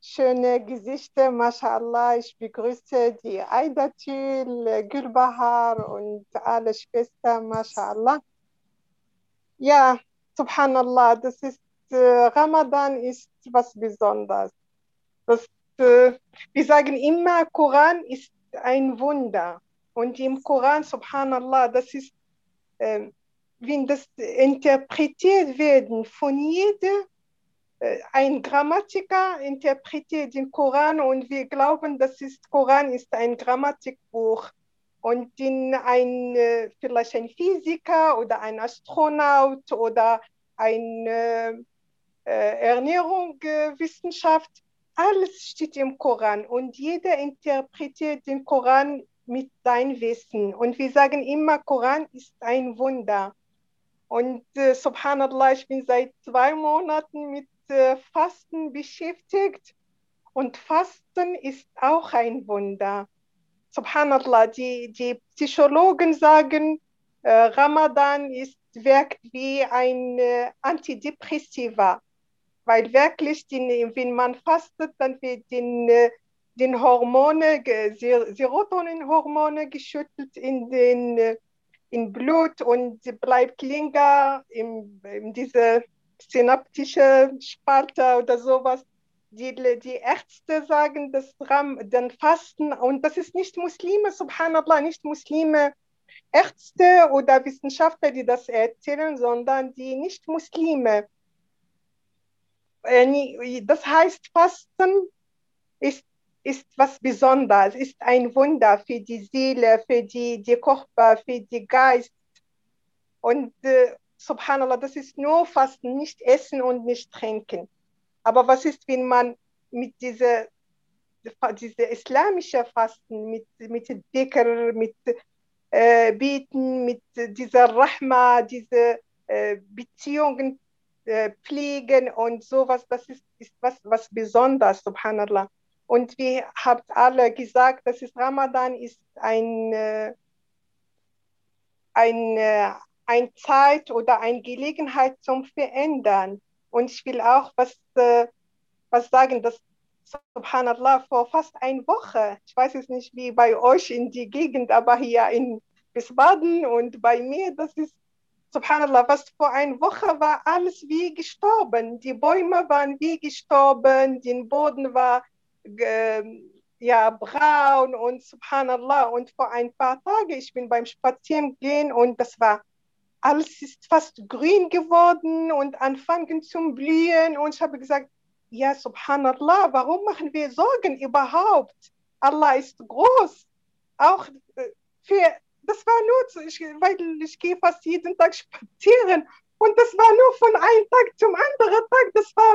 schöne Gesichter. MashaAllah. Ich begrüße die Aidatul, Gülbahar und alle Schwestern. MashaAllah. Ja, subhanallah, das ist, äh, Ramadan ist was Besonderes. Das, äh, wir sagen immer, Koran ist ein Wunder. Und im Koran, subhanallah, das ist, äh, wenn das interpretiert werden von jedem, äh, ein Grammatiker interpretiert den Koran und wir glauben, das ist Koran ist ein Grammatikbuch und in ein, äh, vielleicht ein Physiker oder ein Astronaut oder eine äh, Ernährungswissenschaft alles steht im Koran und jeder interpretiert den Koran mit seinem Wissen. Und wir sagen immer, Koran ist ein Wunder. Und äh, subhanallah, ich bin seit zwei Monaten mit äh, Fasten beschäftigt. Und Fasten ist auch ein Wunder. Subhanallah, die, die Psychologen sagen, äh, Ramadan ist, wirkt wie ein äh, Antidepressiva. Weil wirklich, die, wenn man fastet, dann wird den, äh, den Hormone, Serotoninhormone geschüttelt in den äh, in Blut und bleibt länger in, in diese synaptische Spalte oder sowas. Die, die Ärzte sagen, das Ram, den Fasten, und das ist nicht Muslime, subhanallah, nicht Muslime, Ärzte oder Wissenschaftler, die das erzählen, sondern die Nicht-Muslime. Äh, das heißt, Fasten ist, ist was Besonderes, ist ein Wunder für die Seele, für die, die Körper, für die Geist. Und äh, subhanallah, das ist nur Fasten, nicht Essen und nicht Trinken. Aber was ist, wenn man mit dieser diese islamische Fasten, mit, mit Dhikr, mit äh, Beten, mit dieser Rahma, diese äh, Beziehungen äh, pflegen und sowas, das ist, ist was, was Besonderes, subhanallah. Und wie habt alle gesagt, das ist Ramadan ist ein, äh, ein, äh, ein Zeit oder eine Gelegenheit zum Verändern. Und ich will auch was, äh, was sagen, dass Subhanallah vor fast einer Woche, ich weiß es nicht wie bei euch in die Gegend, aber hier in Wiesbaden und bei mir, das ist Subhanallah, was vor einer Woche war alles wie gestorben. Die Bäume waren wie gestorben, der Boden war äh, ja, braun und Subhanallah. Und vor ein paar Tagen, ich bin beim Spazierengehen und das war alles ist fast grün geworden und anfangen zu blühen. Und ich habe gesagt, ja, Subhanallah, warum machen wir Sorgen überhaupt? Allah ist groß. Auch äh, für das war nur, ich, weil ich gehe fast jeden Tag spazieren und das war nur von einem Tag zum anderen Tag, das war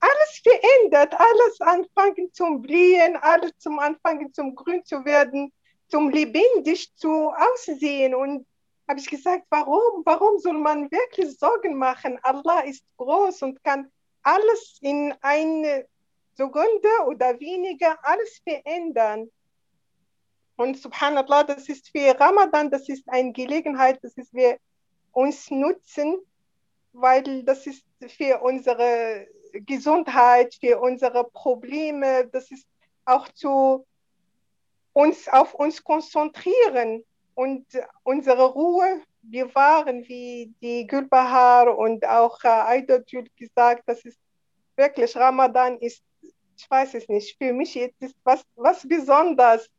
alles verändert, alles anfangen zum Blühen, alles zum Anfangen zum Grün zu werden, zum lebendig zu aussehen und habe ich gesagt, warum, warum soll man wirklich Sorgen machen? Allah ist groß und kann alles in eine Sekunde oder weniger alles verändern. Und subhanallah, das ist für Ramadan, das ist eine Gelegenheit, das ist wir uns nutzen, weil das ist für unsere Gesundheit, für unsere Probleme, das ist auch zu uns auf uns konzentrieren und unsere Ruhe bewahren, wie die Gülbahar und auch äh, Aidotül gesagt, das ist wirklich Ramadan ist, ich weiß es nicht, für mich ist es was, was Besonderes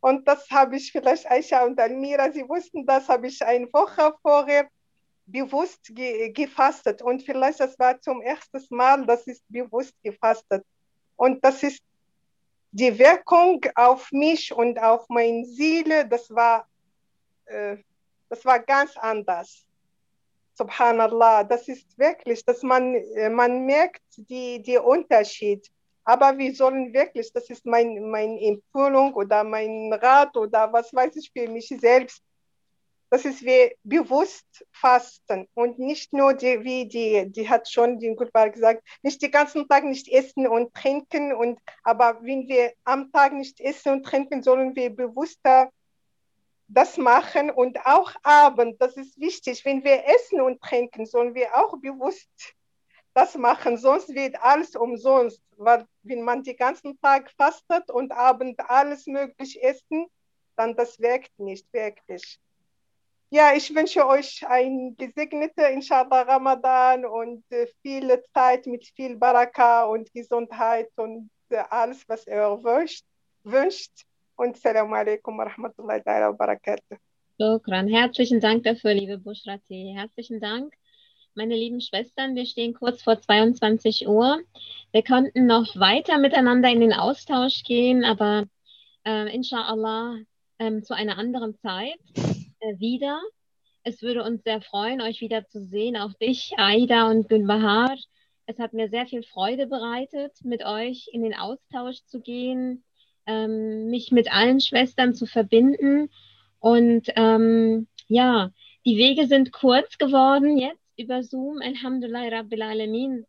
und das habe ich vielleicht Aisha und Almira, sie wussten das, habe ich eine Woche vorher bewusst ge gefastet. Und vielleicht das war zum ersten Mal, dass ich bewusst gefastet. Und das ist die Wirkung auf mich und auf meine Seele, das war, äh, das war ganz anders. Subhanallah, das ist wirklich, dass man, äh, man merkt die, die Unterschied. Aber wir sollen wirklich, das ist mein, meine Empfehlung oder mein Rat oder was weiß ich für mich selbst, das ist wir bewusst fasten und nicht nur die, wie die, die hat schon den Gutbar gesagt, nicht den ganzen Tag nicht essen und trinken und, aber wenn wir am Tag nicht essen und trinken, sollen wir bewusster das machen und auch Abend, das ist wichtig, wenn wir essen und trinken, sollen wir auch bewusst das machen, sonst wird alles umsonst, weil wenn man den ganzen Tag fastet und abend alles möglich essen, dann das wirkt nicht wirklich. Ja, ich wünsche euch ein gesegneter, inshallah, Ramadan und äh, viele Zeit mit viel Baraka und Gesundheit und äh, alles, was ihr wünscht. wünscht. Und Assalamu alaikum wa rahmatullahi wa barakatuh. Shukran. Herzlichen Dank dafür, liebe Bushrati. Herzlichen Dank meine lieben Schwestern, wir stehen kurz vor 22 Uhr. Wir könnten noch weiter miteinander in den Austausch gehen, aber äh, inshallah äh, zu einer anderen Zeit äh, wieder. Es würde uns sehr freuen, euch wieder zu sehen, auch dich, Aida und Gülbahar. Es hat mir sehr viel Freude bereitet, mit euch in den Austausch zu gehen, ähm, mich mit allen Schwestern zu verbinden. Und ähm, ja, die Wege sind kurz geworden jetzt über Zoom. Alhamdulillah Rabbil Alamin.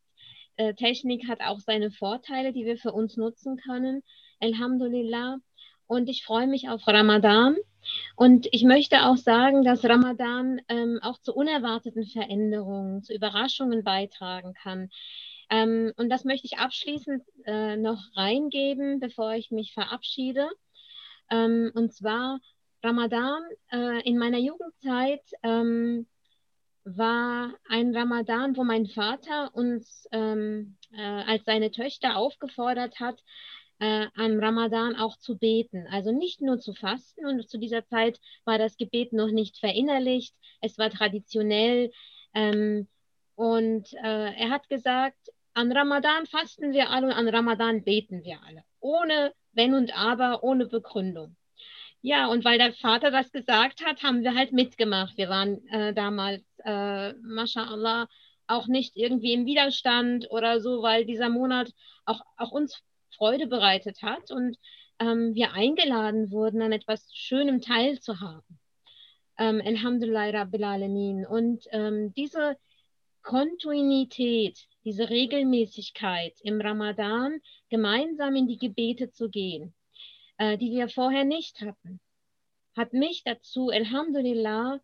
Äh, Technik hat auch seine Vorteile, die wir für uns nutzen können. Alhamdulillah. Und ich freue mich auf Ramadan. Und ich möchte auch sagen, dass Ramadan ähm, auch zu unerwarteten Veränderungen, zu Überraschungen beitragen kann. Ähm, und das möchte ich abschließend äh, noch reingeben, bevor ich mich verabschiede. Ähm, und zwar Ramadan äh, in meiner Jugendzeit ähm, war ein Ramadan, wo mein Vater uns ähm, äh, als seine Töchter aufgefordert hat, äh, am Ramadan auch zu beten. Also nicht nur zu fasten. Und zu dieser Zeit war das Gebet noch nicht verinnerlicht. Es war traditionell. Ähm, und äh, er hat gesagt, an Ramadan fasten wir alle und an Ramadan beten wir alle. Ohne Wenn und Aber, ohne Begründung. Ja, und weil der Vater das gesagt hat, haben wir halt mitgemacht. Wir waren äh, damals, äh, mashallah, auch nicht irgendwie im Widerstand oder so, weil dieser Monat auch, auch uns Freude bereitet hat und ähm, wir eingeladen wurden, an etwas Schönem teilzuhaben. Ähm, Alhamdulillah Rabbil Alamin. Und ähm, diese Kontinuität, diese Regelmäßigkeit im Ramadan gemeinsam in die Gebete zu gehen, äh, die wir vorher nicht hatten, hat mich dazu, Alhamdulillah,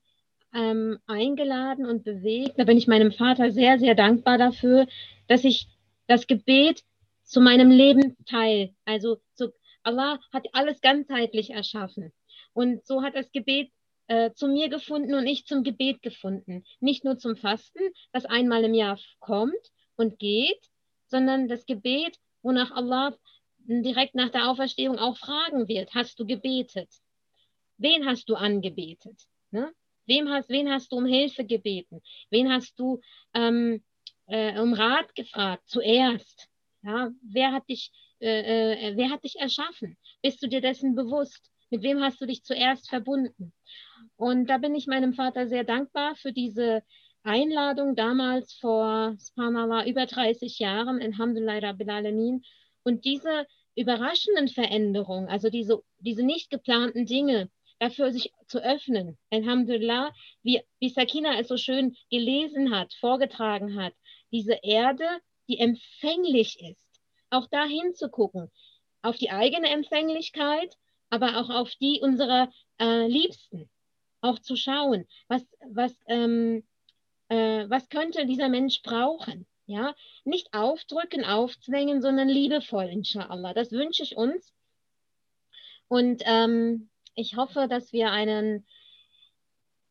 ähm, eingeladen und bewegt. Da bin ich meinem Vater sehr, sehr dankbar dafür, dass ich das Gebet zu meinem Leben teil. Also zu, Allah hat alles ganzheitlich erschaffen. Und so hat das Gebet äh, zu mir gefunden und ich zum Gebet gefunden. Nicht nur zum Fasten, das einmal im Jahr kommt und geht, sondern das Gebet, wonach Allah direkt nach der Auferstehung auch fragen wird, hast du gebetet? Wen hast du angebetet? Ne? Wem hast, wen hast du um Hilfe gebeten? Wen hast du ähm, äh, um Rat gefragt zuerst? Ja, wer hat dich, äh, äh, wer hat dich erschaffen? Bist du dir dessen bewusst? Mit wem hast du dich zuerst verbunden? Und da bin ich meinem Vater sehr dankbar für diese Einladung damals vor Subhanallah über 30 Jahren in Alhamdulillah Rabbil Alamin. Und diese überraschenden Veränderungen, also diese, diese nicht geplanten Dinge, dafür sich zu öffnen. Alhamdulillah, wie, wie Sakina es so schön gelesen hat, vorgetragen hat, diese Erde die empfänglich ist, auch dahin zu gucken, auf die eigene Empfänglichkeit, aber auch auf die unserer äh, Liebsten, auch zu schauen, was, was, ähm, äh, was könnte dieser Mensch brauchen. Ja, nicht aufdrücken, aufzwängen, sondern liebevoll, inshallah. Das wünsche ich uns. Und ähm, ich hoffe, dass wir einen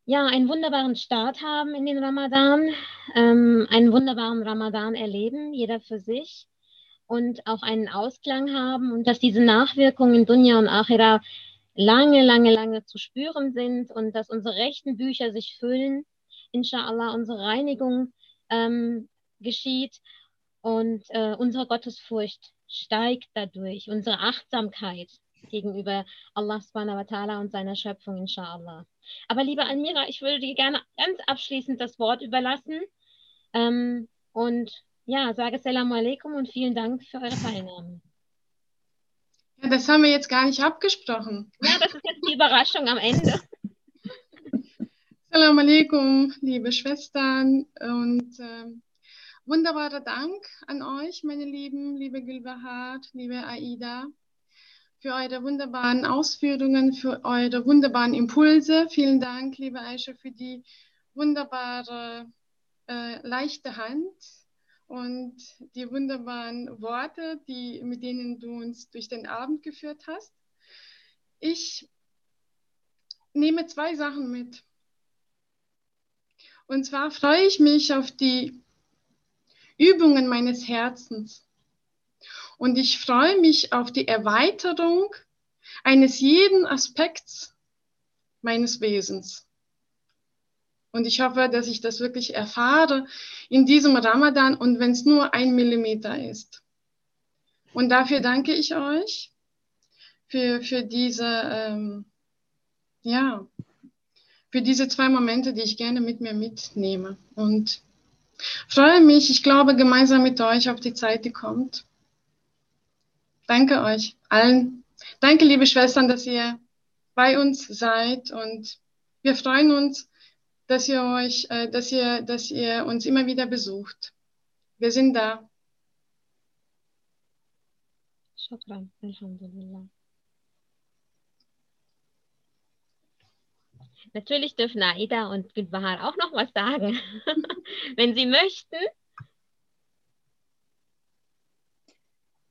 ja, einen wunderbaren Start haben in den Ramadan, ähm, einen wunderbaren Ramadan erleben, jeder für sich und auch einen Ausklang haben und dass diese Nachwirkungen in Dunya und Akhira lange, lange, lange zu spüren sind und dass unsere rechten Bücher sich füllen, inshallah unsere Reinigung ähm, geschieht und äh, unsere Gottesfurcht steigt dadurch, unsere Achtsamkeit gegenüber Allah subhanahu wa ta'ala und seiner Schöpfung, inshallah. Aber liebe Almira, ich würde dir gerne ganz abschließend das Wort überlassen. Ähm, und ja, sage Salam alaikum und vielen Dank für eure Teilnahme. Ja, das haben wir jetzt gar nicht abgesprochen. Ja, das ist jetzt die Überraschung am Ende. Salam alaikum, liebe Schwestern und äh, wunderbarer Dank an euch, meine Lieben, liebe Gülbahar, liebe Aida für eure wunderbaren Ausführungen, für eure wunderbaren Impulse. Vielen Dank, liebe Aisha, für die wunderbare, äh, leichte Hand und die wunderbaren Worte, die, mit denen du uns durch den Abend geführt hast. Ich nehme zwei Sachen mit. Und zwar freue ich mich auf die Übungen meines Herzens. Und ich freue mich auf die Erweiterung eines jeden Aspekts meines Wesens. Und ich hoffe, dass ich das wirklich erfahre in diesem Ramadan und wenn es nur ein Millimeter ist. Und dafür danke ich euch für, für diese, ähm, ja, für diese zwei Momente, die ich gerne mit mir mitnehme. Und Freue mich, ich glaube, gemeinsam mit euch auf die Zeit, die kommt. Danke euch allen. Danke, liebe Schwestern, dass ihr bei uns seid und wir freuen uns, dass ihr euch, äh, dass ihr, dass ihr uns immer wieder besucht. Wir sind da. Shukran, Alhamdulillah. Natürlich dürfen Aida und Gülbahar auch noch was sagen, wenn sie möchten.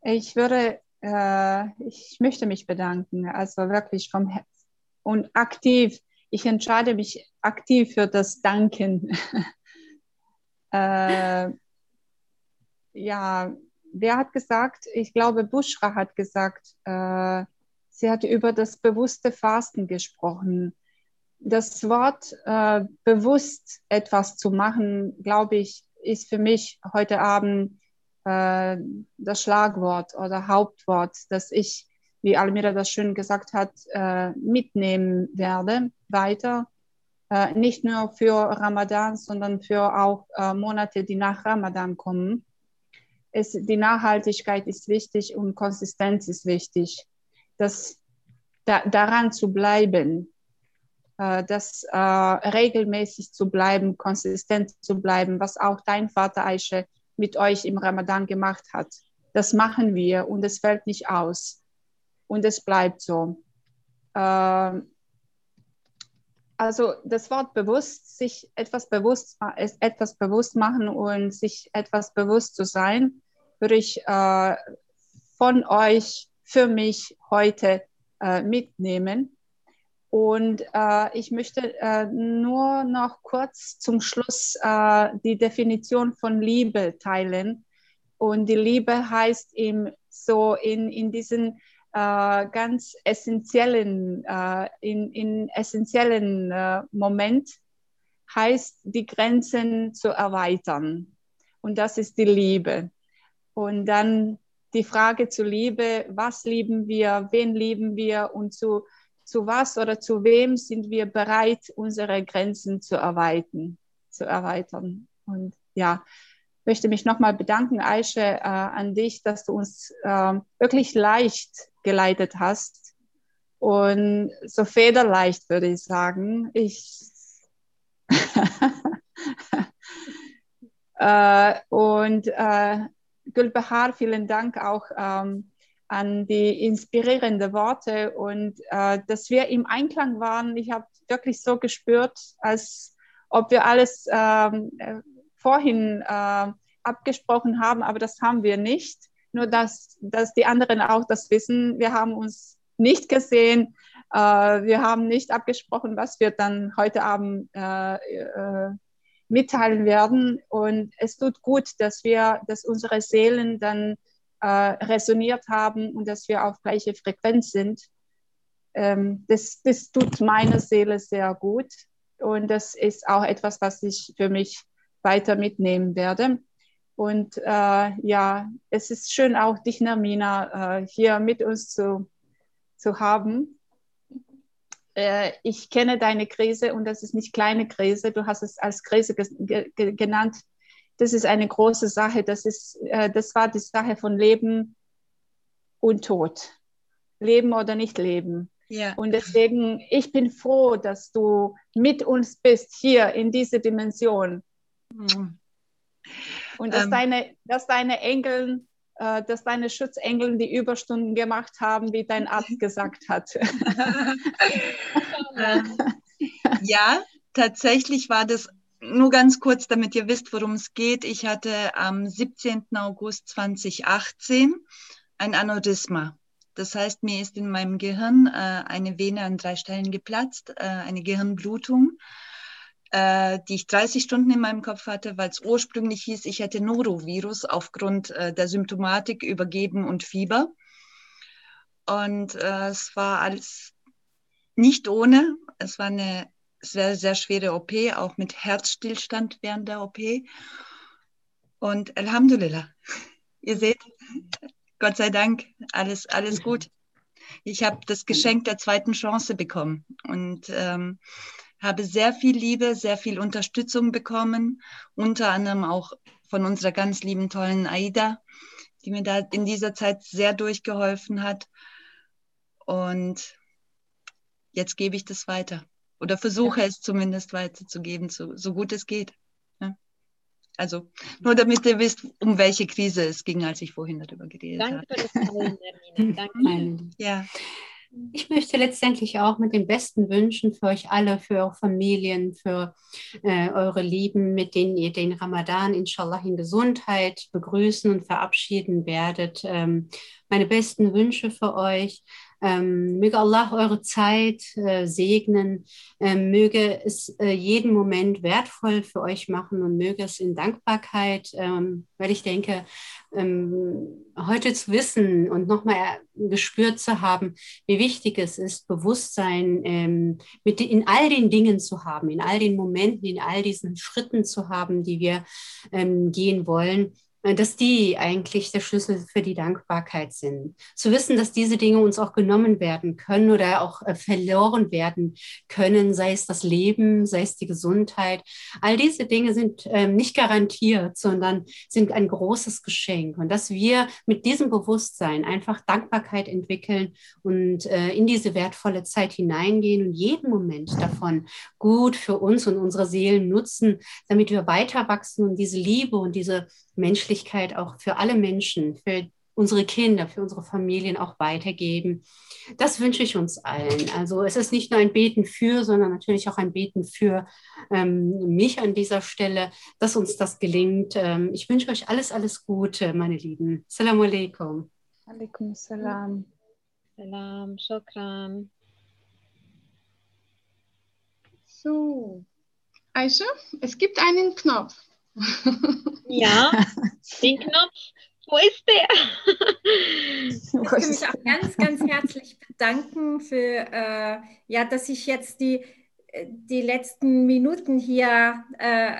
Ich würde, äh, ich möchte mich bedanken, also wirklich vom Herzen und aktiv. Ich entscheide mich aktiv für das Danken. äh, ja, wer hat gesagt? Ich glaube, Bushra hat gesagt, äh, sie hat über das bewusste Fasten gesprochen das Wort äh, bewusst etwas zu machen, glaube ich, ist für mich heute Abend äh, das Schlagwort oder Hauptwort, das ich, wie Almira das schön gesagt hat, äh, mitnehmen werde weiter. Äh, nicht nur für Ramadan, sondern für auch äh, Monate, die nach Ramadan kommen. Es, die Nachhaltigkeit ist wichtig und Konsistenz ist wichtig. Das, da, daran zu bleiben, das äh, regelmäßig zu bleiben, konsistent zu bleiben, was auch dein Vater Aisha mit euch im Ramadan gemacht hat. Das machen wir und es fällt nicht aus. Und es bleibt so. Äh, also das Wort bewusst, sich etwas bewusst, etwas bewusst machen und sich etwas bewusst zu sein, würde ich äh, von euch für mich heute äh, mitnehmen. Und äh, ich möchte äh, nur noch kurz zum Schluss äh, die Definition von Liebe teilen. Und die Liebe heißt eben so in, in diesen äh, ganz essentiellen, äh, in, in essentiellen äh, Moment, heißt die Grenzen zu erweitern. Und das ist die Liebe. Und dann die Frage zur Liebe, was lieben wir, wen lieben wir und zu zu was oder zu wem sind wir bereit, unsere Grenzen zu erweitern. Zu erweitern. Und ja, möchte mich nochmal bedanken, Aische, äh, an dich, dass du uns äh, wirklich leicht geleitet hast und so federleicht, würde ich sagen. Ich äh, und äh, Gülbehar, vielen Dank auch ähm, an die inspirierenden Worte und äh, dass wir im Einklang waren. Ich habe wirklich so gespürt, als ob wir alles ähm, äh, vorhin äh, abgesprochen haben, aber das haben wir nicht. Nur dass, dass die anderen auch das wissen. Wir haben uns nicht gesehen. Äh, wir haben nicht abgesprochen, was wir dann heute Abend äh, äh, mitteilen werden. Und es tut gut, dass wir, dass unsere Seelen dann äh, resoniert haben und dass wir auf gleiche Frequenz sind. Ähm, das, das tut meiner Seele sehr gut und das ist auch etwas, was ich für mich weiter mitnehmen werde. Und äh, ja, es ist schön auch dich, Namina, äh, hier mit uns zu, zu haben. Äh, ich kenne deine Krise und das ist nicht kleine Krise. Du hast es als Krise genannt das ist eine große Sache. Das, ist, äh, das war die Sache von Leben und Tod. Leben oder nicht leben. Ja. Und deswegen, ich bin froh, dass du mit uns bist hier in dieser Dimension. Mhm. Und dass, ähm, deine, dass deine Engel, äh, dass deine Schutzengel die Überstunden gemacht haben, wie dein Arzt gesagt hat. ähm, ja, tatsächlich war das nur ganz kurz, damit ihr wisst, worum es geht. Ich hatte am 17. August 2018 ein Aneurysma. Das heißt, mir ist in meinem Gehirn äh, eine Vene an drei Stellen geplatzt, äh, eine Gehirnblutung, äh, die ich 30 Stunden in meinem Kopf hatte, weil es ursprünglich hieß, ich hätte Norovirus aufgrund äh, der Symptomatik übergeben und Fieber. Und äh, es war alles nicht ohne. Es war eine sehr, sehr schwere OP, auch mit Herzstillstand während der OP. Und Alhamdulillah, ihr seht, Gott sei Dank, alles, alles gut. Ich habe das Geschenk der zweiten Chance bekommen. Und ähm, habe sehr viel Liebe, sehr viel Unterstützung bekommen, unter anderem auch von unserer ganz lieben, tollen Aida, die mir da in dieser Zeit sehr durchgeholfen hat. Und jetzt gebe ich das weiter oder versuche ja. es zumindest weiterzugeben, so, so gut es geht. Ja. Also nur damit ihr wisst, um welche Krise es ging, als ich vorhin darüber geredet Danke habe. Danke für das Teilen, Danke. Ja. Ich möchte letztendlich auch mit den besten Wünschen für euch alle, für eure Familien, für äh, eure Lieben, mit denen ihr den Ramadan inshallah in Gesundheit begrüßen und verabschieden werdet. Ähm, meine besten Wünsche für euch. Ähm, möge Allah eure Zeit äh, segnen, ähm, möge es äh, jeden Moment wertvoll für euch machen und möge es in Dankbarkeit, ähm, weil ich denke, ähm, heute zu wissen und nochmal gespürt zu haben, wie wichtig es ist, Bewusstsein ähm, mit in all den Dingen zu haben, in all den Momenten, in all diesen Schritten zu haben, die wir ähm, gehen wollen. äh, dass die eigentlich der Schlüssel für die Dankbarkeit sind. Zu wissen, dass diese Dinge uns auch genommen werden können oder auch äh, verloren werden können, sei es das Leben, sei es die Gesundheit. All diese Dinge sind ähm, nicht garantiert, sondern sind ein großes Geschenk. Und dass wir mit diesem Bewusstsein einfach Dankbarkeit entwickeln und äh, in diese wertvolle Zeit hineingehen und jeden Moment davon gut für uns und unsere Seelen nutzen, damit wir weiter wachsen und diese Liebe und diese Menschlichkeit auch für alle Menschen, für unsere Kinder, für unsere Familien auch weitergeben. Das wünsche ich uns allen. Also es ist nicht nur ein Beten für, sondern natürlich auch ein Beten für ähm, mich an dieser Stelle, dass uns das gelingt. Ähm, ich wünsche euch alles, alles Gute, meine Lieben. Assalamu alaikum. Alaikum salam. Salam, shukran. So, Aisha, es gibt einen Knopf. Ja, den Knopf. Wo ist der? Ich möchte mich auch ganz, ganz herzlich bedanken für, äh, ja, dass ich jetzt die, die letzten Minuten hier äh,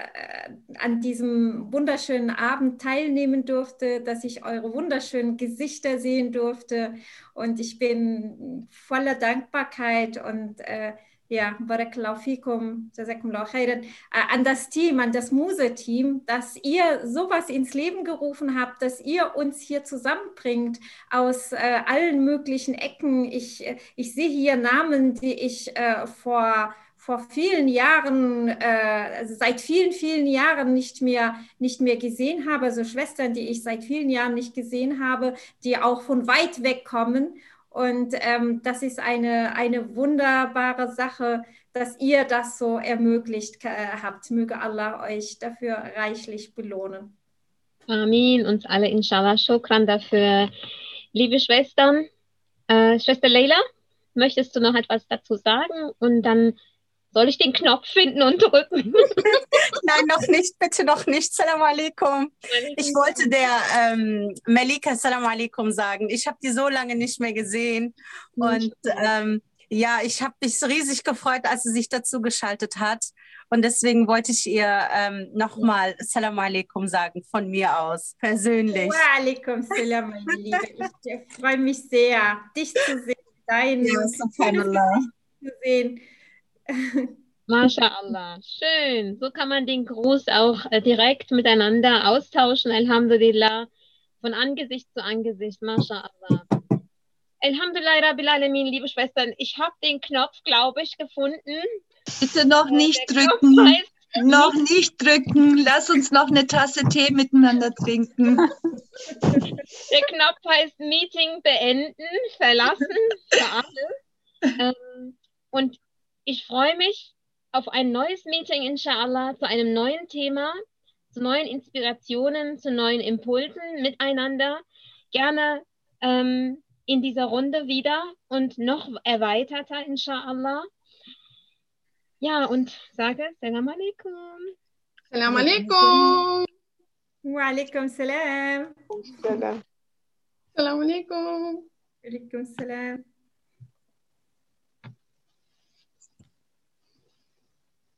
an diesem wunderschönen Abend teilnehmen durfte, dass ich eure wunderschönen Gesichter sehen durfte. Und ich bin voller Dankbarkeit und äh, ja, Barakallahu fikum, Jazakumullahu äh, an das Team, an das Muse-Team, dass ihr sowas ins Leben gerufen habt, dass ihr uns hier zusammenbringt aus äh, allen möglichen Ecken. Ich, äh, ich sehe hier Namen, die ich äh, vor vor vielen Jahren, äh, also seit vielen, vielen Jahren nicht mehr, nicht mehr gesehen habe, also Schwestern, die ich seit vielen Jahren nicht gesehen habe, die auch von weit weg kommen und ähm, das ist eine, eine wunderbare Sache, dass ihr das so ermöglicht äh, habt. Möge Allah euch dafür reichlich belohnen. Amin, uns alle inshallah. Shukran dafür. Liebe Schwestern, äh, Schwester Leila, möchtest du noch etwas dazu sagen? Und dann soll ich den Knopf finden und drücken? Nein, noch nicht, bitte noch nicht. Salam alaikum. Ich wollte der ähm, Melika Salam alaikum sagen. Ich habe die so lange nicht mehr gesehen. Und ähm, ja, ich habe mich riesig gefreut, als sie sich dazu geschaltet hat. Und deswegen wollte ich ihr ähm, nochmal Salam alaikum sagen, von mir aus, persönlich. Wa alaikum salam, meine Liebe. Ich freue mich sehr, dich zu sehen, deine ja, zu sehen. MashaAllah, schön. So kann man den Gruß auch äh, direkt miteinander austauschen. Alhamdulillah, von Angesicht zu Angesicht. MashaAllah. Alhamdulillah, Rabbil Alamin, liebe Schwestern, ich habe den Knopf, glaube ich, gefunden. Bitte noch äh, nicht Der drücken. Noch nicht drücken. Lass uns noch eine Tasse Tee miteinander trinken. Der Knopf heißt Meeting beenden, verlassen für alle. Ähm, und ich freue mich auf ein neues Meeting, inshallah, zu einem neuen Thema, zu neuen Inspirationen, zu neuen Impulsen miteinander. Gerne ähm, in dieser Runde wieder und noch erweiterter, inshallah. Ja, und sage Salam alaikum. Salam alaikum. Wa alaikum salam. Salam. Salam alaikum. Alaikum salam.